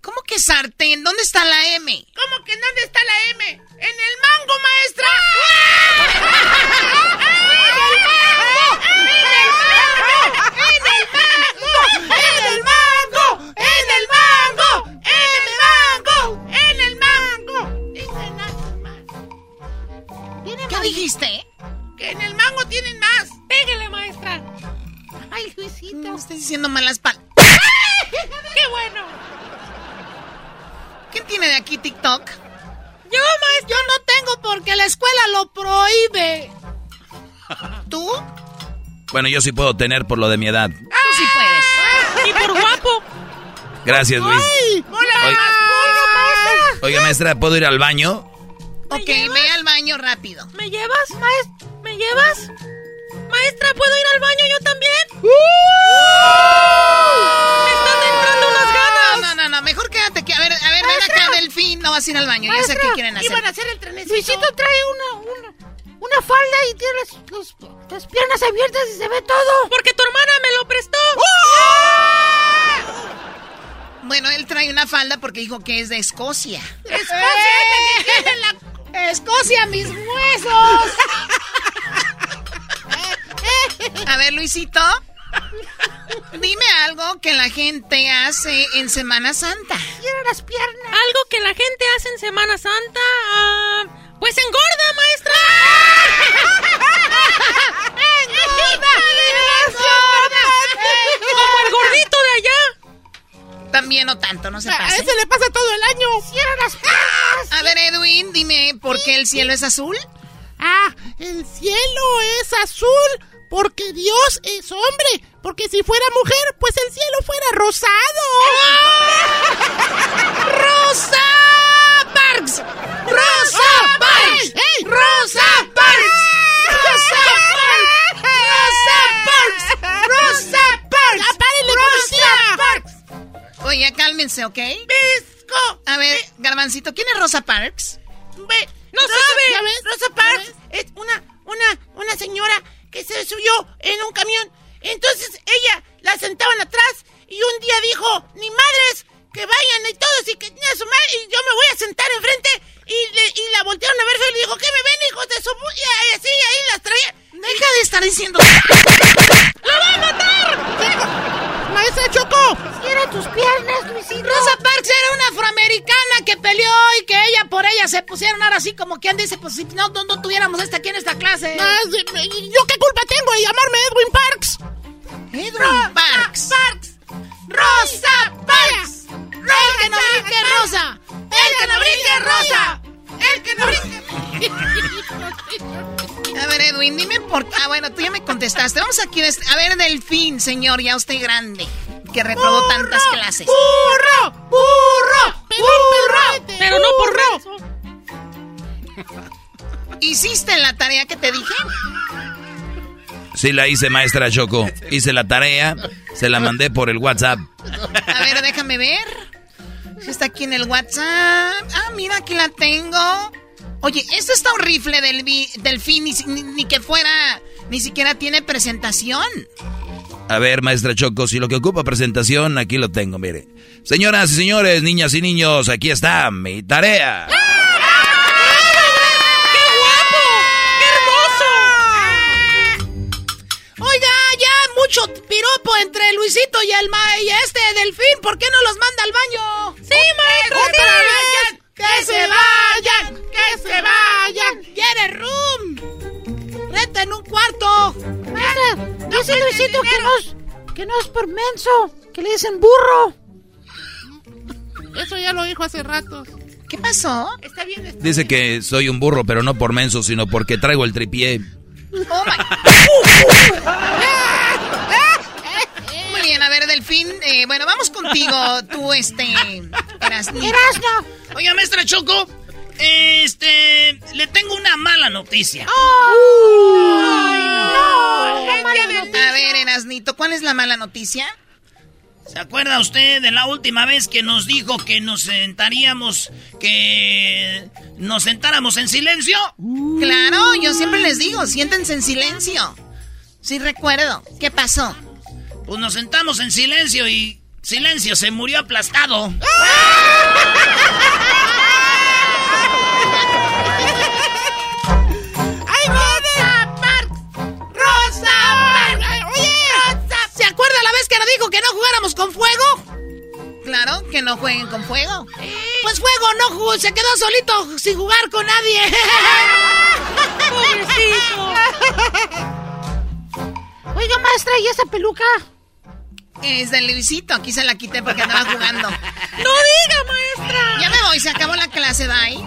[SPEAKER 30] ¿Cómo que sartén? ¿Dónde está la M?
[SPEAKER 36] ¿Cómo que dónde está la M? ¡En el mango, maestra! ¡En
[SPEAKER 30] ¿Qué dijiste?
[SPEAKER 36] ¡Que en el mango tienen más!
[SPEAKER 37] Pégale, maestra.
[SPEAKER 38] Ay, Luisito.
[SPEAKER 30] Estás diciendo malas palabras.
[SPEAKER 37] ¡Qué bueno!
[SPEAKER 30] ¿Quién tiene de aquí TikTok?
[SPEAKER 38] Yo, maestro. Yo no tengo porque la escuela lo prohíbe.
[SPEAKER 30] ¿Tú?
[SPEAKER 4] Bueno, yo sí puedo tener por lo de mi edad.
[SPEAKER 30] Tú sí puedes.
[SPEAKER 37] Y por guapo.
[SPEAKER 4] Gracias, Luis.
[SPEAKER 36] ¡Ay! ¡Hola, maestra!
[SPEAKER 4] Oiga, maestra, ¿puedo ir al baño?
[SPEAKER 30] Ok, ve al baño rápido.
[SPEAKER 37] ¿Me llevas, maestra? ¿Me llevas? Maestra, ¿puedo ir al baño yo también? ¡Me están entrando unas
[SPEAKER 30] No,
[SPEAKER 37] ganas!
[SPEAKER 30] no, no, no, mejor quédate aquí. A ver, a ver, ven acá, Delfín. No vas a ir al baño. Yo sé qué quieren hacer.
[SPEAKER 36] Iban a hacer el trenecito.
[SPEAKER 38] Luisito trae una, una, una falda y tiene las, los- las piernas abiertas y se ve todo.
[SPEAKER 37] Porque tu hermana me lo prestó.
[SPEAKER 30] Bueno, él trae una falda porque dijo que es de Escocia.
[SPEAKER 38] Escocia, que la... Escocia, mis huesos.
[SPEAKER 30] A ver, Luisito. Dime algo que la gente hace en Semana Santa.
[SPEAKER 38] Tiene las piernas.
[SPEAKER 37] Algo que la gente hace en Semana Santa. ah, pues engorda, maestra. Como el gordito de allá.
[SPEAKER 30] También no tanto, no se
[SPEAKER 38] A
[SPEAKER 30] pase.
[SPEAKER 38] ese le pasa todo el año. Cierra las piernas.
[SPEAKER 30] A ver, Edwin, dime, ¿por qué el cielo es azul?
[SPEAKER 38] Ah, el cielo es azul porque Dios es hombre. Porque si fuera mujer, pues el cielo fuera rosado. ¡Rosa Parks! ¡Rosa Parks! ¡Rosa
[SPEAKER 30] Oye, cálmense, ¿ok?
[SPEAKER 36] ¡Pisco!
[SPEAKER 30] A ver, Garbancito, ¿quién es Rosa Parks?
[SPEAKER 36] Ve,
[SPEAKER 37] ¡No
[SPEAKER 36] Rosa,
[SPEAKER 37] sabe!
[SPEAKER 36] Rosa Parks es una, una, una señora que se subió en un camión. Entonces ella la sentaban atrás y un día dijo, ni madres, que vayan y todos y que a su madre, y yo me voy a sentar enfrente y, le- y la voltearon a ver y le dijo, ¿qué me ven, hijos de su... pu-?" Y así, ahí las traía.
[SPEAKER 30] Deja de estar diciendo...
[SPEAKER 36] ¡La voy a matar!
[SPEAKER 38] ¡Maestra Choco! ¡Cierra tus piernas, Luisito!
[SPEAKER 30] Rosa Parks era una afroamericana que peleó y que ella por ella se pusieron ahora así como quien dice, pues si no, no, no tuviéramos esta aquí en esta clase.
[SPEAKER 38] Ah, ¿Yo qué culpa tengo de llamarme Edwin Parks?
[SPEAKER 30] Edwin Parks.
[SPEAKER 36] Parks.
[SPEAKER 30] Rosa Parks. El que no brinque rosa. El que no brinque rosa.
[SPEAKER 36] El que no brinque...
[SPEAKER 30] A ver, Edwin, dime por qué. Ah, bueno, tú ya me contestaste. Vamos aquí. A ver, Delfín, señor, ya usted grande. Que reprobó tantas clases.
[SPEAKER 38] ¡Burro! ¡Burro! ¡Burro!
[SPEAKER 37] Pero no por
[SPEAKER 38] ¡Burro!
[SPEAKER 30] ¿Hiciste la tarea que te dije?
[SPEAKER 4] Sí, la hice, maestra Choco. Hice la tarea, se la mandé por el WhatsApp.
[SPEAKER 30] A ver, déjame ver. Si está aquí en el WhatsApp. Ah, mira, aquí la tengo. Oye, esto está un rifle del delfín, ni, ni- ni que fuera, ni siquiera tiene presentación.
[SPEAKER 4] A ver, maestra Choco, si lo que ocupa presentación, aquí lo tengo, mire. Señoras y señores, niñas y niños, aquí está mi tarea.
[SPEAKER 37] ¡Qué guapo! ¡Qué hermoso!
[SPEAKER 36] Oiga, ya mucho piropo entre Luisito y el ma y este delfín. ¿Por qué no los manda al baño?
[SPEAKER 37] ¡Sí, maestro!
[SPEAKER 36] ¡Que se vayan! ¡Que se vayan! ¡Quiere room! ¡Renta en un cuarto!
[SPEAKER 38] Maestra, dice Luisito que no, es, que no es por menso, que le dicen burro.
[SPEAKER 36] Eso ya lo dijo hace rato.
[SPEAKER 30] ¿Qué pasó?
[SPEAKER 36] Está bien, está
[SPEAKER 4] Dice que soy un burro, pero no por menso, sino porque traigo el tripié.
[SPEAKER 30] Oh my. Muy bien, a ver, Delfín. eh, bueno, vamos contigo, tú, este. Erasnito.
[SPEAKER 38] Erasno.
[SPEAKER 2] Oiga, maestra Choco, este, le tengo una mala noticia.
[SPEAKER 30] A ver, Erasnito, ¿cuál es la mala noticia?
[SPEAKER 2] ¿Se acuerda usted de la última vez que nos dijo que nos sentaríamos, que nos sentáramos en silencio?
[SPEAKER 30] Claro, yo siempre les digo, siéntense en silencio. Sí recuerdo. ¿Qué pasó?
[SPEAKER 2] Pues nos sentamos en silencio y silencio se murió aplastado.
[SPEAKER 36] ¡Ay, Rosa Parks! ¡Rosa Parks! Oye, ¿se acuerda la vez que nos dijo que no jugáramos con fuego?
[SPEAKER 30] Claro, que no jueguen con fuego.
[SPEAKER 36] Pues fuego no jugó, se quedó solito sin jugar con nadie.
[SPEAKER 38] Oiga, maestra, ¿y esa peluca?
[SPEAKER 30] Es de Luisito, aquí se la quité porque andaba jugando.
[SPEAKER 38] ¡No diga, maestra!
[SPEAKER 30] Ya me voy, se acabó la clase, bye.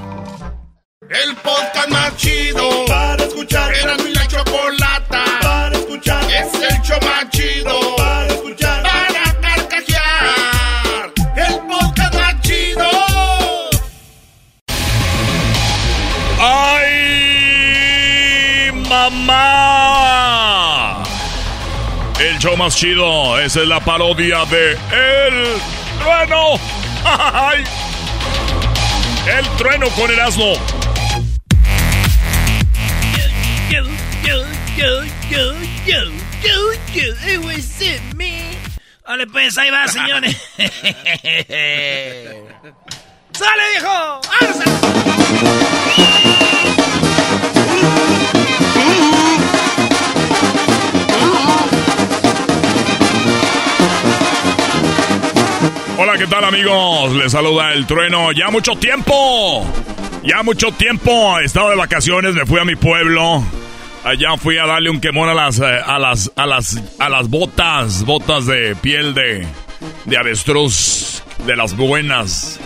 [SPEAKER 25] El podcast más chido para escuchar. Era mi la chocolata para escuchar. Es el show más chido para escuchar. Para carcajear. El podcast más chido.
[SPEAKER 34] ¡Ay, mamá! Show más chido, esa es la parodia de El Trueno. ¡Ay! El Trueno con el asno.
[SPEAKER 2] Yo, yo, yo, yo, yo, yo, yo, it was it, me. Vale, pues ahí va, señores. ¡Sale, viejo! ¡Vámonos!
[SPEAKER 34] Hola, ¿qué tal amigos? Les saluda el trueno. Ya mucho tiempo. Ya mucho tiempo. He estado de vacaciones, me fui a mi pueblo. Allá fui a darle un quemón a las, eh, a las, a las, a las botas, botas de piel de, de avestruz, de las buenas,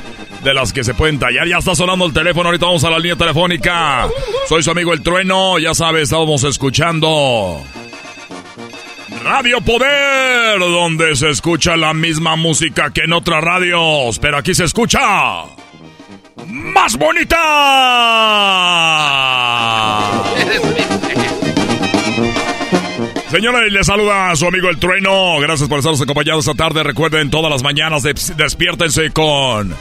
[SPEAKER 34] de las que se pueden tallar. Ya está sonando el teléfono, ahorita vamos a la línea telefónica. Soy su amigo el trueno, ya sabes, estábamos escuchando. Radio Poder, donde se escucha la misma música que en otras radios, pero aquí se escucha más bonita. Señores, les saluda a su amigo El Trueno. Gracias por estarnos acompañando esta tarde. Recuerden, todas las mañanas des- despiértense con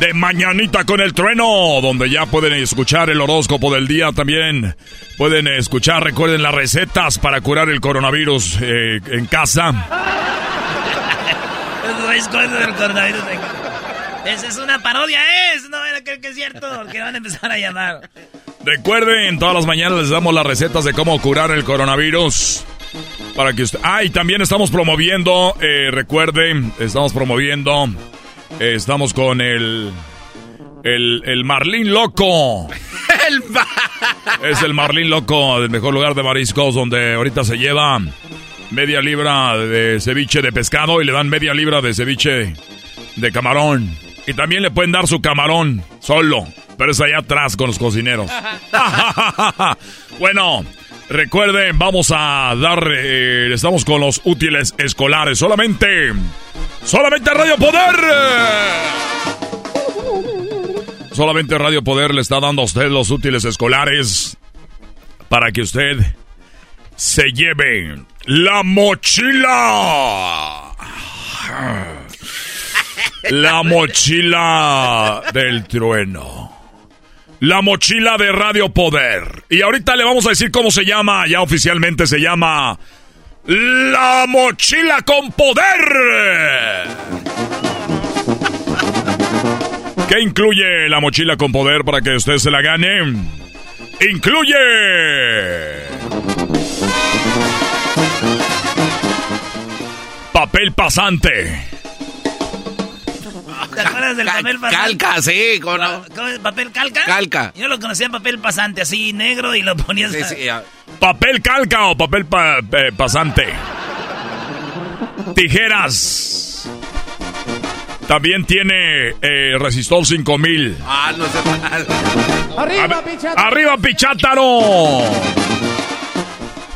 [SPEAKER 34] De Mañanita con El Trueno, donde ya pueden escuchar el horóscopo del día. También pueden escuchar, recuerden, las recetas para curar el coronavirus eh, en casa.
[SPEAKER 2] Del coronavirus. Esa es una parodia, es. No era creo que es cierto, porque van a empezar a llamar.
[SPEAKER 34] Recuerden, todas las mañanas les damos las recetas de cómo curar el coronavirus. Para que usted... Ah, y también estamos promoviendo, eh, recuerden, estamos promoviendo, eh, estamos con el... El, el Marlín Loco. Es el Marlín Loco, el mejor lugar de mariscos, donde ahorita se lleva media libra de ceviche de pescado y le dan media libra de ceviche de camarón. Y también le pueden dar su camarón solo, pero es allá atrás con los cocineros. bueno, recuerden, vamos a dar, eh, estamos con los útiles escolares. Solamente, solamente Radio Poder. Solamente Radio Poder le está dando a usted los útiles escolares para que usted se lleve la mochila. La mochila del trueno. La mochila de Radio Poder. Y ahorita le vamos a decir cómo se llama. Ya oficialmente se llama La mochila con poder. ¿Qué incluye la mochila con poder para que usted se la gane? Incluye papel pasante.
[SPEAKER 2] ¿Te acuerdas del papel pasante?
[SPEAKER 3] Calca, sí, ¿cómo no?
[SPEAKER 2] ¿Cómo es? ¿Papel calca?
[SPEAKER 3] Calca.
[SPEAKER 2] Yo lo conocía en papel pasante, así negro, y lo ponías...
[SPEAKER 3] Sí, sí, ya.
[SPEAKER 34] Papel calca o papel pa- eh, pasante. Tijeras. También tiene eh, resistor 5000.
[SPEAKER 3] Ah, no sé.
[SPEAKER 34] Arriba, Arriba, Pichátaro.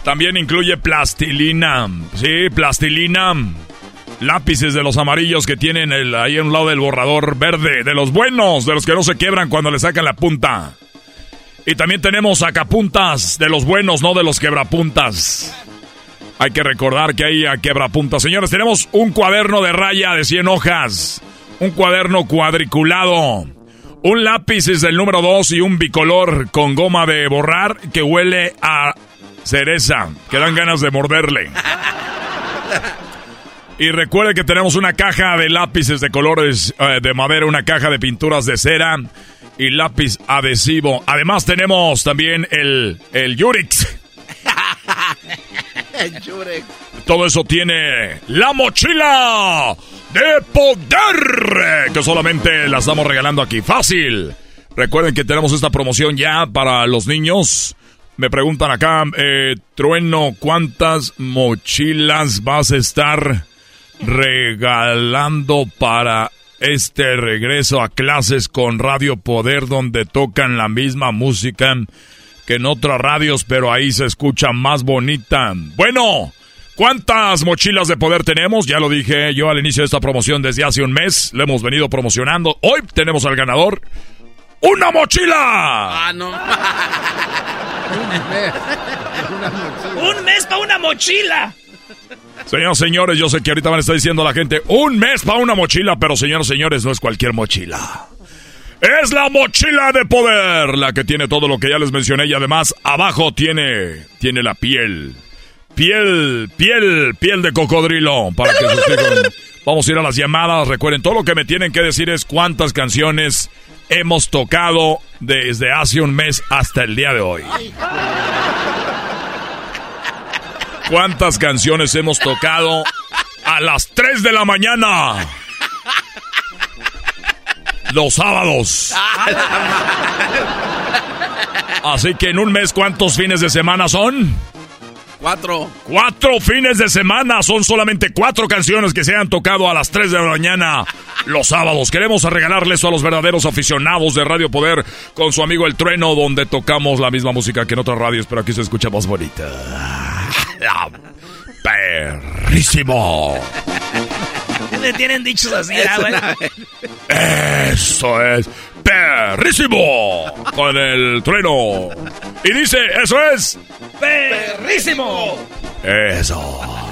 [SPEAKER 34] También incluye plastilina. Sí, plastilina. Lápices de los amarillos que tienen el- ahí a un lado del borrador verde. De los buenos, de los que no se quiebran cuando le sacan la punta. Y también tenemos sacapuntas de los buenos, no de los quebrapuntas. Hay que recordar que hay a quebrapuntas. Señores, tenemos un cuaderno de raya de 100 hojas. Un cuaderno cuadriculado. Un lápiz es del número 2 y un bicolor con goma de borrar que huele a cereza. Que dan ganas de morderle. Y recuerde que tenemos una caja de lápices de colores eh, de madera, una caja de pinturas de cera y lápiz adhesivo. Además tenemos también el, el Yurix. Todo eso tiene la mochila de poder que solamente la estamos regalando aquí. Fácil. Recuerden que tenemos esta promoción ya para los niños. Me preguntan acá, eh, Trueno, ¿cuántas mochilas vas a estar regalando para este regreso a clases con Radio Poder donde tocan la misma música que en otras radios, pero ahí se escucha más bonita? Bueno, ¿cuántas mochilas de poder tenemos? Ya lo dije yo al inicio de esta promoción desde hace un mes, lo hemos venido promocionando. Hoy tenemos al ganador. ¡Una mochila!
[SPEAKER 3] Ah, no.
[SPEAKER 2] ¡Un mes para una mochila!
[SPEAKER 34] Señoras señores, yo sé que ahorita van a estar diciendo a la gente un mes para una mochila, pero señoras señores, no es cualquier mochila. Es la mochila de poder, la que tiene todo lo que ya les mencioné y además abajo tiene tiene la piel. Piel, piel, piel de cocodrilo para que sus hijos- Vamos a ir a las llamadas. Recuerden, todo lo que me tienen que decir es cuántas canciones hemos tocado desde hace un mes hasta el día de hoy. ¿Cuántas canciones hemos tocado a las 3 de la mañana? Los sábados. Así que en un mes, ¿cuántos fines de semana son?
[SPEAKER 3] Cuatro.
[SPEAKER 34] Cuatro fines de semana. Son solamente cuatro canciones que se han tocado a las 3 de la mañana los sábados. Queremos regalarle eso a los verdaderos aficionados de Radio Poder con su amigo El Trueno, donde tocamos la misma música que en otras radios, pero aquí se escucha más bonita. Perrísimo.
[SPEAKER 2] Me tienen dichos así, ¿ah, güey?
[SPEAKER 34] Eso es perrísimo con el trueno. Y dice, eso es
[SPEAKER 2] ¡Perrísimo!
[SPEAKER 34] eso.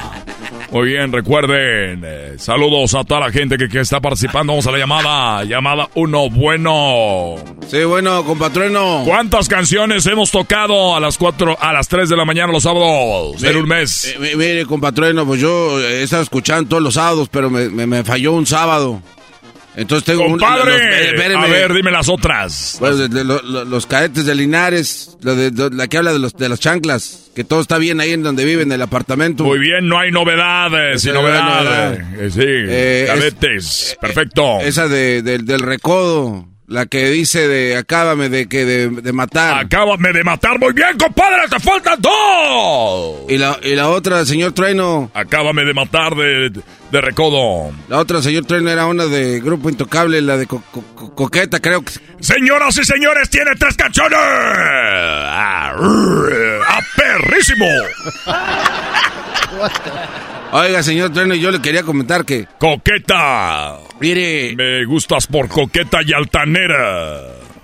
[SPEAKER 34] Muy bien, recuerden, eh, saludos a toda la gente que, que está participando. Vamos a la llamada, llamada uno bueno.
[SPEAKER 3] Sí, bueno, compatrueno.
[SPEAKER 34] ¿Cuántas canciones hemos tocado a las 4, a las 3 de la mañana los sábados en un mes?
[SPEAKER 3] Eh, mi- mire, compatrueno, pues yo he estado escuchando todos los sábados, pero me, me- me falló un sábado. Entonces tengo un-
[SPEAKER 34] Compadre,
[SPEAKER 3] los- eh,
[SPEAKER 34] a ver, dime las otras.
[SPEAKER 3] Bueno, de- de lo- lo- los cadetes de Linares, lo de- la que habla de, los, de las chanclas, que todo está bien ahí en donde vive, en el apartamento.
[SPEAKER 34] Muy bien, no hay novedades, sin
[SPEAKER 3] Sí, no hay
[SPEAKER 34] novedad. Eh, sí,
[SPEAKER 3] Eh, es-
[SPEAKER 34] cadetes, perfecto.
[SPEAKER 3] Esa de, del- del recodo, la que dice de acábame de que de, de matar.
[SPEAKER 34] Acábame de matar, muy bien, compadre, te faltan dos.
[SPEAKER 3] Y la, y la otra, señor Trueno.
[SPEAKER 34] Acábame de matar de, de recodo.
[SPEAKER 3] La otra, señor Trueno, era una de Grupo Intocable, la de co- co- co- Coqueta, creo que...
[SPEAKER 34] Señoras y señores, tiene tres canciones. ¡Ah, perrísimo!
[SPEAKER 3] Oiga, señor Trueno, yo le quería comentar que...
[SPEAKER 34] Coqueta.
[SPEAKER 3] Mire...
[SPEAKER 34] Me gustas por coqueta y altanera.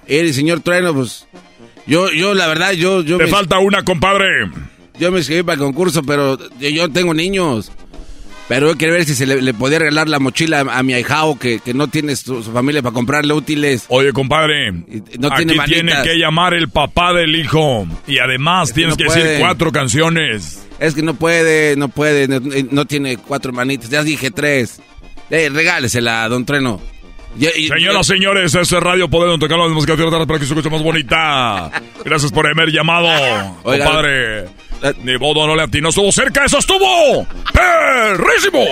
[SPEAKER 3] Mire, señor Trueno, pues... Yo, yo, la verdad, yo... yo
[SPEAKER 34] Te
[SPEAKER 3] me-
[SPEAKER 34] falta una, compadre.
[SPEAKER 3] Yo me inscribí para el concurso, pero yo- yo tengo niños. Pero yo quería ver si se le, podía regalar la mochila a, mi ahijao que, que no tiene su, familia para comprarle útiles.
[SPEAKER 34] Oye, compadre, no aquí tiene, que llamar el papá del hijo. Y además tienes que, decir cuatro canciones.
[SPEAKER 3] Es que no puede, no puede, no, tiene cuatro manitas. Ya dije tres. Eh, regálesela, don Treno.
[SPEAKER 34] Señoras, señores, este es Radio Poder donde tocamos de música para que se escuche más bonita. Gracias por haber llamado, compadre. Ni bodo no le atinó, estuvo cerca, eso estuvo. ¡Perrísimo!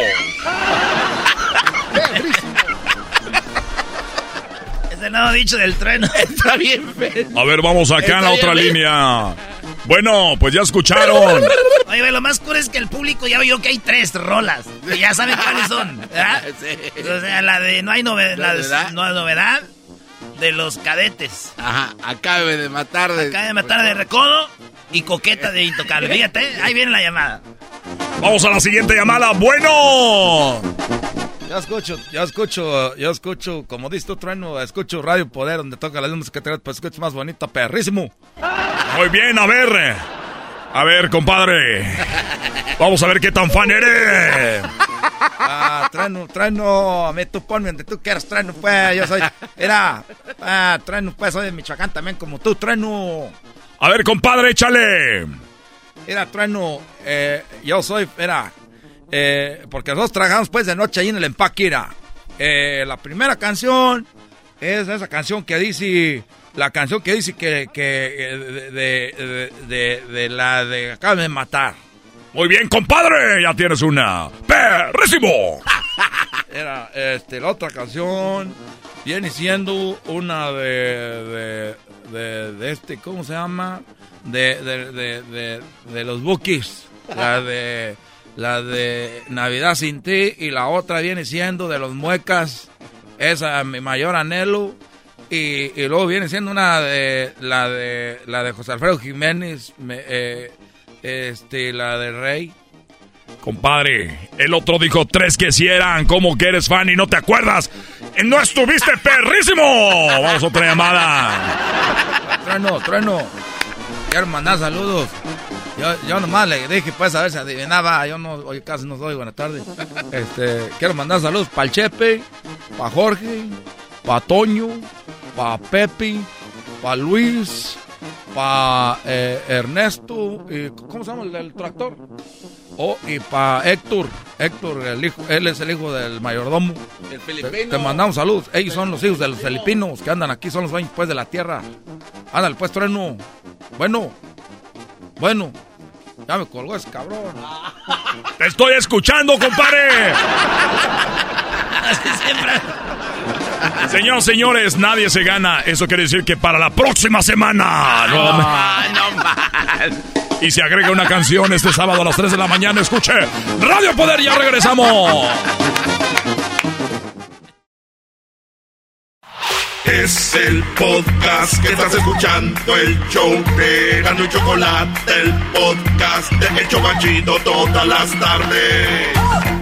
[SPEAKER 2] ¡Perrísimo! Ese nuevo dicho del tren
[SPEAKER 3] está bien
[SPEAKER 34] A ver, vamos acá en la otra línea. Bueno, pues ya escucharon.
[SPEAKER 2] Oye, lo más cool es que el público ya vio que hay tres rolas. Y ya saben cuáles son. ¿verdad? O sea, la de No hay novedad. no hay novedad. De los cadetes.
[SPEAKER 3] Ajá, acabe de matar
[SPEAKER 2] de. Acabe de matar de recodo y coqueta de intocable. Fíjate, ahí viene la llamada.
[SPEAKER 34] Vamos a la siguiente llamada. Bueno.
[SPEAKER 4] Yo escucho, yo escucho, yo escucho, como dices tú, trueno, escucho Radio Poder, donde toca las música que te pues escucho más bonito, perrísimo.
[SPEAKER 34] Muy bien, a ver. A ver, compadre. Vamos a ver qué tan fan eres.
[SPEAKER 4] Ah, trueno, trueno, mí tú ponme donde tú quieras, trueno, pues, yo soy, era, ah, trueno, pues, soy de Michoacán también como tú, trueno.
[SPEAKER 34] A ver, compadre, échale.
[SPEAKER 4] Era, trueno, eh, yo soy, era, eh, porque nosotros trabajamos pues de noche ahí en el empaque, eh, la primera canción es esa canción que dice, la canción que dice que, que de, de, de, la de acá de matar.
[SPEAKER 34] Muy bien, compadre, ya tienes una. ¡Perrísimo!
[SPEAKER 4] Era, este, la otra canción viene siendo una de, de, de, este, ¿cómo se llama? De, de, los Bookies. La de la de Navidad sin ti y la otra viene siendo de los muecas, esa es mi mayor anhelo. Y, y, luego viene siendo una de la de la de José Alfredo Jiménez, eh, este, la de Rey.
[SPEAKER 34] Compadre, el otro dijo tres que si eran, como que eres fan y no te acuerdas. No estuviste perrísimo. Vamos a otra llamada.
[SPEAKER 4] Trueno, trueno. Quiero mandar saludos yo, yo nomás le dije, pues, a ver si adivinaba. Yo no, hoy casi no soy, buenas tardes. Este, quiero mandar saludos para el Chepe, para Jorge, para Toño, para Pepe, para Luis, para eh, Ernesto, ¿cómo se llama el tractor? Oh, y para Héctor, Héctor, el hijo, él es el hijo del mayordomo.
[SPEAKER 3] El filipino.
[SPEAKER 4] Te, mandamos saludos. Ellos son los hijos de los filipinos que andan aquí, son los dueños pues de la tierra. Ándale, pues, trueno. Bueno, bueno, ya me colgó ese cabrón.
[SPEAKER 34] ¡Te estoy escuchando, compadre! Señoras, señores, nadie se gana. Eso quiere decir que para la próxima semana. No, no Y se agrega una canción este sábado a las 3 de la mañana. Escuche Radio Poder, ya regresamos.
[SPEAKER 25] Es el podcast que estás escuchando, el show de Gano y Chocolate, el podcast de El Chocachito todas las tardes.